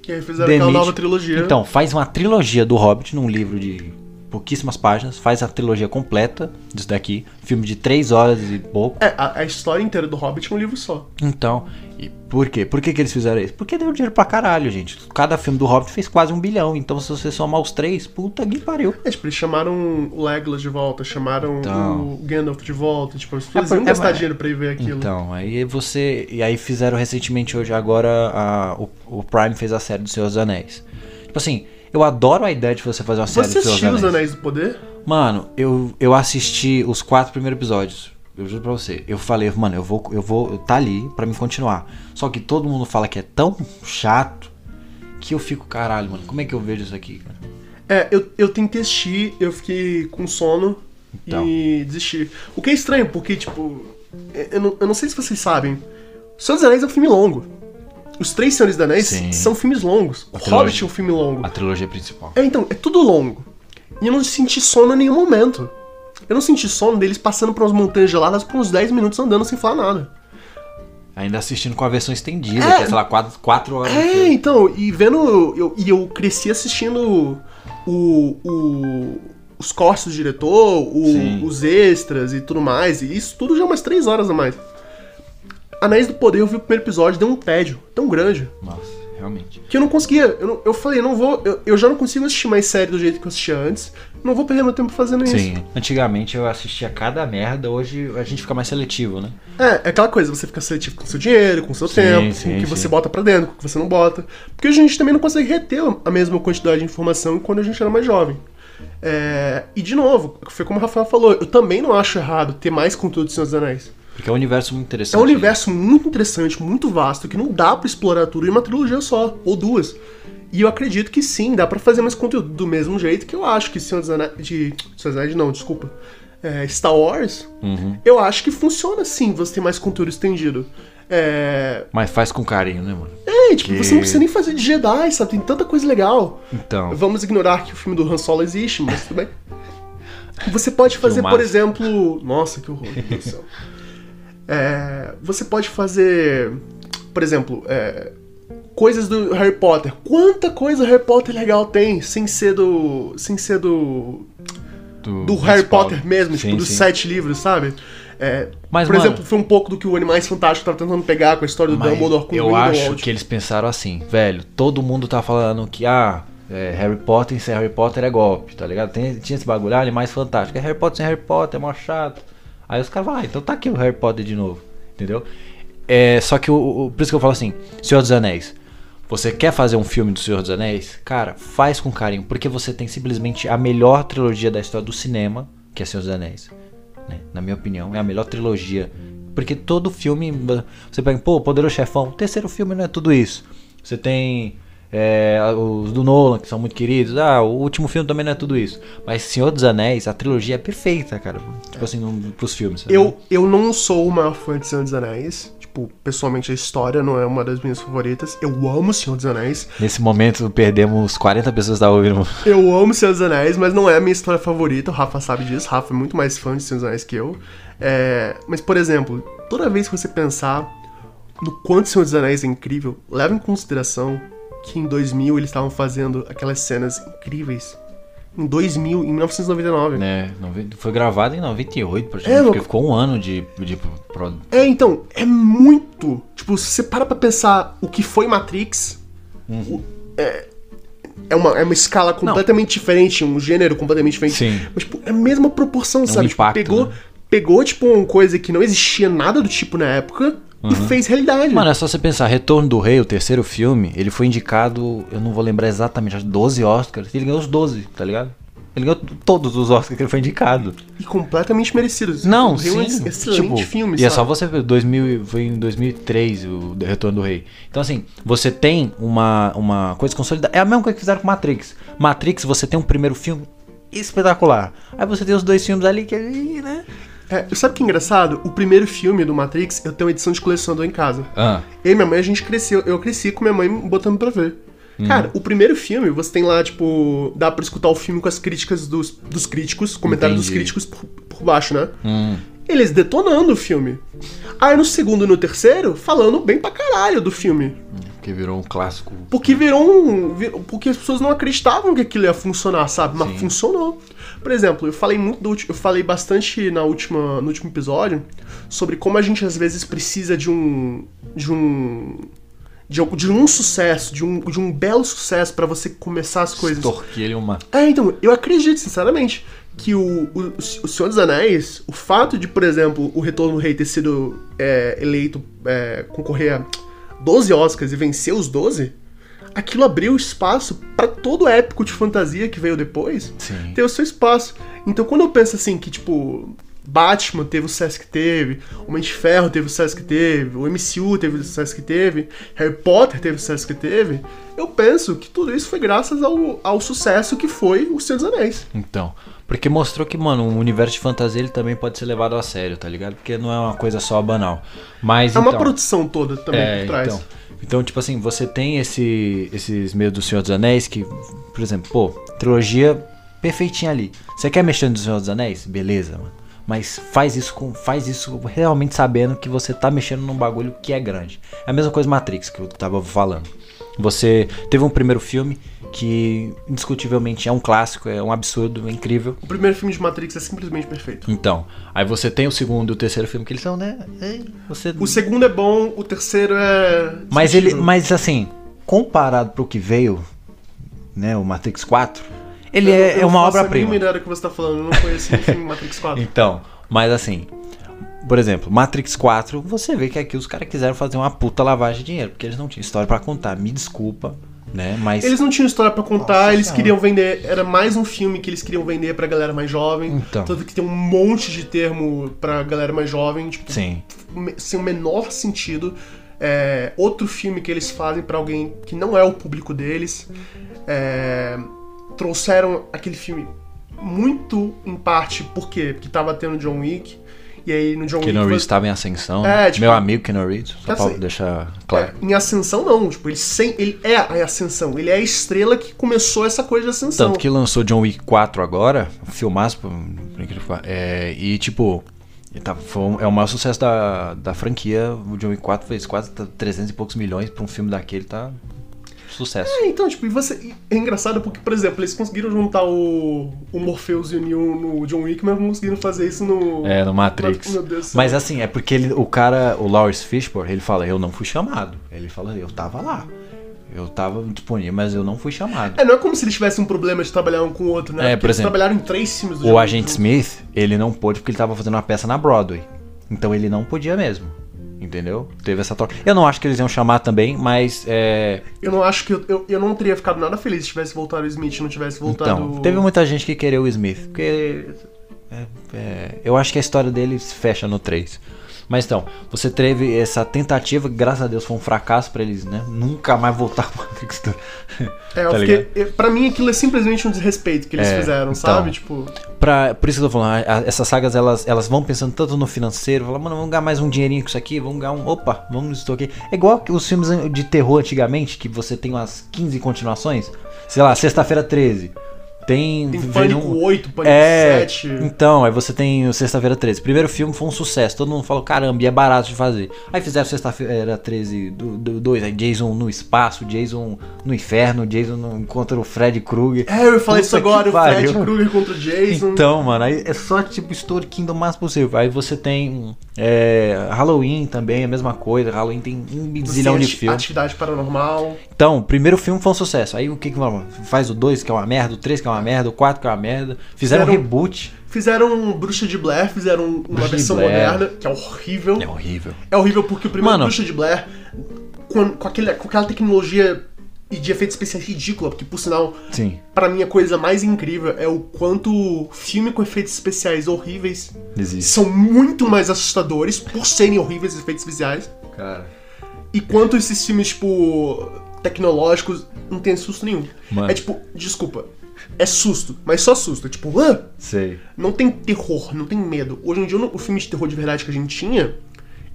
E aí fizeram aquela Demite. nova trilogia. Então, faz uma trilogia do Hobbit num livro de pouquíssimas páginas, faz a trilogia completa disso daqui, filme de 3 horas e pouco. É, a, a história inteira do Hobbit é um livro só. Então, e por quê? Por que, que eles fizeram isso? Porque deu dinheiro pra caralho, gente. Cada filme do Hobbit fez quase um bilhão. Então, se você somar os três, puta que pariu. É, tipo, eles chamaram o Legolas de volta, chamaram Então. o Gandalf de volta. Tipo, as pessoas É, iam é, gastar mas- dinheiro pra ir ver aquilo. Então, aí você. E aí fizeram recentemente hoje, agora, a- o, o Prime fez a série do Senhor dos Anéis. Tipo assim, eu adoro a ideia de você fazer uma série Você assistiu Os Anéis. Do Poder? Mano, eu, eu assisti os quatro primeiros episódios. Eu juro pra você. Eu falei, mano, eu vou, eu vou. Tá ali pra me continuar. Só que todo mundo fala que é tão chato que eu fico, caralho, mano, como é que eu vejo isso aqui, cara? É, eu, eu tentei assistir, eu fiquei com sono Então. e desisti. O que é estranho, porque, tipo, eu não, eu não sei se vocês sabem, Senhor dos Anéis é um filme longo. Os Três Senhores Anéis Sim. são filmes longos. O. Hobbit é um filme longo. A trilogia principal. É, então, é tudo longo. E eu não senti sono em nenhum momento. Eu não senti sono deles passando por umas montanhas geladas por uns 10 minutos andando sem falar nada. Ainda assistindo com a versão estendida, É. que é, sei lá, quatro, quatro horas. de É, então, e vendo. Eu, e eu cresci assistindo o, o- os cortes do diretor, o- os extras e tudo mais. E isso tudo já é umas 3 horas a mais. Anéis do Poder, eu vi o primeiro episódio, deu um tédio tão grande Nossa, realmente. que eu não conseguia. Eu, não- eu falei, não vou. Eu, eu já não consigo assistir mais série do jeito que eu assistia antes. Não vou perder meu tempo fazendo isso. Sim, antigamente eu assistia cada merda, hoje a gente fica mais seletivo, né? É, é aquela coisa, você fica seletivo com o seu dinheiro, com o seu Sim, tempo, sim, com o que sim. você bota pra dentro, com o que você não bota. Porque a gente também não consegue reter a mesma quantidade de informação quando a gente era mais jovem. É, e de novo, foi como o Rafael falou, eu também não acho errado ter mais conteúdo do Senhor dos Anéis. Porque é um universo muito É interessante. um universo muito interessante, muito vasto, que não dá pra explorar tudo em uma trilogia só, ou duas. E eu acredito que sim, dá pra fazer mais conteúdo do mesmo jeito que eu acho que Senhor dos Anéis. De. Senhor dos Anéis, não, desculpa. É, Star Wars, Uhum. eu acho que funciona sim você ter mais conteúdo estendido. É. Mas faz com carinho, né, mano? É, tipo, Que- você não precisa nem fazer de Jedi, sabe? Tem tanta coisa legal. Então. Vamos ignorar que o filme do Han Solo existe, mas tudo bem. Você pode fazer, por exemplo. Nossa, que horror, meu Deus do céu. *laughs* É, você pode fazer, por exemplo, é, coisas do Harry Potter. Quanta coisa Harry Potter legal tem sem ser do. sem ser do. do Harry principal. Potter mesmo, tipo, Sim, dos sim. sete livros, sabe? É, Mas, por mano- exemplo, foi um pouco do que o Animais Fantásticos tava tentando pegar com a história do Dumbledore com o eu acho que eles pensaram assim, velho, todo mundo tá falando que, ah, é, Harry Potter sem Harry Potter é golpe, tá ligado? Tem- tinha esse bagulho, ah, animais fantásticos, é Harry Potter sem Harry Potter, é mó chato. Aí os caras falam, ah, então tá aqui o Harry Potter de novo, entendeu? É, só que, o, o- por isso que eu falo assim, Senhor dos Anéis, você quer fazer um filme do Senhor dos Anéis? Cara, faz com carinho, porque você tem simplesmente a melhor trilogia da história do cinema, que é Senhor dos Anéis né? Na minha opinião, é a melhor trilogia. Porque todo filme. Você pega, pô, Poderoso Chefão, o terceiro filme não é tudo isso. Você tem é, os do Nolan, que são muito queridos. Ah, o último filme também não é tudo isso. Mas Senhor dos Anéis, a trilogia é perfeita, cara. Tipo assim, no, pros filmes. sabe? Eu, eu não sou o maior fã de Senhor dos Anéis. Tipo, pessoalmente a história não é uma das minhas favoritas. Eu amo Senhor dos Anéis. Nesse momento, perdemos 40 pessoas da ouvindo. Eu amo Senhor dos Anéis, mas não é a minha história favorita. O Rafa sabe disso. O Rafa é muito mais fã de Senhor dos Anéis que eu. É, mas, por exemplo, toda vez que você pensar no quanto Senhor dos Anéis é incrível, leva em consideração que em 2000 eles estavam fazendo aquelas cenas incríveis. Em 2000, em 1999. Né? Noven- Foi gravado em 98, É, praticamente, porque louco. ficou um ano de. de pro- É, então, é muito. Tipo, se você para pra pensar o que foi Matrix, o- é, é, uma, é uma escala completamente diferente, um gênero completamente diferente. Sim. Mas, tipo, é a mesma proporção, sabe? Tipo, impacto, pegou, né? pegou, tipo, uma coisa que não existia nada do tipo na época e fez realidade. Mano, é só você pensar, Retorno do Rei, o terceiro filme, ele foi indicado, eu não vou lembrar exatamente, acho que 12 Oscars, ele ganhou os 12, tá ligado? Ele ganhou todos os Oscars que ele foi indicado. E completamente merecidos. Não, um sim. excelente tipo, filme, E é sabe? só você ver, 2000, foi em 2003 o Retorno do Rei. Então assim, você tem uma, uma coisa consolidada. É a mesma coisa que fizeram com Matrix. Matrix, você tem um primeiro filme espetacular. Aí você tem os dois filmes ali que, né? É, sabe que é engraçado? O primeiro filme do Matrix, eu tenho uma edição de colecionador em casa. Ah, Eu e minha mãe, a gente cresceu. Eu cresci com minha mãe botando pra ver. Hum. Cara, o primeiro filme, você tem lá, tipo. Dá pra escutar o filme com as críticas dos, dos críticos, comentários dos críticos por, por baixo, né? hum, Eles detonando o filme. Aí no segundo e no terceiro, falando bem pra caralho do filme. que virou um clássico. Porque virou um. Porque as pessoas não acreditavam que aquilo ia funcionar, sabe? Mas Sim. funcionou. Por exemplo, eu falei muito do, eu falei bastante na última, no último episódio sobre como a gente às vezes precisa de um. de um. de, um- de um sucesso, de um, de um belo sucesso pra você começar as coisas. Extorquir ele uma. É, então, eu acredito, sinceramente, que o, o, o Senhor dos Anéis, o fato de, por exemplo, o Retorno do Rei ter sido é, eleito, é, concorrer a 12 Oscars e vencer os 12, aquilo abriu espaço pra todo épico de fantasia que veio depois Sim. ter o seu espaço. Então, quando eu penso assim, que, tipo, Batman teve o sucesso que teve, o Homem de Ferro teve o sucesso que teve, o MCU teve o sucesso que teve, Harry Potter teve o sucesso que teve, eu penso que tudo isso foi graças ao, ao sucesso que foi o Senhor dos Anéis. Então, porque mostrou que, mano, o universo de fantasia ele também pode ser levado a sério, tá ligado? Porque não é uma coisa só banal. Mas É uma então, produção toda também é, por trás. Então, então, tipo assim, você tem esse, esses meios do Senhor dos Anéis que, por exemplo, pô, trilogia perfeitinha ali. Você quer mexer no Senhor dos Anéis? Beleza, mano. Mas faz isso com, faz isso realmente sabendo que você tá mexendo num bagulho que é grande. É a mesma coisa Matrix que eu tava falando. Você teve um primeiro filme que indiscutivelmente é um clássico, é um absurdo, é incrível. O primeiro filme de Matrix é simplesmente perfeito. Então, aí você tem o segundo e o terceiro filme que eles são, né? Você O segundo é bom, o terceiro é. Mas ele, mas assim, comparado pro que veio, né, o Matrix 4, ele Eu- é, eu é uma obra-prima. mínima ideia do que você tá falando, eu não conheço o filme Matrix 4. *laughs* Então, mas assim, por exemplo, Matrix 4, você vê que aqui os caras quiseram fazer uma puta lavagem de dinheiro, porque eles não tinham história pra contar. Me desculpa, né, mas Eles não tinham história pra contar, Nossa eles queriam vender. Era mais um filme que eles queriam vender pra galera mais jovem. Então. Tanto que tem um monte de termo pra galera mais jovem, tipo, sim, sem o menor sentido. É, outro filme que eles fazem pra alguém que não é o público deles. É, trouxeram aquele filme muito em parte, por quê? Porque tava tendo John Wick. E aí no John Keanu Wick. Reeves estava em ascensão. É, né? tipo- Meu amigo Keanu Reeves, só pra Assim, deixar claro. É, em ascensão não, tipo, ele, sem, ele é a ascensão, ele é a estrela que começou essa coisa de ascensão. Tanto que lançou John Wick 4 agora, filmaço, é, e tipo, tá, um- é o maior sucesso da, da franquia. O John Wick 4 fez quase 300 e poucos milhões pra um filme daquele, tá sucesso. É, então, tipo, e você. É engraçado porque, por exemplo, eles conseguiram juntar o, o Morpheus e o Neo no John Wick, mas não conseguiram fazer isso no. É, no Matrix. Meu Deus. Mas assim, é porque ele, o cara, o Lawrence Fishburne, ele fala, eu não fui chamado. Ele fala, eu tava lá. Eu tava disponível, mas eu não fui chamado. É, não é como se eles tivessem um problema de trabalhar um com o outro, né? É, Porque por eles exemplo, trabalharam em três filmes do O agente. Smith, ele não pôde porque ele tava fazendo uma peça na Broadway. Então ele não podia mesmo. Entendeu? Teve essa troca. Eu não acho que eles iam chamar também, mas é. Eu não acho que. Eu, eu, eu não teria ficado nada feliz se tivesse voltado o Smith não tivesse voltado. Então, teve muita gente que queria o Smith. Porque. é, é, eu acho que a história dele se fecha no 3. Mas então, você teve essa tentativa, que graças a Deus foi um fracasso pra eles, né? Nunca mais voltar pro Matrix. É, eu tá fiquei, pra mim aquilo é simplesmente um desrespeito que eles É, fizeram, então. sabe? Tipo. Pra, por isso que eu tô falando, a- essas sagas elas, elas vão pensando tanto no financeiro, falam, mano, vamos ganhar mais um dinheirinho com isso aqui, vamos ganhar um. Opa, vamos isso aqui. É igual que os filmes de terror antigamente, que você tem umas 15 continuações. Sei lá, sexta-feira 13. Tem. Tem Pânico um- 8, Pânico é, 7. então, aí você tem o Sexta-feira 13. Primeiro filme foi um sucesso, todo mundo falou, caramba, e é barato de fazer. Aí fizeram Sexta-feira 13 do 2, aí Jason no espaço, Jason no inferno, Jason no, contra o Fred Krueger. É, eu ia falar isso Puta que agora, o Fred. Krueger contra o Jason. Então, mano, aí é só tipo extorquindo o máximo possível. Aí você tem é, Halloween também, a mesma coisa. Halloween tem um zilhão de filmes. Atividade paranormal. Então, o primeiro filme foi um sucesso. Aí o que que? Faz o 2, que é uma merda, o 3 que é uma merda, o 4 que é uma merda. Fizeram um Fizeram- reboot. Fizeram Bruxa de Blair, fizeram uma Bruxa versão moderna, que é horrível. É horrível. É horrível porque o primeiro Mano. Bruxa de Blair, com, com, aquele, com aquela tecnologia e de efeitos especiais ridícula, porque por sinal, Sim, pra mim a coisa mais incrível é o quanto filme com efeitos especiais horríveis existe. são muito mais assustadores por serem horríveis os efeitos especiais. Cara. E quanto esses filmes, tipo, tecnológicos, não tem susto nenhum. Mano. É tipo, desculpa. é susto, mas só susto. É tipo, ah! Sei. Não tem terror, não tem medo. Hoje em dia, o filme de terror de verdade que a gente tinha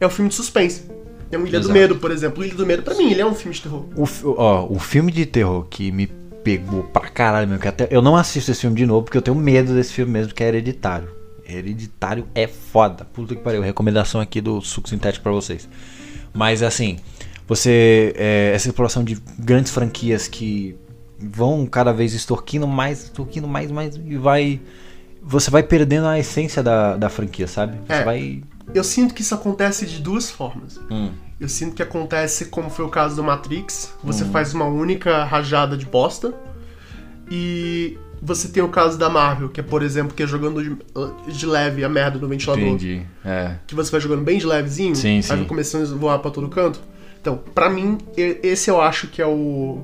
é o filme de suspense. É um Ilha Exato. do Medo, por exemplo. O Ilha do Medo, pra mim, ele é um filme de terror. O, ó, o filme de terror que me pegou pra caralho mesmo, que até eu não assisto esse filme de novo porque eu tenho medo desse filme mesmo, que é Hereditário. Hereditário é foda. Puta que pariu. Recomendação aqui do suco sintético pra vocês. Mas assim, você. é, essa exploração de grandes franquias que vão cada vez extorquindo mais, extorquindo mais, mais e vai. Você vai perdendo a essência da, da franquia, sabe? Você É. vai. Eu sinto que isso acontece de duas formas. Hum, Eu sinto que acontece como foi o caso do Matrix. Você faz uma única rajada de bosta. E você tem o caso da Marvel, que é, por exemplo, que é jogando de, de leve a merda no ventilador. entendi. É. Que você vai jogando bem de levezinho. Sim, aí sim. vai começando a voar pra todo canto. Então, pra mim, esse eu acho que é o.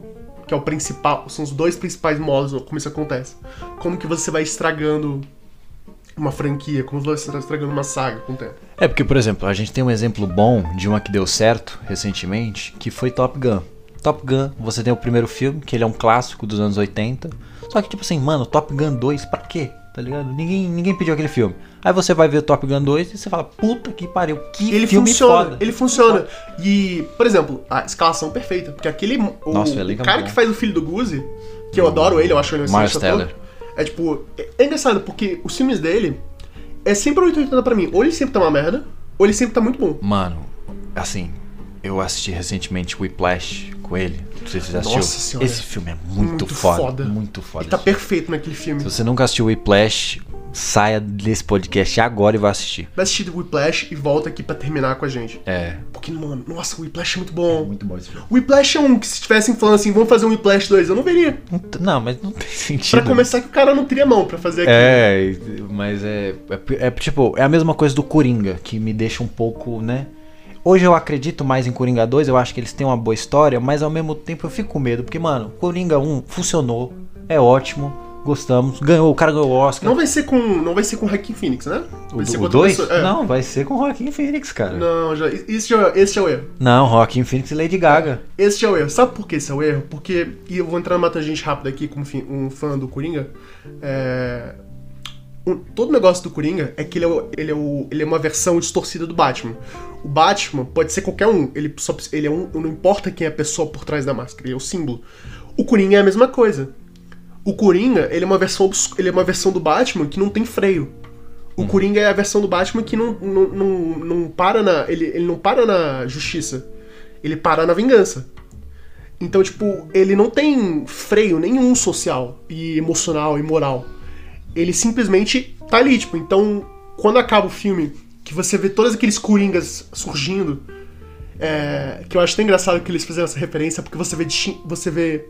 Que é o principal. São os dois principais modos como isso acontece. Como que você vai estragando uma franquia, como você vai estragando uma saga com o tempo. É porque, por exemplo, a gente tem um exemplo bom de uma que deu certo recentemente, que foi Top Gun. Top Gun, você tem o primeiro filme, que ele é um clássico dos anos 80. Só que, tipo assim, mano, Top Gun 2, pra quê? Tá ligado? Ninguém, ninguém pediu aquele filme. Aí você vai ver Top Gun 2 e você fala, puta que pariu, que ele filme funciona, foda. ele funciona. E, por exemplo, a escalação perfeita, porque aquele o, Nossa, o o é cara que faz o filho do Guzi, que eu adoro ele, eu acho ele um excelente ator. É tipo, é, engraçado porque os filmes dele é sempre 880 pra mim. Ou ele sempre tá uma merda, ou ele sempre tá muito bom. Mano, assim, eu assisti recentemente Whiplash com ele. Não sei se você já assistiu. Nossa senhora. Esse filme é muito, Muito foda, foda. Muito foda. Ele tá filme. perfeito naquele filme. Se você nunca assistiu Whiplash, saia desse podcast agora e vá assistir. Vai assistir o Whiplash e volta aqui pra terminar com a gente. É. Porque, mano, nossa, o Whiplash é muito bom. Muito bom esse filme. O Whiplash é um que se estivessem falando assim, vamos fazer um Whiplash 2, eu não veria. Não, mas não *laughs* tem sentido. Pra começar que o cara não teria mão pra fazer aquilo. É, mas é, é, é tipo, é a mesma coisa do Coringa, que me deixa um pouco, né? Hoje eu acredito mais em Coringa 2, eu acho que eles têm uma boa história, mas ao mesmo tempo eu fico com medo, porque, mano, Coringa 1 funcionou, é ótimo, gostamos, ganhou, o cara ganhou o Oscar. Não vai ser com. Não vai ser com Joaquin Phoenix, né? o Vai ser o outra 2? pessoa. É. Não, vai ser com Joaquim Phoenix, cara. Não, já, esse, já, esse já é o erro. Não, Joaquim Phoenix e Lady Gaga. Esse é o erro. Sabe por que esse é o erro? Porque, e eu vou entrar numa tangente rápida aqui como um fã do Coringa. É, um- todo negócio do Coringa é que ele é, o- ele, é o- ele é uma versão distorcida do Batman. O Batman pode ser qualquer um. Ele, só, ele é um. Não importa quem é a pessoa por trás da máscara, ele é o símbolo. O Coringa é a mesma coisa. O Coringa, ele é uma versão, ele é uma versão do Batman que não tem freio. O Coringa é a versão do Batman que não, não, não, não para na. Ele, ele não para na justiça. Ele para na vingança. Então, tipo, ele não tem freio nenhum social e emocional e moral. Ele simplesmente tá ali, tipo, então, quando acaba o filme, que você vê todos aqueles coringas surgindo, é, que eu acho tão engraçado que eles fizeram essa referência, porque você vê, você vê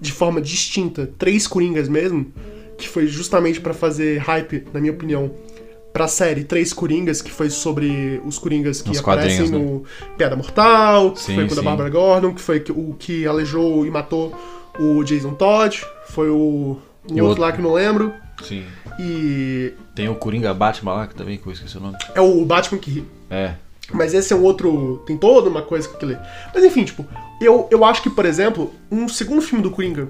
de forma distinta três coringas mesmo, que foi justamente pra fazer hype, na minha opinião, pra série Três Coringas, que foi sobre os coringas que Nos aparecem quadrinhos, né? no Piada Mortal, que Sim, foi com o da sim. Barbara Gordon, que foi o que aleijou e matou o Jason Todd, foi o, o outro outro- lá que não lembro, Sim. e Tem o Coringa Batman lá, que também, que eu esqueci o nome. é o Batman que ri. É. Mas esse é um outro. Tem toda uma coisa com ali. Mas enfim, tipo, eu, eu acho que, por exemplo, um segundo filme do Coringa,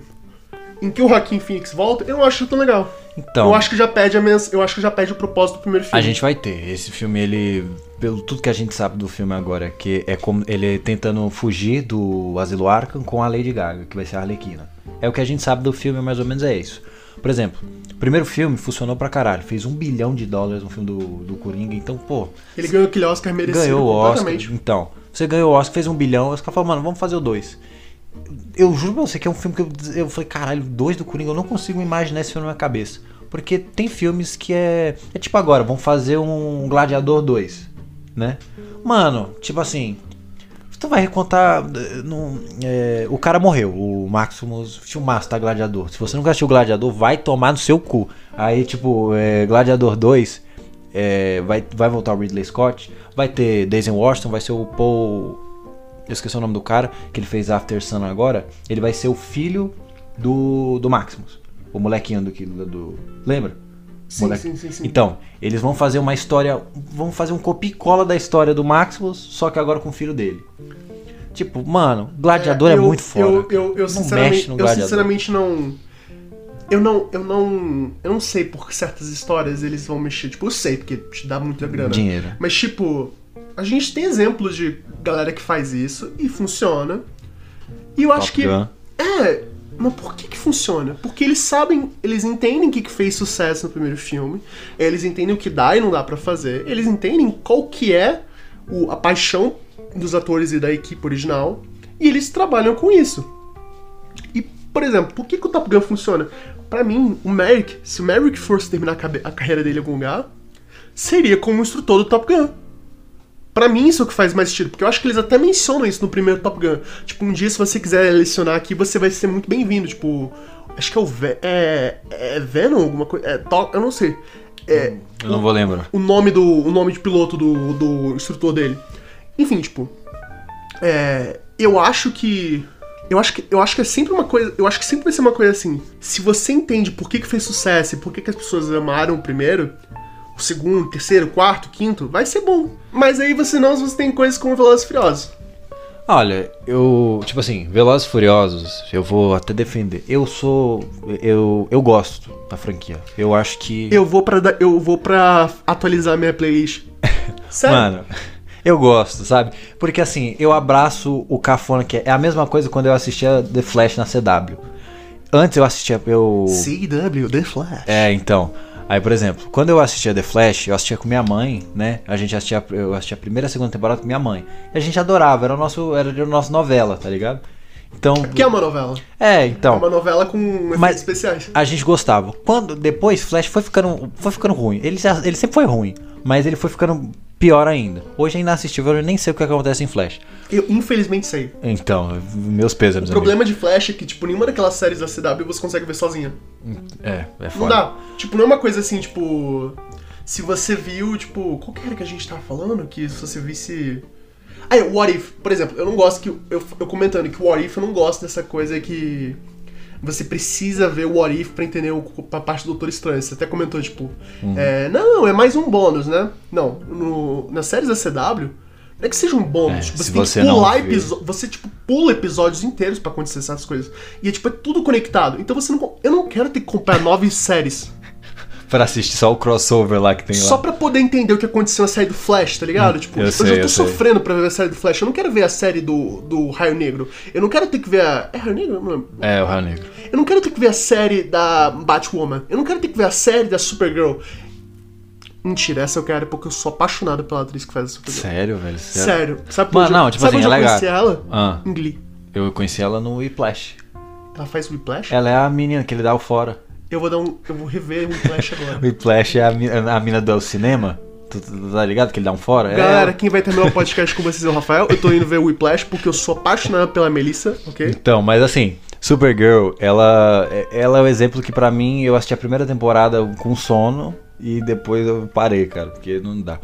em que o Joaquim Phoenix volta, eu não acho tão legal. Então, eu acho que já pede a mens... Eu acho que já pede o propósito do primeiro filme. a gente vai ter. Esse filme, ele. Pelo tudo que a gente sabe do filme agora, que é como ele tentando fugir do Asilo Arkham com a Lady Gaga, que vai ser a Arlequina. É o que a gente sabe do filme, mais ou menos é isso. Por exemplo, o primeiro filme funcionou pra caralho. Fez um bilhão de dólares no filme do, do Coringa. Então, pô, Ele ganhou aquele Oscar merecido ganhou o Oscar. Então, você ganhou o Oscar, fez um bilhão. Os caras falaram, mano, vamos fazer o dois. Eu juro pra você que é um filme que eu, eu falei, caralho, dois do Coringa, eu não consigo imaginar esse filme na minha cabeça. Porque tem filmes que é. É tipo agora, vamos fazer um Gladiador 2, né? Mano, tipo assim. Tu vai recontar. é, o cara morreu, o Maximus filmaço, tá? Gladiador. Se você nunca assistiu Gladiador, vai tomar no seu cu. Aí, tipo, é, Gladiador 2, é, vai, vai voltar o Ridley Scott, vai ter Daisy Washington, vai ser o Paul. Eu esqueci o nome do cara, que ele fez After Sun agora. Ele vai ser o filho do, do Maximus. O molequinho do, que- do. Lembra? Sim, sim, sim, sim. Então, eles vão fazer uma história. Vão fazer um copia e cola da história do Maximus, só que agora com o filho dele. Tipo, mano, Gladiador é, eu- muito foda. Eu, eu, eu, Não sinceramente, mexe no eu Gladiador. sinceramente não. Eu não, eu não, eu não sei por certas histórias eles vão mexer. Tipo, eu sei porque te dá muita grana. Dinheiro. Mas tipo, a gente tem exemplos de galera que faz isso e funciona. E eu acho Top que Gun. é, mas por que que funciona? Porque eles sabem, eles entendem o que que fez sucesso no primeiro filme, eles entendem o que dá e não dá pra fazer, eles entendem qual que é o- a paixão dos atores e da equipe original, e eles trabalham com isso. E, por exemplo, por que, que o Top Gun funciona? Pra mim, o Merrick, se o Merrick fosse terminar a, carreira dele em algum lugar, seria como instrutor do Top Gun. Pra mim, isso é o que faz mais sentido, porque eu acho que eles até mencionam isso no primeiro Top Gun. Tipo, um dia, se você quiser lecionar aqui, você vai ser muito bem-vindo. Tipo, acho que é o. Ve é, é Venom, alguma coisa. É, eu não sei. É, Eu não vou lembrar. o nome do o nome de piloto do, do instrutor dele. Enfim, tipo, é, eu acho que eu acho que eu acho que é sempre uma coisa, eu acho que sempre vai ser uma coisa assim. Se você entende por que que fez sucesso e por que que as pessoas amaram o primeiro, o segundo, o terceiro, o quarto, o quinto, vai ser bom. Mas aí você não, você tem coisas como Velozes e Furiosos. Olha, eu. Tipo assim, Velozes e Furiosos, eu vou até defender. Eu sou. Eu, eu gosto da franquia. Eu acho que. Eu vou para eu vou para atualizar minha playlist. *laughs* Sério? Mano, eu gosto, sabe? Porque assim, eu abraço o cafona que é. É a mesma coisa quando eu assistia The Flash na CW. Antes eu assistia. Eu... CW, The Flash. É, então. Aí, por exemplo, quando eu assistia The Flash, eu assistia com minha mãe, né? A gente assistia, eu assistia a primeira e a segunda temporada com minha mãe. E a gente adorava, era o nosso, era a nossa novela, tá ligado? Então, Que é uma novela. é, É então, uma novela com efeitos especiais. a gente gostava. Quando depois Flash foi ficando, foi ficando ruim. Ele, ele sempre foi ruim, mas ele foi ficando pior ainda. Hoje é inassistível, eu nem sei o que acontece em Flash. Eu infelizmente sei. Então, meus pesos, O problema de Flash é que, tipo, nenhuma daquelas séries da CW você consegue ver sozinha. É, é Não foda. dá. Tipo, não é uma coisa assim, tipo. Se você viu, tipo. Qual que era que a gente tava falando? Que se você visse. Ah, é, What If, por exemplo, eu não gosto que. Eu, eu comentando que o What If eu não gosto dessa coisa que. Você precisa ver o What If pra entender o, a parte do Doutor Estranho. Você até comentou, tipo. Uhum. é, não, é mais um bônus, né? Não. No, nas séries da CW, não é que seja um bônus. É, tipo, você tem você que pular episódios. Você, tipo, pula episódios inteiros pra acontecer essas coisas. E é, tipo, é tudo conectado. Então você não. Eu não quero ter que comprar nove séries. Pra assistir só o crossover lá que tem Só lá. pra poder entender o que aconteceu na série do Flash, tá ligado? tipo, eu eu, sei, já tô eu sei. sofrendo pra ver a série do Flash. Eu não quero ver a série do, do Raio Negro. Eu não quero ter que ver a. É Raio Negro? Eu. É, o Raio Negro. Eu não quero ter que ver a série da Batwoman. Eu não quero ter que ver a série da Supergirl. Mentira, essa eu quero porque eu sou apaixonado pela atriz que faz a Supergirl. Sério, velho? Sério. Sabe Mano, onde, não, tipo sabe assim, onde é eu conheci ela? Ah, Em Glee. eu conheci ela no Whiplash. Ela faz Whiplash? Ela é a menina que ele dá o fora. Eu vou dar um. Eu vou rever o Whiplash agora. *laughs* Whiplash é a, mi- a mina do cinema. Tu, tu- tá ligado que ele dá um fora? É Galera, ela. quem vai terminar o podcast com vocês é o Rafael. Eu tô indo ver o Whiplash porque eu sou apaixonado pela Melissa, ok? Então, mas assim, Supergirl, ela, ela é o exemplo que pra mim eu assisti a primeira temporada com sono e depois eu parei, cara, porque não dá.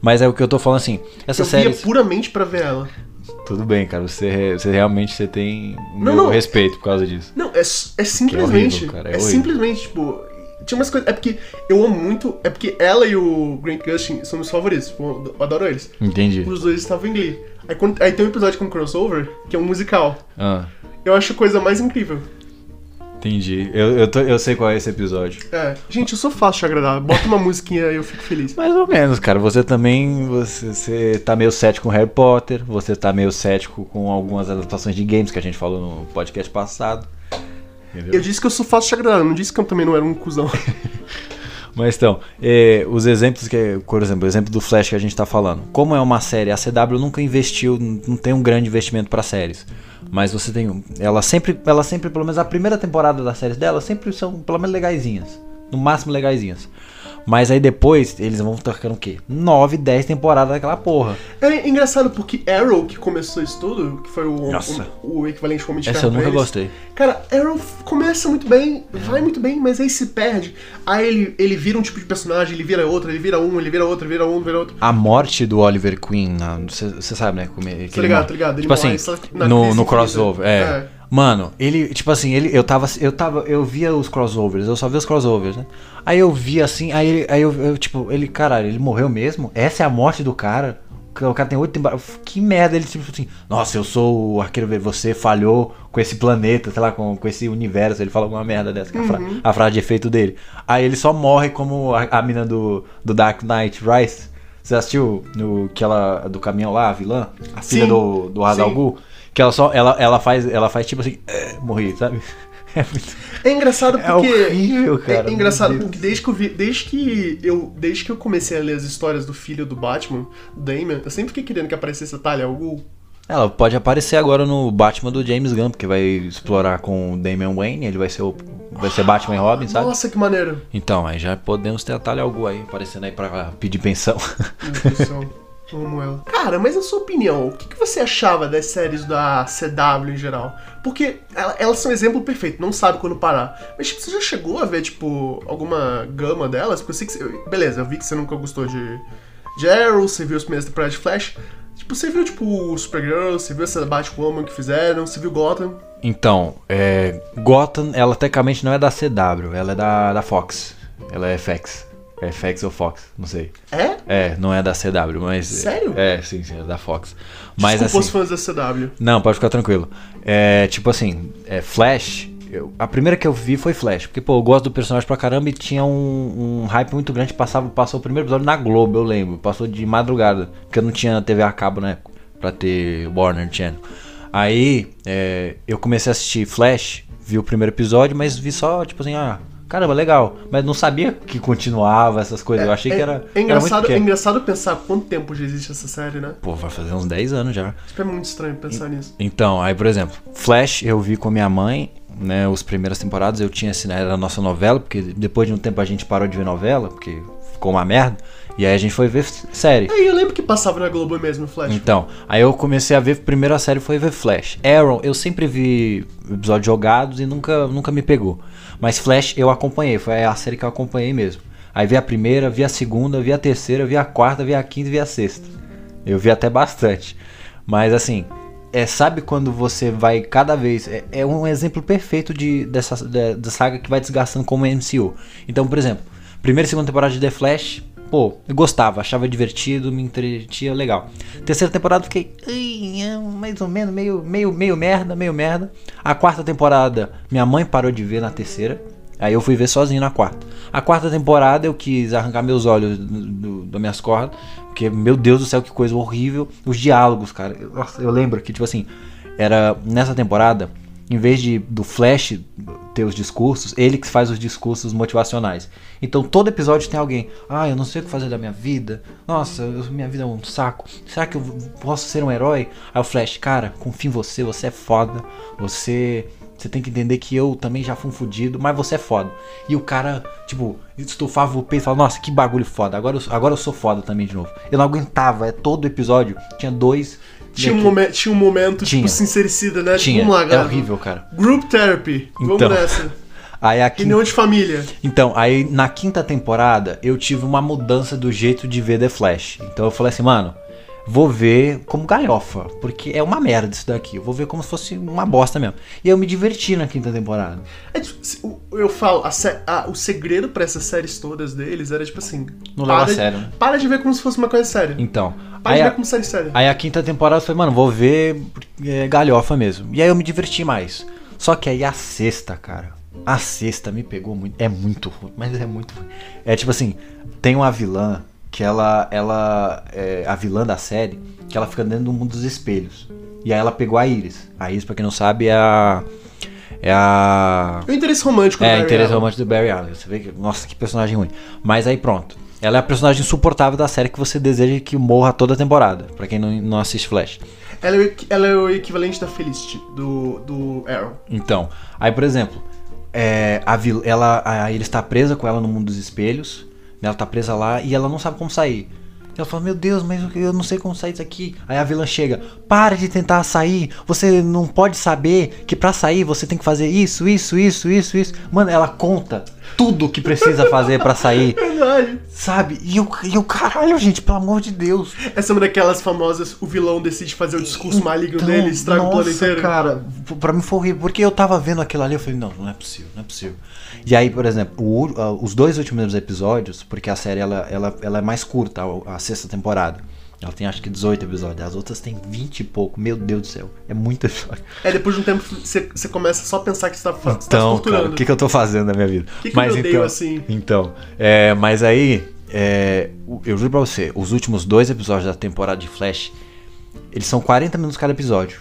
Mas é o que eu tô falando assim, essa Eu série. via puramente pra ver ela. Tudo bem, cara, você, você realmente você tem Não, meu não. respeito por causa disso. Não, é, é simplesmente. horrível, cara, é é horrível. simplesmente, tipo. Tinha umas coisas. É porque eu amo muito. É porque ela e o Grant Gustin são meus favoritos. tipo, Eu adoro eles. Entendi. Os dois estavam em Glee. Aí, quando- aí tem um episódio com crossover, que é um musical. Ah, Eu acho a coisa mais incrível. Entendi. Eu, eu, tô- eu sei qual é esse episódio. É. Gente, eu sou fácil de agradar. Bota uma musiquinha e eu fico feliz. Mais ou menos, cara. Você também. Você, você tá meio cético com Harry Potter. Você tá meio cético com algumas adaptações de games que a gente falou no podcast passado. Entendeu? Eu disse que eu sou fácil de agradar, eu não disse que eu também não era um cuzão. *laughs* Mas então, é, os exemplos que, por exemplo, o exemplo do Flash que a gente tá falando. Como é uma série, a CW nunca investiu, não tem um grande investimento para séries. Mas você tem, ela sempre, ela sempre, pelo menos a primeira temporada das séries dela, sempre são pelo menos legaisinhas, no máximo legaisinhas. Mas aí depois eles vão tocando o quê? 9, 10 temporadas daquela porra. É engraçado porque Arrow, que começou isso tudo, que foi o, Nossa. o, o equivalente Homem de Essa eu nunca eles. gostei. Cara, Arrow começa muito bem, vai muito bem, mas aí se perde. Aí ele, ele vira um tipo de personagem, ele vira outro, ele vira um, ele vira outro, ele vira um, vira outro. A morte do Oliver Queen, você sabe, né? Como é, ele ligado, tô ligado. Ele Tipo morre assim, na no, no crossover, é. É. Mano, ele, tipo assim, ele, eu tava, eu tava, eu via os crossovers, eu só via os crossovers, né? Aí eu via assim, aí, ele- aí eu, eu, tipo, ele, caralho, ele morreu mesmo? Essa é a morte do cara? o cara tem oito temporadas. Que merda, ele tipo assim, nossa, eu sou o arqueiro verde, você falhou com esse planeta, sei lá, com, com esse universo. Ele fala alguma merda dessa, que é a, fra- a frase de efeito dele. Aí ele só morre como a, a mina do, do Dark Knight Rise. Você assistiu no, que ela, do caminhão lá, a vilã? A filha Sim, do, do Hazal sim. Que ela só, ela, ela faz, ela faz tipo assim, é, morri, sabe? *laughs* É muito... É engraçado É porque. horrível, cara, É engraçado porque desde que eu vi. Desde que eu. Desde que eu comecei a ler as histórias do filho do Batman, do Damian, eu sempre fiquei querendo que aparecesse a Talia al Ghul. Ela pode aparecer agora no Batman do James Gunn, porque vai explorar com o Damian Wayne, ele vai ser o vai ser Batman e Robin, sabe? Nossa, que maneiro. Então, aí já podemos ter a Talia al Ghul aí aparecendo aí pra pedir pensão. Céu. *laughs* Amo ela. Cara, mas na sua opinião, o que, que você achava das séries da CW em geral? Porque ela- elas são exemplo perfeito, não sabe quando parar. Mas tipo, você já chegou a ver, tipo, alguma gama delas? Porque eu sei que você, Beleza, eu vi que você nunca gostou de, Arrow, você viu os primeiros temporadas de Flash. Tipo, você viu, tipo, Supergirl, você viu essa Batwoman que fizeram, você viu Gotham. Então, é, Gotham, ela tecnicamente não é da CW, ela é da, da Fox. Ela é FX. É FX ou Fox, não sei. É? É, não é da CW, mas. Sério? É, sim, sim, é da Fox. Mas Desculpa assim. os fãs da CW. Não, pode ficar tranquilo. É, tipo assim, é, Flash. eu- a primeira que eu vi foi Flash, porque, pô, eu gosto do personagem pra caramba e tinha um, um hype muito grande. Passava, passou o primeiro episódio na Globo, eu lembro. Passou de madrugada, porque eu não tinha TV a cabo na época, pra ter Warner Channel. Aí, é, eu comecei a assistir Flash, vi o primeiro episódio, mas vi só, tipo assim, ah, caramba, legal. Mas não sabia que continuava essas coisas. eu achei é, que era. É era muito engraçado, é pequeno. engraçado pensar quanto tempo já existe essa série, né? Pô, vai fazer uns 10 anos já. Isso é muito estranho pensar nisso. Então, aí, por exemplo, Flash eu vi com minha mãe, né, as primeiras temporadas eu tinha assinado, era a nossa novela, porque depois de um tempo a gente parou de ver novela, porque ficou uma merda, e aí a gente foi ver série. Aí eu lembro que passava na Globo mesmo, Flash. Então, aí eu comecei a ver, primeiro a série foi ver Flash. Arrow, eu sempre vi episódios jogados e nunca, nunca me pegou. Mas Flash eu acompanhei, foi a série que eu acompanhei mesmo. Aí vi a primeira, vi a segunda, vi a terceira, vi a quarta, vi a quinta e vi a sexta. Eu vi até bastante. Mas assim, é, sabe quando você vai cada vez. É, é um exemplo perfeito de, dessa da, da saga que vai desgastando como MCU. Então, por exemplo, primeira e segunda temporada de The Flash, pô, eu gostava, achava divertido, me entretinha, legal. Terceira temporada fiquei. "Ai, mais ou menos, meio, meio, meio merda, meio merda. A quarta temporada, minha mãe parou de ver na terceira. Aí eu fui ver sozinho na quarta. A quarta temporada eu quis arrancar meus olhos do- do- das minhas cordas. Porque, meu Deus do céu, que coisa horrível. Os diálogos, cara. Eu, eu lembro que, tipo assim, era nessa temporada, em vez de do Flash ter os discursos, ele que faz os discursos motivacionais. Então todo episódio tem alguém, ah, eu não sei o que fazer da minha vida, nossa, minha vida é um saco, será que eu posso ser um herói? Aí o Flash, cara, confio em você, você é foda, você. Você tem que entender que eu também já fui um fudido, mas você é foda. E o cara, tipo, estufava o peito e falava, nossa, que bagulho foda, agora eu, agora eu sou foda também de novo. Eu não aguentava, é todo episódio, tinha dois. Tinha um, aqui. momen- tinha um momento, Tinha. tipo, sincericida, né? Tinha, Tipo, vamos lá, é horrível, cara. Group therapy. Vamos Então. nessa. *laughs* Aí aqui Reunião de família. Então, aí na quinta temporada eu tive uma mudança do jeito de ver The Flash. Então eu falei assim, mano, vou ver como galhofa, porque é uma merda isso daqui. Eu vou ver como se fosse uma bosta mesmo. E eu me diverti na quinta temporada. É, tipo, eu falo, a a- o segredo pra essas séries todas deles era, tipo assim... Não leva a para- sério, né? Para de ver como se fosse uma coisa séria. Então, Para de a, ver como série séria. aí a quinta temporada eu falei, mano, vou ver é galhofa mesmo. E aí eu me diverti mais. Só que aí a sexta, cara, a sexta me pegou muito. É muito ruim, mas é muito ruim. É tipo assim, tem uma vilã que ela, ela é a vilã da série, que ela fica dentro do mundo dos espelhos. E aí ela pegou a Iris. A Iris, pra quem não sabe, é a. É a. E o interesse romântico do É, Barry interesse Allen. romântico do Barry Allen. Você vê que. Nossa, que personagem ruim. Mas aí pronto. Ela é a personagem insuportável da série que você deseja que morra toda a temporada. Pra quem não, não assiste Flash. Ela é, o ela é o equivalente da Felicity, do, do Arrow. Então, aí por exemplo, é, a ela, a, ele está presa com ela no mundo dos espelhos, ela tá presa lá e ela não sabe como sair. Ela fala, meu Deus, mas eu não sei como sair disso aqui. Aí a vilã chega, para de tentar sair, você não pode saber que pra sair você tem que fazer isso, isso, isso, isso, isso. Mano, ela conta tudo que precisa fazer pra sair, *laughs* Verdade. sabe? E o, e o caralho, gente, pelo amor de Deus. Essa é uma daquelas famosas, o vilão decide fazer o discurso maligno Então, dele e estraga o plano nossa, inteiro. cara, pra mim foi horrível, porque eu tava vendo aquilo ali, eu falei, não, não é possível, não é possível. E aí, por exemplo, o ah, os dois últimos episódios, porque a série ela, ela, ela é mais curta, a, a sexta temporada. Ela tem acho que 18 episódios. As outras tem 20 e pouco. Meu Deus do céu. É muito episódio. É, depois de um tempo você, você começa só a pensar que você tá, fa- você tá Então, torturando. cara, o que, que eu tô fazendo na minha vida? que que eu odeio então, assim? Então, é, mas aí, é, o- eu juro pra você, os últimos dois episódios da temporada de Flash, eles são 40 minutos cada episódio.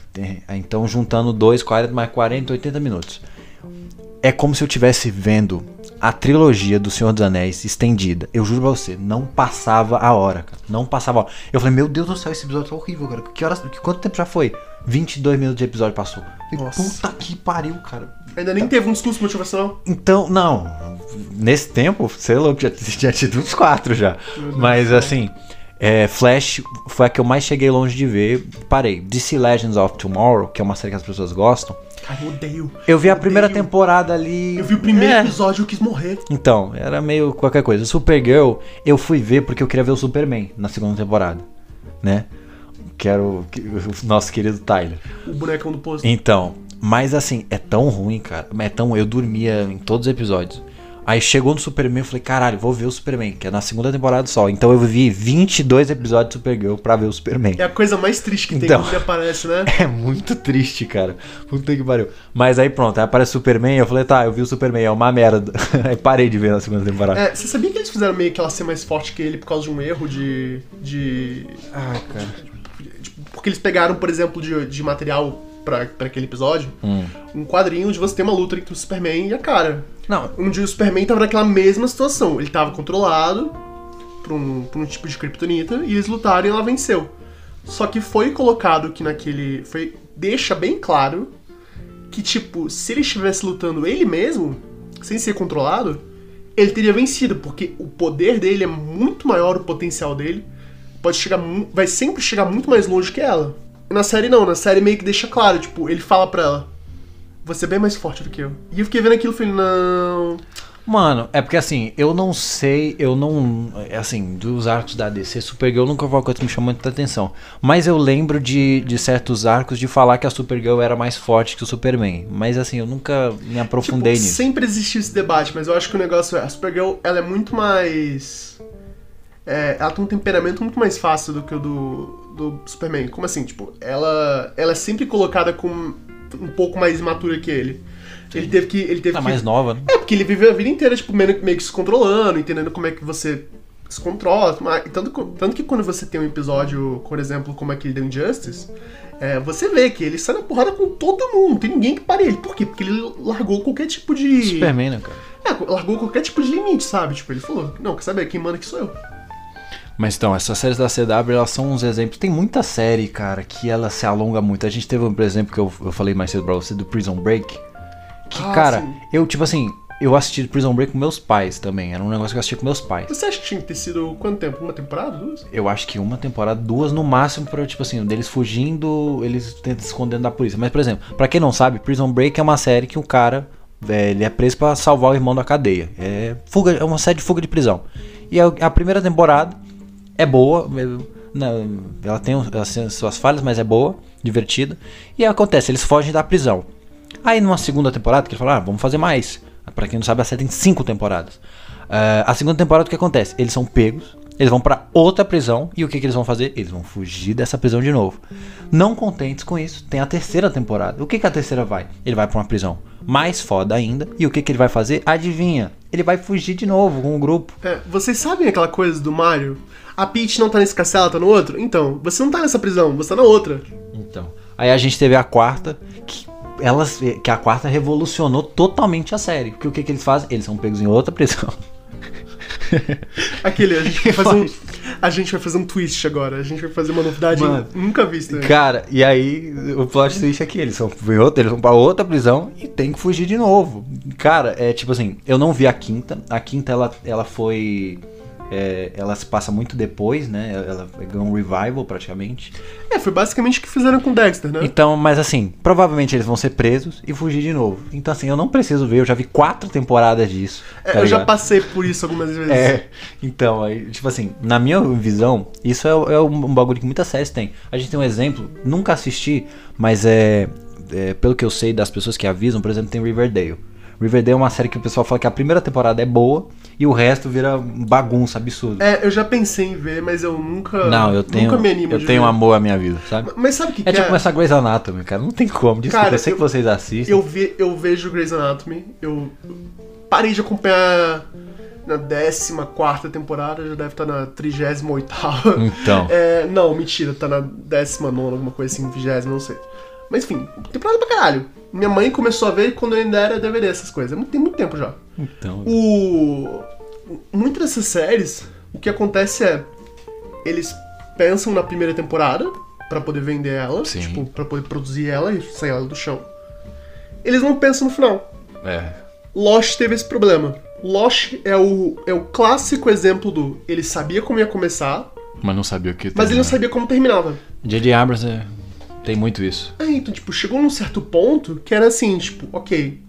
Então, juntando dois, 40 mais 40, 80 minutos. É como se eu estivesse vendo a trilogia do Senhor dos Anéis estendida. Eu juro pra você, não passava a hora, cara. Não passava a hora. Eu falei, meu Deus do céu, esse episódio tá horrível, cara. Que horas, que, quanto tempo já foi? 22 minutos de episódio passou. Falei, Nossa. Puta que pariu, cara. Ainda nem teve um discurso motivacional. Então, não. Nesse tempo, sei lá, *laughs* já tinha tido uns quatro já. Mas assim, é, Flash foi a que eu mais cheguei longe de ver. Parei. DC Legends of Tomorrow, que é uma série que as pessoas gostam. Cara, eu odeio. Eu vi a Odeio. primeira temporada ali. Eu vi o primeiro É. episódio e eu quis morrer. Então, era meio qualquer coisa. Supergirl, eu fui ver porque eu queria ver o Superman na segunda temporada, né? Que era o, o nosso querido Tyler. O bonecão do posto. Então, mas assim, é tão ruim, cara. É tão. Eu dormia em todos os episódios. Aí chegou no Superman, eu falei, caralho, vou ver o Superman, que é na segunda temporada só. Então eu vi 22 episódios de Supergirl pra ver o Superman. É a coisa mais triste que tem Então. quando ele aparece, né? *laughs* É muito triste, cara. Puta que pariu. Mas aí pronto, aí aparece o Superman, eu falei, tá, eu vi o Superman, é uma merda. *laughs* aí parei de ver na segunda temporada. É, você sabia que eles fizeram meio que ela ser mais forte que ele por causa de um erro de. de. Ai, cara. porque eles pegaram, por exemplo, de, de material pra, pra aquele episódio, Hum. um quadrinho onde você tem uma luta entre o Superman e a cara. Não, Onde o Superman tava naquela mesma situação. Ele tava controlado por um, por um tipo de kryptonita e eles lutaram e ela venceu. Só que foi colocado que naquele. Foi. Deixa bem claro que, tipo, se ele estivesse lutando ele mesmo, sem ser controlado, ele teria vencido, porque o poder dele é muito maior, o potencial dele. Pode chegar. Vai sempre chegar muito mais longe que ela. Na série não, na série meio que deixa claro, tipo, ele fala pra ela. Você é bem mais forte do que eu. E eu fiquei vendo aquilo e falei, não. Mano, é porque assim, eu não sei, eu não. Assim, dos arcos da DC, Supergirl nunca foi uma coisa que me chamou muita atenção. Mas eu lembro de, de certos arcos de falar que a Supergirl era mais forte que o Superman. Mas assim, eu nunca me aprofundei tipo, nisso. Sempre existiu esse debate, mas eu acho que o negócio é. A Supergirl, ela é muito mais. é, ela tem um temperamento muito mais fácil do que o do, do Superman. Como assim? Tipo, ela, ela é sempre colocada como um pouco mais imatura que ele. Ele teve que. Ele teve Tá que mais nova, né? É, porque ele viveu a vida inteira, tipo, meio, meio que se controlando, entendendo como é que você se controla. Mas, tanto, tanto que quando você tem um episódio, por exemplo, como aquele do Injustice, é, você vê que ele sai na porrada com todo mundo, tem ninguém que pare ele. Por quê? Porque ele largou qualquer tipo de. Superman, né, cara? É, largou qualquer tipo de limite, sabe? Tipo, ele falou, não, quer saber, quem manda aqui sou eu. Mas então, essas séries da CW, elas são uns exemplos. Tem muita série, cara, que ela se alonga muito. A gente teve um, por exemplo, que eu, eu falei mais cedo pra você, do Prison Break. Que, Ah, cara, sim. eu, tipo assim, eu assisti Prison Break com meus pais também. Era um negócio que eu assisti com meus pais. Você acha que tinha que ter sido quanto tempo? Uma temporada? Duas? Eu acho que uma temporada, duas no máximo, pra, tipo assim, deles fugindo, eles tentam se escondendo da polícia. Mas, por exemplo, pra quem não sabe, Prison Break é uma série que o cara, é, ele é preso pra salvar o irmão da cadeia. É, fuga, é uma série de fuga de prisão. E a, a primeira temporada é boa, é, ela tem suas falhas, mas é boa, divertida. E acontece, eles fogem da prisão. Aí numa segunda temporada, que eles falam, ah, vamos fazer mais. Pra quem não sabe, a série tem cinco temporadas. Ah, a segunda temporada, o que acontece? Eles são pegos, eles vão pra outra prisão, e o que, que eles vão fazer? Eles vão fugir dessa prisão de novo. Não contentes com isso, tem a terceira temporada. O que, que a terceira vai? Ele vai pra uma prisão mais foda ainda, e o que, que ele vai fazer? Adivinha? Ele vai fugir de novo com o grupo. É, vocês sabem aquela coisa do Mario? A Peach não tá nesse castelo, ela tá no outro? Então, você não tá nessa prisão, você tá na outra. Então. Aí a gente teve a quarta, que elas, que a quarta revolucionou totalmente a série. Porque o que, que eles fazem? Eles são pegos em outra prisão. *laughs* *laughs* Aquele, a gente vai fazer um. A gente vai fazer um twist agora. A gente vai fazer uma novidade Mano. nunca vista. Cara, e aí o plot twist é que eles são eles vão pra outra prisão e tem que fugir de novo. Cara, é tipo assim, eu não vi a quinta. A quinta ela, ela foi. É, ela se passa muito depois, né? Ela ganhou um revival praticamente. É, foi basicamente o que fizeram com Dexter, né? Então, mas assim, provavelmente eles vão ser presos e fugir de novo. Então, assim, eu não preciso ver, eu já vi quatro temporadas disso. É, tá eu já ligado? passei por isso algumas *laughs* vezes. É, então, aí, tipo assim, na minha visão, isso é, é um, um bagulho que muitas séries têm. A gente tem um exemplo, nunca assisti, mas é, é, pelo que eu sei das pessoas que avisam, por exemplo, tem Riverdale. Riverdale é uma série que o pessoal fala que a primeira temporada é boa e o resto vira bagunça absurda. É, eu já pensei em ver, mas eu nunca. Não, eu tenho, Nunca me animo eu tenho ver. amor à minha vida, sabe? Mas sabe o que, É que tipo começar Grey's Anatomy, cara. Não tem como. Desculpa, Cara, eu sei eu- que vocês assistem. Eu, ve, eu vejo Grey's Anatomy, eu parei de acompanhar na 14 temporada, já deve estar na 38. Então. *laughs* É, não, mentira, tá na 19, alguma coisa assim, 20, não sei. Mas enfim, temporada pra caralho. Minha mãe começou a ver quando eu ainda era DVD, essas coisas. Muito- Tem muito tempo já. Então. O... Muitas dessas séries, o que acontece é. Eles pensam na primeira temporada pra poder vender ela, Sim. tipo, pra poder produzir ela e sair ela do chão. Eles não pensam no final. É. Lost teve esse problema. Lost é o, é o clássico exemplo do. Ele sabia como ia começar, Mas não sabia o que mas ele não sabia como terminava. J.J. Abrams é... tem muito isso. Aí, então, tipo, chegou num certo ponto que era assim, tipo, ok.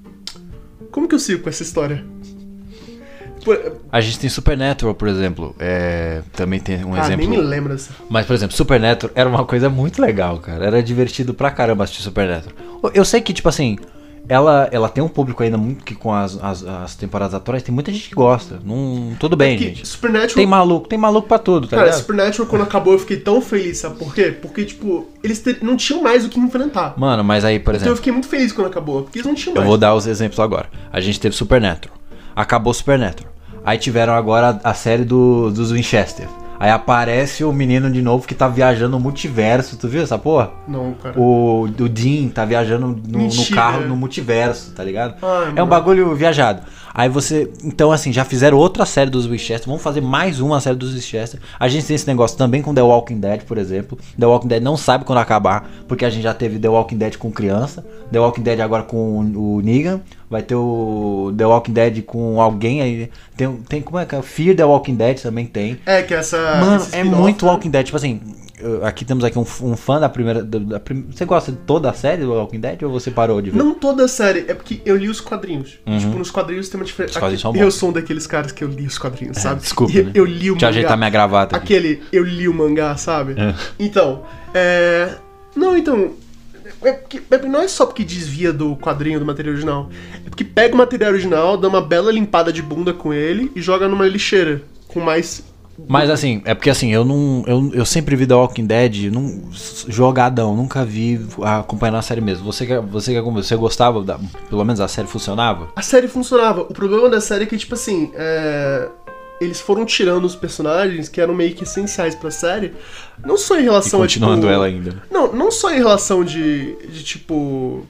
Como que eu sigo com essa história? A gente tem Supernatural, por exemplo. É... Também tem um ah, exemplo. nem me lembro dessa. Mas, por exemplo, Supernatural era uma coisa muito legal, cara. Era divertido pra caramba assistir Supernatural. Eu sei que, tipo assim, ela, ela tem um público ainda muito que com as, as, as temporadas atuais, tem muita gente que gosta. Não, tudo bem, Que gente. Supernatural. Tem maluco, tem maluco pra tudo, tá Cara, ligado? Supernatural, quando acabou, eu fiquei tão feliz, sabe por quê? Porque, tipo, eles te- não tinham mais o que enfrentar. Mano, mas aí, por Então eu exemplo, fiquei muito feliz quando acabou, porque eles não tinham eu mais. vou dar os exemplos agora. A gente teve Supernatural. Acabou Supernatural. Aí tiveram agora a, a série do, dos Winchester. Aí aparece o menino de novo que tá viajando no multiverso. Tu viu essa porra? Não, cara. O, o Dean tá viajando no, no carro no multiverso, tá ligado? Ai, é um bagulho viajado. Aí você. Então, assim, já fizeram outra série dos Winchester. Vamos fazer mais uma série dos Winchester. A gente tem esse negócio também com The Walking Dead, por exemplo. The Walking Dead não sabe quando acabar, porque a gente já teve The Walking Dead com criança. The Walking Dead agora com o Negan. Vai ter o The Walking Dead com alguém aí. Tem, tem como é que é? Fear The Walking Dead também tem. É, que essa. Mano, é muito né? Walking Dead. Tipo assim, eu- aqui temos aqui um, um fã da primeira. da- da Você gosta de toda a série do Walking Dead ou você parou de ver? Não toda a série, é porque eu li os quadrinhos. Tipo, nos quadrinhos tem uma diferença. Uhum. São Eu sou um daquinhes caras que eu li os quadrinhos, sabe? desculpa, E né? Eu li o Deixa eu mangá. ajeitar minha gravata aqui. Aquele, eu li o mangá, sabe? É. Então, é. Não, então. É porque, é porque não é só porque desvia do quadrinho do material original. É porque pega o material original, dá uma bela limpada de bunda com ele e joga numa lixeira. Com mais. Mas assim, é porque assim, eu não. Eu, eu sempre vi The Walking Dead num, jogadão, nunca vi acompanhando a série mesmo. Você que você, você gostava, da, pelo menos a série funcionava? A série funcionava. O problema da série é que, tipo assim, é, eles foram tirando os personagens que eram meio que essenciais pra série. Não só em E relação continuando a, tipo... ela ainda. Não, não só em relação de, de tipo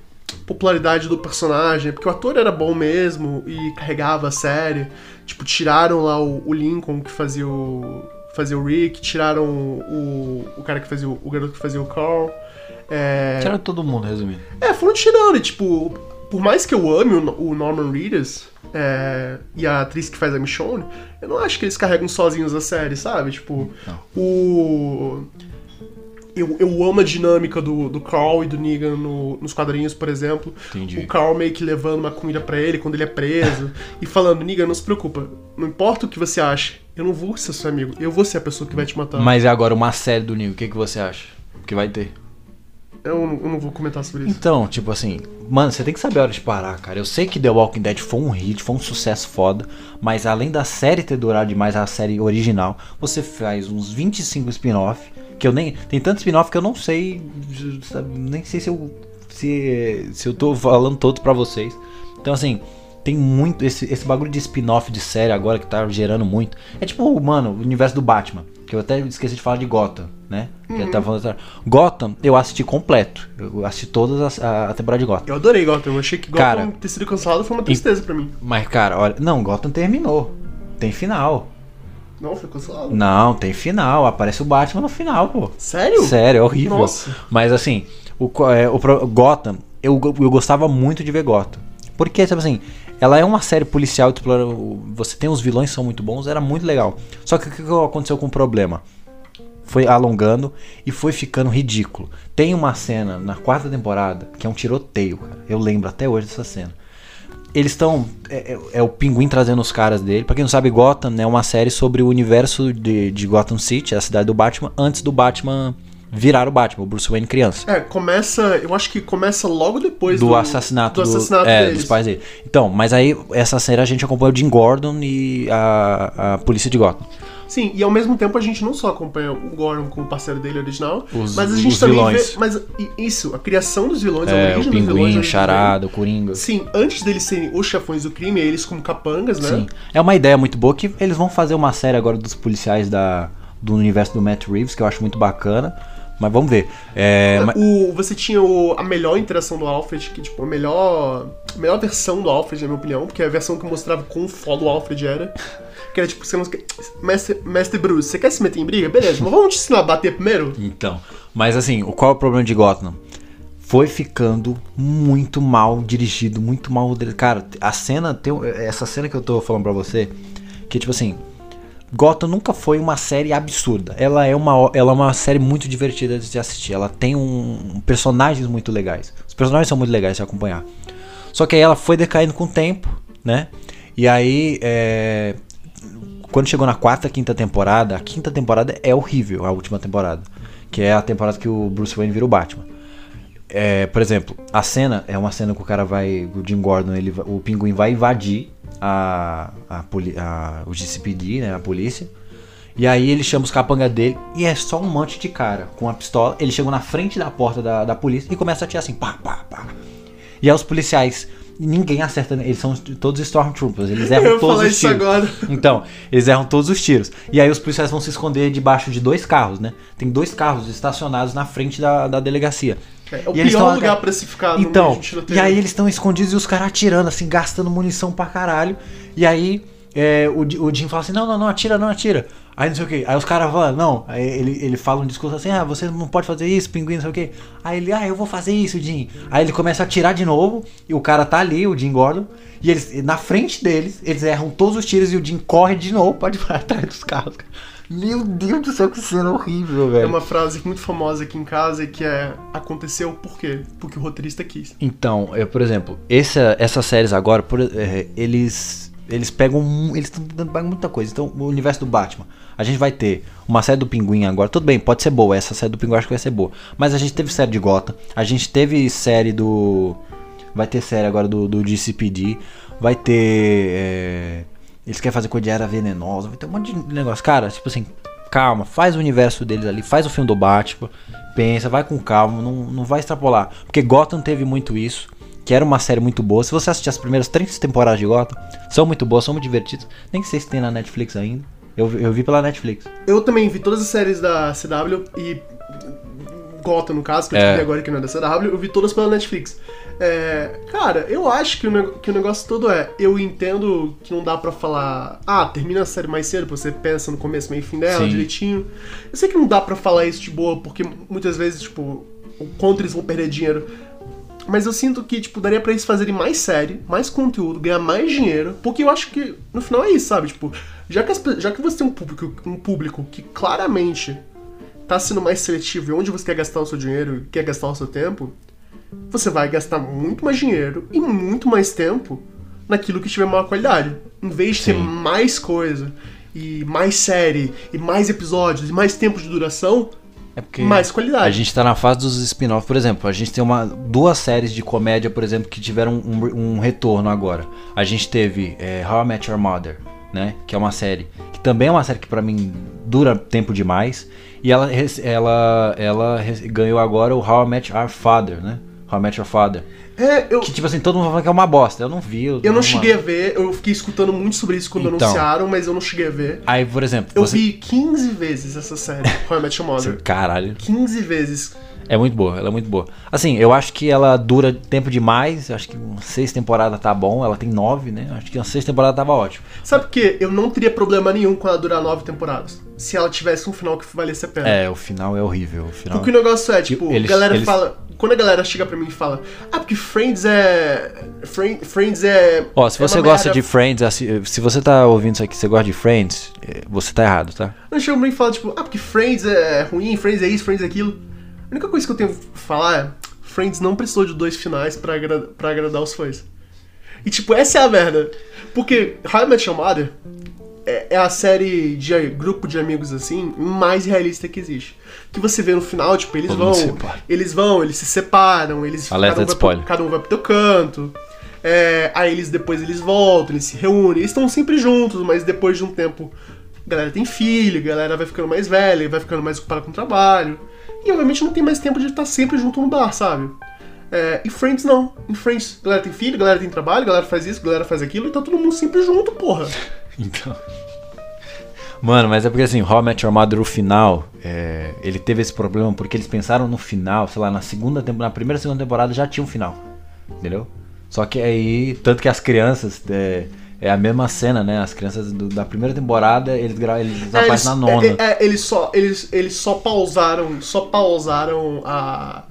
popularidade do personagem, porque o ator era bom mesmo e carregava a série. Tipo, tiraram lá o, o Lincoln que fazia o fazia o Rick, tiraram o, o cara que fazia o, o garoto que fazia o Carl. É, Tiraram todo mundo, resumindo. é, foram tirando, e tipo, por mais que eu ame o, o Norman Reedus é, e a atriz que faz a Michonne, eu não acho que eles carregam sozinhos a série, sabe? Tipo, Não. o. Eu, eu amo a dinâmica do, do Carl e do Negan no- nos quadrinhos, por exemplo. Entendi. O Carl meio que levando uma comida pra ele quando ele é preso *laughs* e falando: Negan, não se preocupa, não importa o que você acha, eu não vou ser seu amigo, eu vou ser a pessoa que vai te matar. Mas e agora uma série do Neil, o que, que você acha? Que vai ter? Eu, não- eu não vou comentar sobre isso. Então, tipo assim, mano, você tem que saber a hora de parar, cara. Eu sei que The Walking Dead foi um hit, foi um sucesso foda, mas além da série ter durado demais a série original, você faz uns 25 spin-off, que eu nem. Tem tanto spin-off que eu não sei. sabe, nem sei se eu. Se, se eu tô falando todos pra vocês. Então, assim. Tem muito. Esse, esse bagulho de spin-off de série agora que tá gerando muito. É tipo, mano, o universo do Batman. Que eu até esqueci de falar de Gotham, né? Que eu tava falando- Gotham, eu assisti completo. Eu assisti todas as, a, a temporada de Gotham. Eu adorei Gotham, eu achei que Gotham Cara, ter sido cancelado foi uma tristeza pra mim. Mas, cara, olha. Não, Gotham terminou. Tem final. Não, foi cancelado. Não, tem final. Aparece o Batman no final, pô. Sério? Sério, é horrível. Nossa. Mas assim, o, é, o Gotham, eu, eu gostava muito de ver Gotham. Porque, sabe assim, ela é uma série policial, explora- você tem os vilões que são muito bons, era muito legal. Só que o que aconteceu com o problema? Foi alongando e foi ficando ridículo. Tem uma cena na quarta temporada que é um tiroteio, cara. Eu lembro até hoje dessa cena. Eles estão. É, é- é o pinguim trazendo os caras dele. Pra quem não sabe, Gotham é uma série sobre o universo de, de Gotham City, a cidade do Batman, antes do Batman virar o Batman, o Bruce Wayne criança. É, começa. Eu acho que começa logo depois do, assassinato, do assassinato é, dos pais dele. Então, mas aí essa série a gente acompanha o Jim Gordon e a, a polícia de Gotham. Sim, e ao mesmo tempo a gente não só acompanha o Gordon com o parceiro dele original, Os- mas a gente também vilões. vê. Mas isso, a criação dos vilões, a É, origem o dos vilões. a Pinguim, o Charada, o Coringa. Sim, antes deles serem os chefões do crime, eles como capangas, né? Sim. É uma ideia muito boa que eles vão fazer uma série agora dos policiais da, do universo do Matt Reeves, que eu acho muito bacana. Mas vamos ver. É, ma- O, você tinha o- a melhor interação do Alfred, que tipo, a melhor, a melhor versão do Alfred, na minha opinião, porque é a versão que mostrava quão foda o Alfred era. *laughs* Que era tipo, você não Mestre, Mestre Bruce, você quer se meter em briga? Beleza, mas vamos te ensinar a bater primeiro? Então, mas assim, qual é o problema de Gotham? Foi ficando muito mal dirigido, muito mal. Cara, a cena, tem um- essa cena que eu tô falando pra você, que tipo assim, Gotham nunca foi uma série absurda. Ela é uma, ela é uma série muito divertida de assistir. Ela tem um, personagens muito legais. Os personagens são muito legais de acompanhar. Só que aí ela foi decaindo com o tempo, né? E aí, é, quando chegou na quarta, quinta temporada, a quinta temporada é horrível, a última temporada. Que é a temporada que o Bruce Wayne vira o Batman. É, por exemplo, a cena é uma cena que o cara vai. O Jim Gordon, ele, o pinguim vai invadir a, a, a- o GCPD, né? A polícia. E aí ele chama os capanga dele e é só um monte de cara com a pistola. Ele chega na frente da porta da, da polícia e começa a atirar assim, pá, pá, pá. E aí os policiais, ninguém acerta, eles são todos Stormtroopers, eles *laughs* erram todos os isso tiros. agora. Então, eles erram todos os tiros. E aí os policiais vão se esconder debaixo de dois carros, né? Tem dois carros estacionados na frente da, da delegacia. É, o E pior lugar pra se ficar no Então, e aí eles estão escondidos e os caras atirando, assim, gastando munição pra caralho. E aí é, o, o Jim fala assim: não, não, não, atira, não, atira. Aí não sei o que. Aí os caras falam, não. Aí ele, ele fala um discurso assim: ah, você não pode fazer isso, pinguim, não sei o que. Aí ele, ah, eu vou fazer isso, Jim. Aí ele começa a atirar de novo. E o cara tá ali, o Jim Gordon. E eles, na frente deles, eles erram todos os tiros e o Jim corre de novo pra *laughs* pra trás dos carros. Meu Deus do céu, que cena horrível, velho. É uma frase muito famosa aqui em casa que é aconteceu por quê? Porque o roteirista quis. Então, eu, por exemplo, essa, essas séries agora, por- é, eles eles pegam eles estão pegar muita coisa. Então, o universo do Batman, a gente vai ter uma série do Pinguim agora. Tudo bem, pode ser boa. Essa série do Pinguim acho que vai ser boa. Mas a gente teve série de Gotham, a gente teve série do vai ter série agora do, do GCPD, vai ter é, eles querem fazer coisa de era venenosa, vai ter um monte de negócio. Cara, tipo assim, calma, faz o universo deles ali, faz o filme do Batman, pensa, vai com calma, não, não vai extrapolar. Porque Gotham teve muito isso, que era uma série muito boa. Se você assistir as primeiras três temporadas de Gotham, são muito boas, são muito divertidas. Nem sei se tem na Netflix ainda. Eu, vi- eu vi pela Netflix. Eu também vi todas as séries da CW e Gotham, no caso, que eu É. descobri agora que não é da CW, eu vi todas pela Netflix. É, cara, eu acho que o, que o negócio todo é, eu entendo que não dá pra falar, ah, termina a série mais cedo, você pensa no começo, meio e fim dela, Sim. direitinho. Eu sei que não dá pra falar isso de boa, porque muitas vezes, tipo, o quanto eles vão perder dinheiro. Mas eu sinto que, tipo, daria pra eles fazerem mais série, mais conteúdo, ganhar mais dinheiro, porque eu acho que no final é isso, sabe? Tipo, já que, as já que você tem um público, um público que claramente tá sendo mais seletivo e onde você quer gastar o seu dinheiro, quer gastar o seu tempo, você vai gastar muito mais dinheiro e muito mais tempo naquilo que tiver maior qualidade. Em vez de ter Sim. mais coisa, e mais série, e mais episódios, e mais tempo de duração, É porque mais qualidade. a gente tá na fase dos spin-off, por exemplo. A gente tem uma, duas séries de comédia, por exemplo, que tiveram um, um retorno agora. A gente teve é, How I Met Your Mother, né? Que é uma série que também é uma série que pra mim dura tempo demais. E ela, ela, ela ganhou agora o How I Met Our Father, né? How I Met Your Father. É, eu, Que tipo assim, todo mundo fala que é uma bosta. Eu não vi. eu não cheguei a ver, eu fiquei escutando muito sobre isso quando Então. anunciaram, mas eu não cheguei a ver. Aí, por exemplo, Eu você... vi 15 vezes essa série, How I Met Your Mother. Caralho. 15 vezes. É muito boa, ela é muito boa. Assim, eu acho que ela dura tempo demais. Acho que seis temporadas tá bom. Ela tem nove, né? Acho que umas seis temporadas tava ótimo. Sabe por quê? Eu não teria problema nenhum com ela durar nove temporadas. Se ela tivesse um final que valesse a pena. É, o final é horrível. O final... Porque o negócio é, tipo, Eles- a galera eles- fala. Quando a galera chega pra mim e fala, ah, porque Friends é. Fri- Friends é. Ó, se é você uma gosta merda." de Friends, se você tá ouvindo isso aqui, você gosta de Friends, eh, você tá errado, tá? Não chega pra mim e fala, tipo, ah, porque Friends é ruim, Friends é isso, Friends é aquilo. A única coisa que eu tenho que falar é, Friends não precisou de dois finais pra, agra- pra agradar os fãs. E tipo, essa é a merda. Porque How I Met Your Mother é, é a série de grupo de amigos assim mais realista que existe. Que você vê no final, tipo, eles Todo vão, eles vão, eles se separam, eles Alerta cada um, vai pro, spoiler. cada um vai pro teu canto. É, aí eles depois eles voltam, eles se reúnem, eles estão sempre juntos, mas depois de um tempo, a galera tem filho, a galera vai ficando mais velha, vai ficando mais ocupada com o trabalho. E obviamente não tem mais tempo de estar sempre junto no bar, sabe? É, e Friends não. Em Friends, galera tem filho, galera tem trabalho, galera faz isso, galera faz aquilo, e tá todo mundo sempre junto, porra. *laughs* Então. Mano, mas é porque assim, How I Met Your Mother, o final, é, ele teve esse problema porque eles pensaram no final, sei lá, na segunda temporada, na primeira segunda temporada já tinha um final. Entendeu? Só que aí, tanto que as crianças, é, é a mesma cena, né? As crianças do- da primeira temporada, eles, eles É, aparecem na nona. é, é, é, eles só, eles, eles só pausaram, só pausaram a.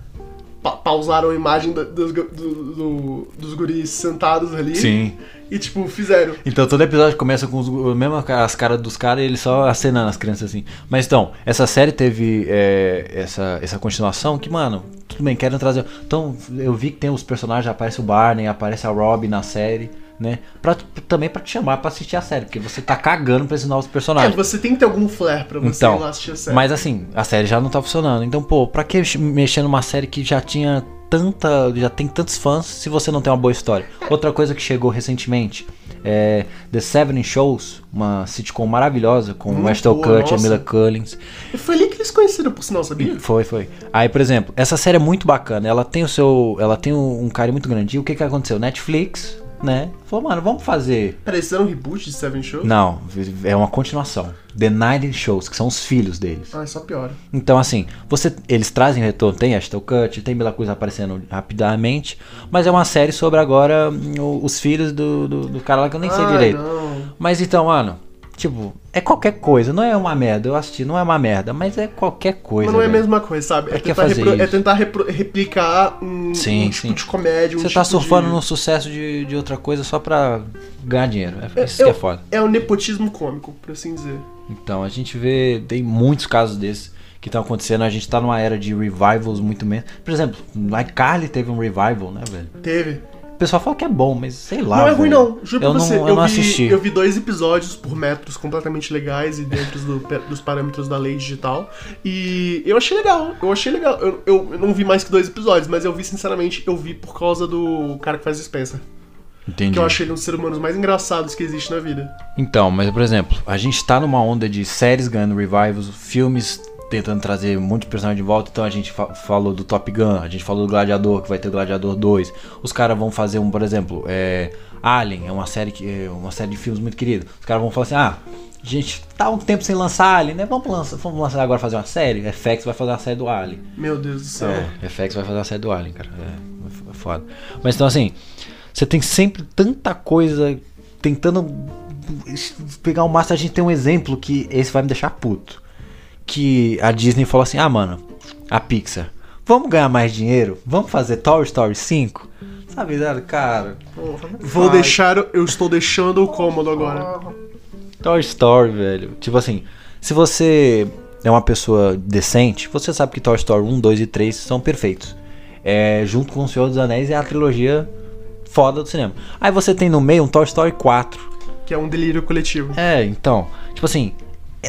pa- pausaram a imagem gu- do- do- dos guris sentados ali. Sim. E tipo, fizeram. Então todo episódio começa com os, mesmo as caras dos caras e eles só acenando as crianças assim. Mas então, essa série teve é, essa, essa continuação que, mano, tudo bem, querem trazer. Então, eu vi que tem os personagens, aparece o Barney, aparece a Robin na série, né? Pra, também pra te chamar pra assistir a série, porque você tá cagando pra esses novos É, personagens. você tem que ter algum flair pra você Então, ir lá assistir a série. Mas assim, a série já não tá funcionando. Então, pô, pra que mexer numa série que já tinha tanta. já tem tantos fãs se você não tem uma boa história? Outra coisa que chegou recentemente é The Seven Shows, uma sitcom maravilhosa com Muito Ashton Kutcher. Mila Collins. E foi ali que eles conheceram, por sinal, sabia? Foi, foi. Aí, por exemplo, essa série é muito bacana. Ela tem o seu. Ela tem um carinho muito grande. E o que que aconteceu? Netflix, né? Falou, mano, vamos fazer. Peraí, isso era um reboot de Seven Shows? Não, é uma continuação. The Nine Shows, que são os filhos deles. Ah, só piora. Então, assim, você, eles trazem retorno, tem Ashton Kutcher, tem Mila Coisa aparecendo rapidamente, mas é uma série sobre agora hum, os filhos do, do, do cara lá que eu nem sei Ai, direito. Não. Mas então, mano, tipo, é qualquer coisa, não é uma merda, eu assisti, não é uma merda, mas é qualquer coisa. Mas não é a mesma coisa, sabe? É que tentar, fazer repro- é tentar repro- replicar um, Sim, um tipo sim. de comédia, um Você tá tipo surfando de... no sucesso de, de outra coisa só pra ganhar dinheiro. É, É, isso que é foda. É o nepotismo cômico, por assim dizer. Então, a gente vê, tem muitos casos desses que estão acontecendo. A gente tá numa era de revivals muito menos. Por exemplo, iCarly teve um revival, né, velho? Teve. O pessoal fala que é bom, mas sei lá. não é ruim, não. Juro eu pra você. Não, eu, eu, não vi, assisti. eu vi dois episódios por metros completamente legais e dentro do, dos parâmetros da lei digital. E eu achei legal. Eu achei legal. Eu, eu, eu não vi mais que dois episódios, mas eu vi, sinceramente, eu vi por causa do cara que faz Spencer. Entendi. Que eu achei ele um dos seres humanos mais engraçados que existe na vida. Então, mas por exemplo, a gente tá numa onda de séries ganhando revivals, filmes tentando trazer um monte de volta. Então a gente fa- falou do Top Gun, a gente falou do Gladiador, que vai ter o Gladiador 2. Os caras vão fazer um, por exemplo, é, Alien, é uma série que é uma série de filmes muito querida. Os caras vão falar assim: "Ah, a gente tá um tempo sem lançar Alien, né? Vamos lançar, vamos lançar agora fazer uma série. FX vai fazer uma série do Alien. Meu Deus do céu. É, FX vai fazer a série do Alien, cara. É, é foda. Mas então assim, você tem sempre tanta coisa tentando pegar o máximo. A gente tem um exemplo que esse vai me deixar puto. Que a Disney falou assim: ah, mano, a Pixar, vamos ganhar mais dinheiro? Vamos fazer Toy Story 5? Sabe, cara? Porra, Vou Vai. deixar. Eu estou deixando o cômodo agora. Toy Story, velho. Tipo assim, se você é uma pessoa decente, você sabe que Toy Story 1, 2 e 3 são perfeitos. É, junto com O Senhor dos Anéis é a trilogia foda do cinema. Aí você tem no meio um Toy Story 4. Que é um delírio coletivo. É, então, tipo assim,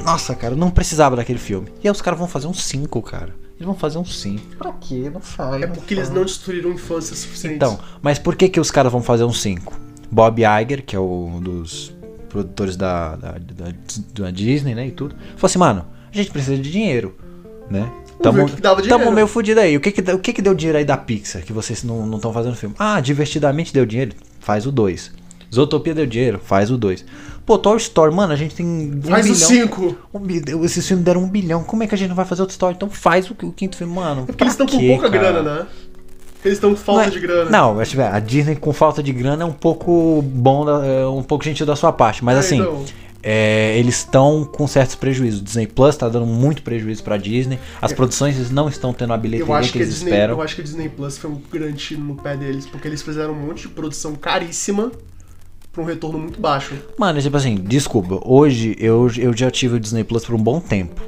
nossa, cara, eu não precisava daquele filme. E aí os caras vão fazer um 5, cara. Eles vão fazer um 5. Pra quê? Não faz. É porque eles não destruíram infância suficiente. Então, mas por que que os caras vão fazer um 5? Bob Iger, que é um dos produtores da, da, da, da Disney, né, e tudo, falou assim, mano, a gente precisa de dinheiro, né? Vamos ver o que que dava dinheiro. tamo meio fudido aí. O que que, deu- o que que deu dinheiro aí da Pixar, que vocês não estão fazendo filme? Ah, Divertidamente deu dinheiro, faz o 2. Zootopia deu dinheiro, faz o 2. Pô, Toy Story, mano, a gente tem um Faz o bilhão. 5. Um esses filmes deram um bilhão. Como é que a gente não vai fazer outro story? Então faz o, o quinto filme, mano. É porque eles estão com pouca grana, né? Eles estão com falta é- de grana. Não, acho que a Disney com falta de grana é um pouco bom, é um pouco gentil da sua parte. Mas É, assim, então. é, eles estão com certos prejuízos. O Disney Plus tá dando muito prejuízo pra Disney. As produções não estão tendo a bilheteria que, que, eles Disney, esperam. eu acho que a Disney Plus foi um grande tiro no pé deles, porque eles fizeram um monte de produção caríssima pra um retorno muito baixo. Mano, tipo assim, desculpa. Hoje eu, eu já tive o Disney Plus por um bom tempo.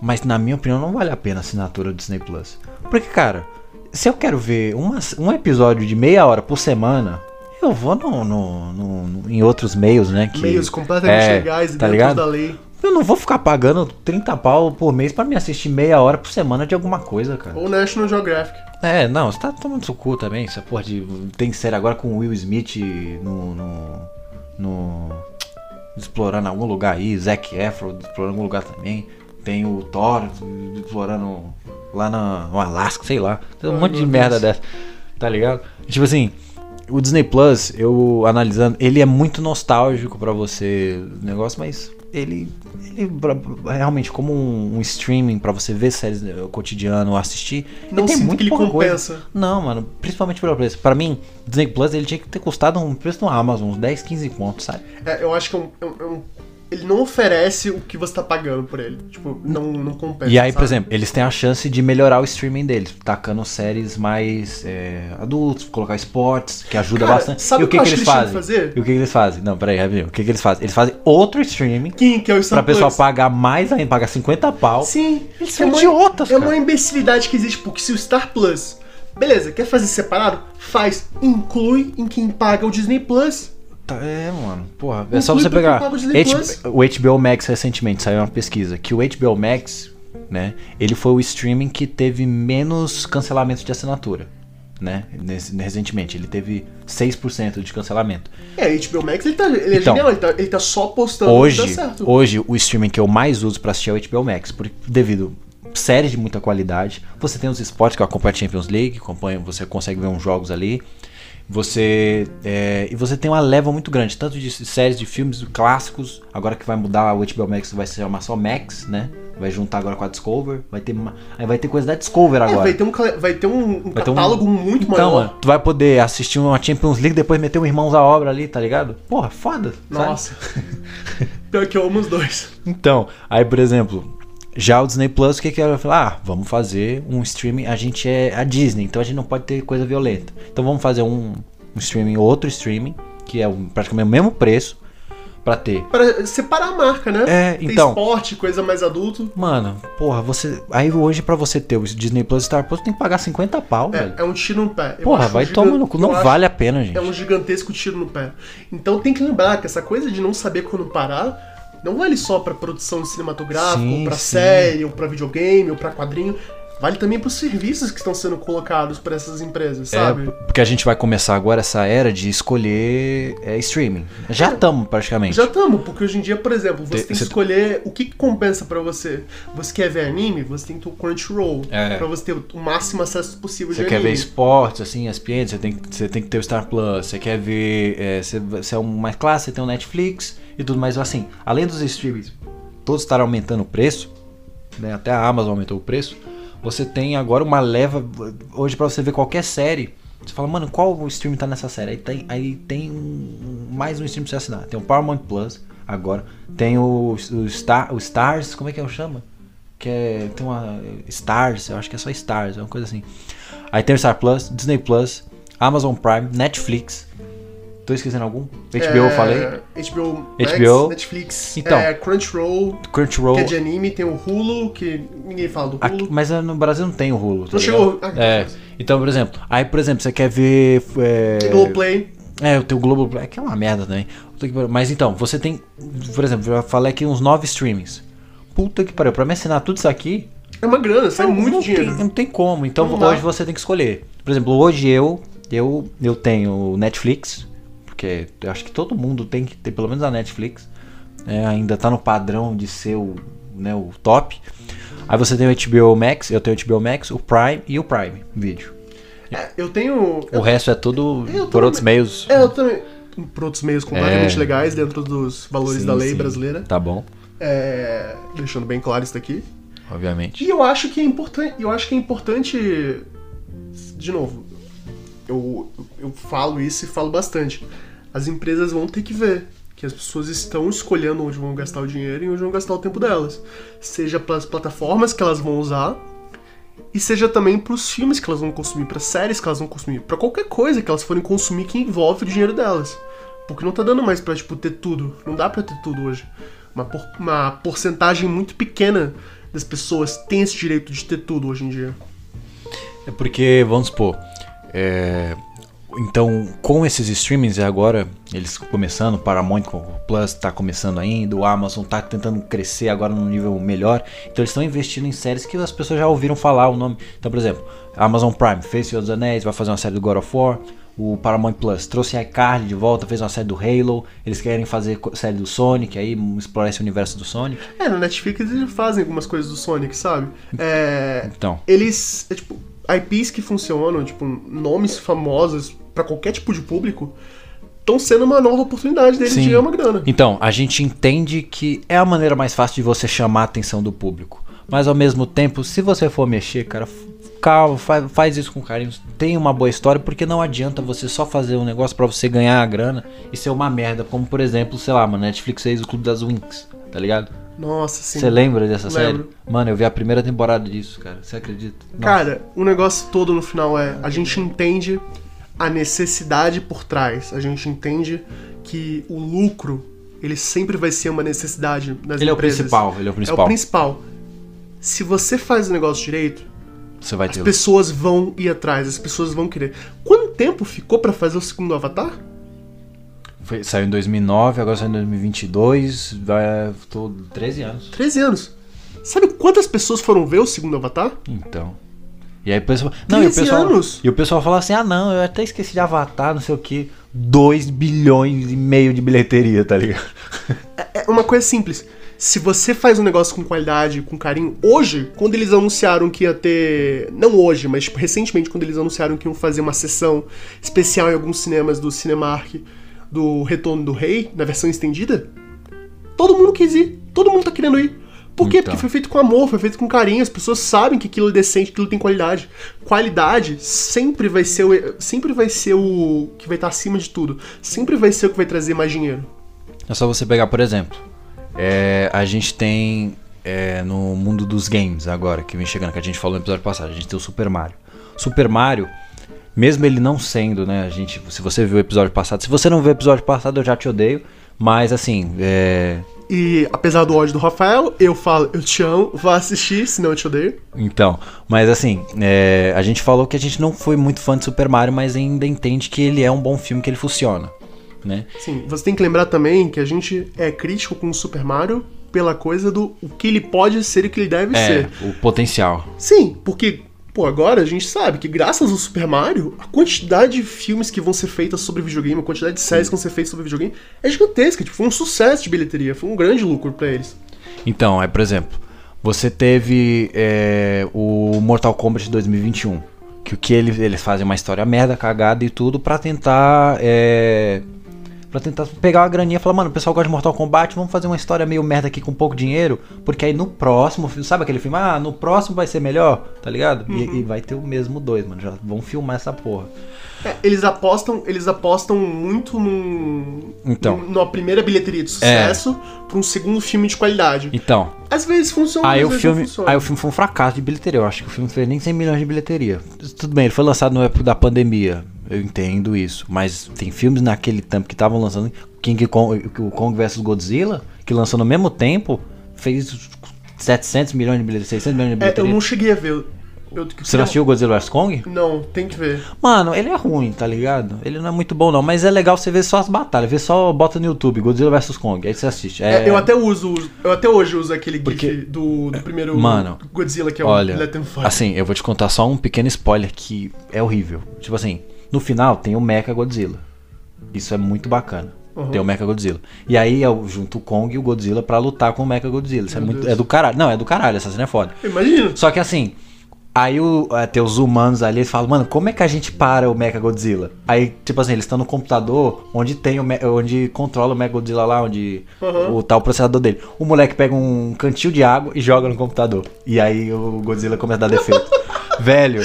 Mas na minha opinião não vale a pena a assinatura do Disney Plus. Porque, cara, se eu quero ver uma, um episódio de meia hora por semana, Eu vou no, no- no- no- em outros meios, né? Que, Meios completamente é, legais e tá dentro ligado? da lei. Eu não vou ficar pagando 30 pau por mês pra me assistir meia hora por semana de alguma coisa, cara. Ou National Geographic. É, não, você tá tomando seu cu também, essa porra de. Tem série agora com o Will Smith no. no. no- explorando algum lugar aí, Zac Efron explorando algum lugar também. Tem o Thor explorando lá na- no Alasca, sei lá. Tem um Ai, monte de merda dessa. Tá ligado? Tipo assim, o Disney Plus, eu analisando, ele é muito nostálgico pra você o negócio, mas ele, ele realmente como um, um streaming pra você ver séries no cotidiano, assistir, Não tem muito que ele pouca coisa. compensa. Não, mano, principalmente pelo preço. Pra mim, Disney Plus ele tinha que ter custado um preço no Amazon, uns 10, 15 contos, sabe? É, eu acho que é um, é um- é um- ele não oferece o que você tá pagando por ele. Tipo, não, não compensa. E aí, por sabe? exemplo, eles têm a chance de melhorar o streaming deles, tacando séries mais é, adultos, colocar esportes, que ajuda Cara, bastante. sabe e o que que, que eles fazem? fazer? E o que, que eles fazem? Não, peraí, rapidinho. O que, que eles fazem? Eles fazem outro streaming Quem que é o Star pra pessoal Plus? pagar mais ainda, pagar 50 pau. Sim, Eles é são uma- idiotas, É cara. uma imbecilidade que existe, porque se o Star Plus, beleza, quer fazer separado? Faz, inclui em quem paga o Disney Plus. Tá, É, mano. Porra, é só você pegar. o HBO Max recentemente saiu uma pesquisa que o HBO Max, né, ele foi o streaming que teve menos cancelamento de assinatura, né? Nesse- recentemente, ele teve 6% de cancelamento. É, HBO Max, ele, tá, ele é Então, genial, ele tá, ele tá só postando Hoje, certo. hoje o streaming que eu mais uso pra assistir é o HBO Max, por, devido séries de muita qualidade. Você tem os esportes que eu acompanho a Champions League, acompanho, você consegue ver uns jogos ali. Você é, e você tem uma leva muito grande, tanto de séries, de filmes clássicos. Agora que vai mudar o HBO Max, vai se chamar só Max, né? Vai juntar agora com a Discover. Vai ter, uma- vai ter coisa da Discover É, agora. vai ter um, vai ter um, um Vai ter um- catálogo muito então, maior. mano, tu vai poder assistir uma Champions League depois meter um Irmãos à Obra ali, tá ligado? Porra, foda. Nossa. *laughs* Pior que eu amo os dois. Então, aí, por exemplo, já o Disney Plus, o que que ela falou? Ah, vamos fazer um streaming. A gente é a Disney, então a gente não pode ter coisa violenta. Então vamos fazer um, um streaming, outro streaming, que é um- praticamente o mesmo preço, pra ter. Pra separar a marca, né? É, Tem então. esporte, coisa mais adulto. Mano, porra, você. Aí hoje pra você ter o Disney Plus Star Plus, tem que pagar 50 pau, velho. É, é um tiro no pé. Eu Porra, vai um tomar no cu. Não vale a pena, gente. É um gigantesco tiro no pé. Então tem que lembrar que essa coisa de não saber quando parar não vale só pra produção cinematográfica, Sim, ou pra sim. série, ou pra videogame, ou pra quadrinho. Vale também pros serviços que estão sendo colocados por essas empresas, sabe? É, porque a gente vai começar agora essa era de escolher é, streaming. Já estamos, praticamente. Já estamos, porque hoje em dia, por exemplo, você Tem- tem que você- escolher o que, que compensa pra você. Você quer ver anime? Você tem que ter o Crunchyroll. É. Pra você ter o máximo acesso possível Você de quer ver anime. esportes, assim, ESPN, você tem, que- você tem que ter o Star Plus. Você quer ver. É, você, você é um mais classe, você tem o Netflix e tudo mais. Assim, além dos streamings todos estarem aumentando o preço, né, até a Amazon aumentou o preço, você tem agora uma leva. Hoje, pra você ver qualquer série, você fala, mano, qual o stream tá nessa série? Aí tem, aí tem um- mais um stream pra você assinar. Tem o Paramount Plus agora, tem o, o, Star, o Stars, como é que eu chama? Que é. Tem uma. Stars, eu acho que é só Stars, é uma coisa assim. Aí tem o Star Plus, Disney Plus, Amazon Prime, Netflix. Tô esquecendo algum? HBO eu falei. HBO, Max, HBO. Netflix, Então. é, Crunchyroll, Crunchyroll. que é de anime, tem o Hulu, que ninguém fala do Aqui- Hulu. mas é, no Brasil não tem o Hulu. tá Não chegou. Ah, É. Então, por exemplo, aí, por exemplo, você quer ver. É, Globoplay. É, o teu Globoplay, que é uma merda também. Mas então, você tem, por exemplo, eu falei aqui uns nove streamings. Puta que pariu, pra me assinar tudo isso aqui, É uma grana, sai não, muito não dinheiro. Tem, não tem como. Então Não dá. hoje você tem que escolher. Por exemplo, hoje eu eu eu tenho Netflix, porque eu acho que todo mundo tem que ter pelo menos a Netflix. É, ainda tá no padrão de ser o, né, o top. Aí você tem o HBO Max, eu tenho o HBO Max, o Prime e o Prime Video. É, eu tenho. O resto é tudo Eu por também- outros meios. É, eu também. Por outros meios completamente É. legais dentro dos valores Sim, da lei sim. brasileira. Tá bom, É, deixando bem claro isso daqui. obviamente. E eu acho que é importante. Eu acho que é importante. De novo, eu, eu falo isso e falo bastante. As empresas vão ter que ver que as pessoas estão escolhendo onde vão gastar o dinheiro e onde vão gastar o tempo delas. Seja para as plataformas que elas vão usar, e seja também para os filmes que elas vão consumir, para séries que elas vão consumir, para qualquer coisa que elas forem consumir que envolve o dinheiro delas. Porque não tá dando mais pra, tipo, ter tudo. Não dá pra ter tudo hoje. Uma, por- uma porcentagem muito pequena das pessoas tem esse direito de ter tudo hoje em dia. É porque, vamos supor, é, então, com esses streamings agora, eles começando, o Paramount Plus tá começando ainda, o Amazon tá tentando crescer agora num nível melhor. Então eles estão investindo em séries que as pessoas já ouviram falar o nome. Então, por exemplo, Amazon Prime fez Senhor dos Anéis, vai fazer uma série do God of War. O Paramount Plus trouxe a iCarly de volta, fez uma série do Halo. Eles querem fazer série do Sonic, aí explorar esse universo do Sonic. É, na Netflix eles fazem algumas coisas do Sonic, sabe? É, Então, eles, é, tipo, IPs que funcionam, tipo, nomes famosos pra qualquer tipo de público, estão sendo uma nova oportunidade deles Sim. de ganhar uma grana. Então, a gente entende que é a maneira mais fácil de você chamar a atenção do público. Mas ao mesmo tempo, se você for mexer, cara, calma, faz, faz isso com carinho. Tem uma boa história, porque não adianta você só fazer um negócio pra você ganhar a grana e ser uma merda. Como por exemplo, sei lá, mano, Netflix fez o Clube das Winx, tá ligado? Nossa, sim. Você lembra dessa série? Lembro. Mano, eu vi a primeira temporada disso, cara. Você acredita? Nossa. Cara, o negócio todo no final é a gente entende a necessidade por trás. A gente entende que o lucro ele sempre vai ser uma necessidade das ele é o empresas. principal, ele é o É principal. o principal. Se você faz o negócio direito, Você vai as ter. pessoas vão ir atrás, as pessoas vão querer. Quanto tempo ficou pra fazer o segundo Avatar? Foi- saiu em 2009, agora saiu em 2022. Vai, tô 13 anos. 13 anos. Sabe quantas pessoas foram ver o segundo Avatar? Então. E aí o pessoal. Não, e o 13 pessoal. anos? E o pessoal fala assim: ah, não, eu até esqueci de Avatar, não sei o que. 2 bilhões e meio de bilheteria, tá ligado? É uma coisa simples. Se você faz um negócio com qualidade, com carinho, hoje, quando eles anunciaram que ia ter. Não hoje, mas tipo, recentemente, quando eles anunciaram que iam fazer uma sessão especial em alguns cinemas do Cinemark do Retorno do Rei, na versão estendida, todo mundo quis ir. Todo mundo tá querendo ir. Por quê? Então. Porque foi feito com amor, foi feito com carinho, as pessoas sabem que aquilo é decente, que aquilo tem qualidade. Qualidade sempre vai ser o, sempre vai ser o que vai estar acima de tudo. Sempre vai ser o que vai trazer mais dinheiro. É só você pegar, por exemplo. é, a gente tem é, no mundo dos games agora, que vem chegando, que a gente falou no episódio passado, a gente tem o Super Mario. Super Mario, mesmo ele não sendo, né, a gente, se você viu o episódio passado, se você não viu o episódio passado, eu já te odeio, mas assim, é, E apesar do ódio do Rafael, eu falo, eu te amo, vá assistir, senão eu te odeio. Então, mas assim, é, a gente falou que a gente não foi muito fã de Super Mario, mas ainda entende que ele é um bom filme, que ele funciona, né? Sim, você tem que lembrar também que a gente é crítico com o Super Mario pela coisa do o que ele pode ser e o que ele deve É, ser. o potencial. Sim, porque, pô, agora a gente sabe que graças ao Super Mario, a quantidade de filmes que vão ser feitas sobre videogame, a quantidade de séries que vão ser feitas sobre videogame é gigantesca. Tipo, foi um sucesso de bilheteria, foi um grande lucro pra eles. Então, é, por exemplo, você teve é, o Mortal Kombat 2021, que o que ele, eles fazem uma história merda, cagada e tudo pra tentar é, para tentar pegar uma graninha e falar, mano, o pessoal gosta de Mortal Kombat, vamos fazer uma história meio merda aqui com pouco dinheiro, porque aí no próximo, sabe aquele filme? Ah, no próximo vai ser melhor, tá ligado? E- E, vai ter o mesmo dois, mano, já vão filmar essa porra. É, eles apostam, eles apostam muito num, Então. num- numa primeira bilheteria de sucesso pra um segundo filme de qualidade. Então, Às vezes funciona, Aí às o, vezes filme, não funciona. aí o filme foi um fracasso de bilheteria. Eu acho que o filme não fez nem 100 milhões de bilheteria. Tudo bem, ele foi lançado no época da pandemia. Eu entendo isso. Mas tem filmes naquele tempo que estavam lançando. King Kong, o Kong vs Godzilla, que lançou no mesmo tempo, fez 700 milhões de bilheteria, 600 milhões de É, eu não cheguei a ver. Eu, Você não assistiu o Godzilla vs Kong? Não, tem que ver. Mano, ele é ruim, tá ligado? Ele não é muito bom, não. Mas é legal você ver só as batalhas. Ver só, bota no YouTube, Godzilla vs Kong. Aí você assiste. É, É, eu até uso, eu até hoje uso aquele Porque- gif do, do primeiro Mano, Godzilla, que é Olha, o Let Them Fight. assim, eu vou te contar só um pequeno spoiler que é horrível. Tipo assim, no final tem o Mecha Godzilla. Isso é muito bacana. Uhum. Tem o Mecha Godzilla. E aí eu junto o Kong e o Godzilla pra lutar com o Mecha Godzilla. Isso é muito. Deus. É do caralho. Não, é do caralho, essa cena é foda. Imagina. Só que assim. Aí o, é, tem os humanos ali, eles falam, mano, como é que a gente para o Mecha Godzilla? Aí, tipo assim, eles estão no computador onde tem o onde controla o Mecha Godzilla lá, onde Uhum. o tal processador dele. O moleque pega um cantil de água e joga no computador. E aí o Godzilla começa a dar defeito. *laughs* Velho,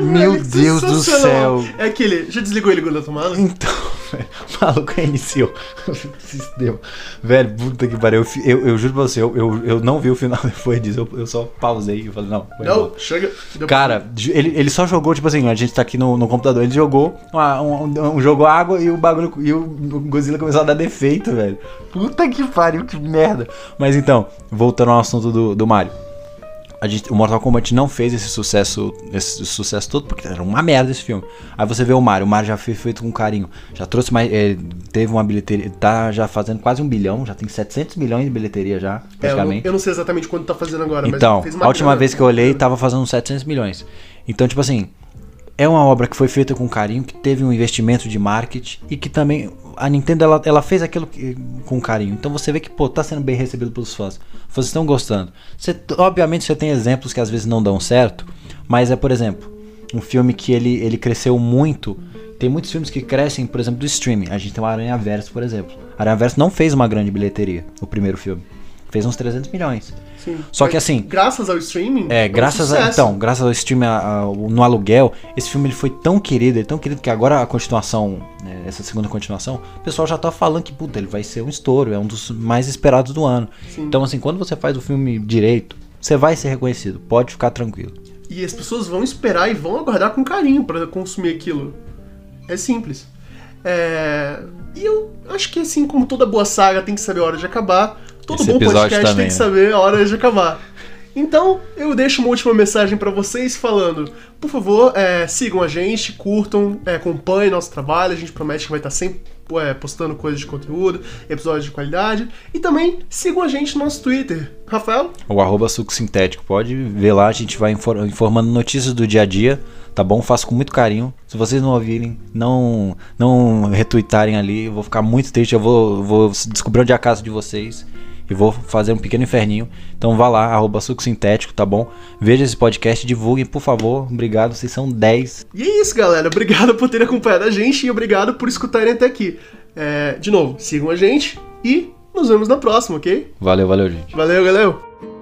meu Velho, Deus do céu. É aquele. Já desligou ele da tomada? Então, *laughs* velho, o maluco *laughs* reiniciou *laughs* sistema. Velho, puta que pariu. Eu, eu, eu juro pra você, eu, eu, eu não vi o final depois disso. Eu, eu só pausei e falei, não. Não, chega. Deu- Cara, ele, ele só jogou, tipo assim, a gente tá aqui no, no computador, ele jogou uma- um, um, um jogou água e o bagulho. E o Godzilla começou a dar defeito, velho. Puta que pariu, que merda. Mas então, voltando ao assunto do, do Mario. Gente, o Mortal Kombat não fez esse sucesso, esse sucesso todo, porque era uma merda esse filme. Aí você vê o Mario, o Mario já foi feito com carinho, já trouxe mais, é, teve uma bilheteria, tá já fazendo quase um bilhão, já tem 700 milhões de bilheteria já, É, eu, não, praticamente. eu não sei exatamente quanto tá fazendo agora, Então, a última grana. vez que eu olhei tava fazendo uns 700 milhões. Então, tipo assim, é uma obra que foi feita com carinho, que teve um investimento de marketing e que também a Nintendo ela, ela fez aquilo que- com carinho. Então você vê que pô, tá sendo bem recebido pelos fãs. Fãs estão gostando. Você, obviamente você tem exemplos que às vezes não dão certo, mas é, por exemplo, um filme que ele, ele cresceu muito. Tem muitos filmes que crescem, por exemplo, do streaming. A gente tem o Aranha Verso, por exemplo. Aranha Verso não fez uma grande bilheteria, o primeiro filme. Fez uns 300 milhões. Sim. Só que assim, Graças ao streaming. é, graças a, então, graças ao stream a- a- no aluguel, esse filme ele foi tão querido, ele é tão querido que agora a continuação, né, essa segunda continuação, o pessoal já tá falando que puta, ele vai ser um estouro, é um dos mais esperados do ano. Então assim, quando você faz o filme direito, você vai ser reconhecido, pode ficar tranquilo. E as pessoas vão esperar e vão aguardar com carinho pra consumir aquilo. É simples. É, E eu acho que assim como toda boa saga tem que saber a hora de acabar, todo Esse bom podcast também, tem que né? saber a hora de acabar. Então, eu deixo uma última mensagem pra vocês falando, por favor, é, sigam a gente, curtam, é, acompanhem nosso trabalho, a gente promete que vai estar sempre é, postando coisas de conteúdo, episódios de qualidade, e também sigam a gente no nosso Twitter. Rafael? O arroba suco sintético, pode ver lá, a gente vai infor- informando notícias do dia a dia, tá bom? Faço com muito carinho. Se vocês não ouvirem, não não retweetarem ali, eu vou ficar muito triste, eu vou, vou descobrir onde é a casa de vocês e vou fazer um pequeno inferninho. Então vá lá, arroba suco sintético, tá bom? Veja esse podcast, divulguem, por favor. Obrigado, vocês são 10. E é isso, galera. Obrigado por terem acompanhado a gente e obrigado por escutarem até aqui. É, de novo, sigam a gente e nos vemos na próxima, ok? Valeu, valeu, gente. Valeu, galera!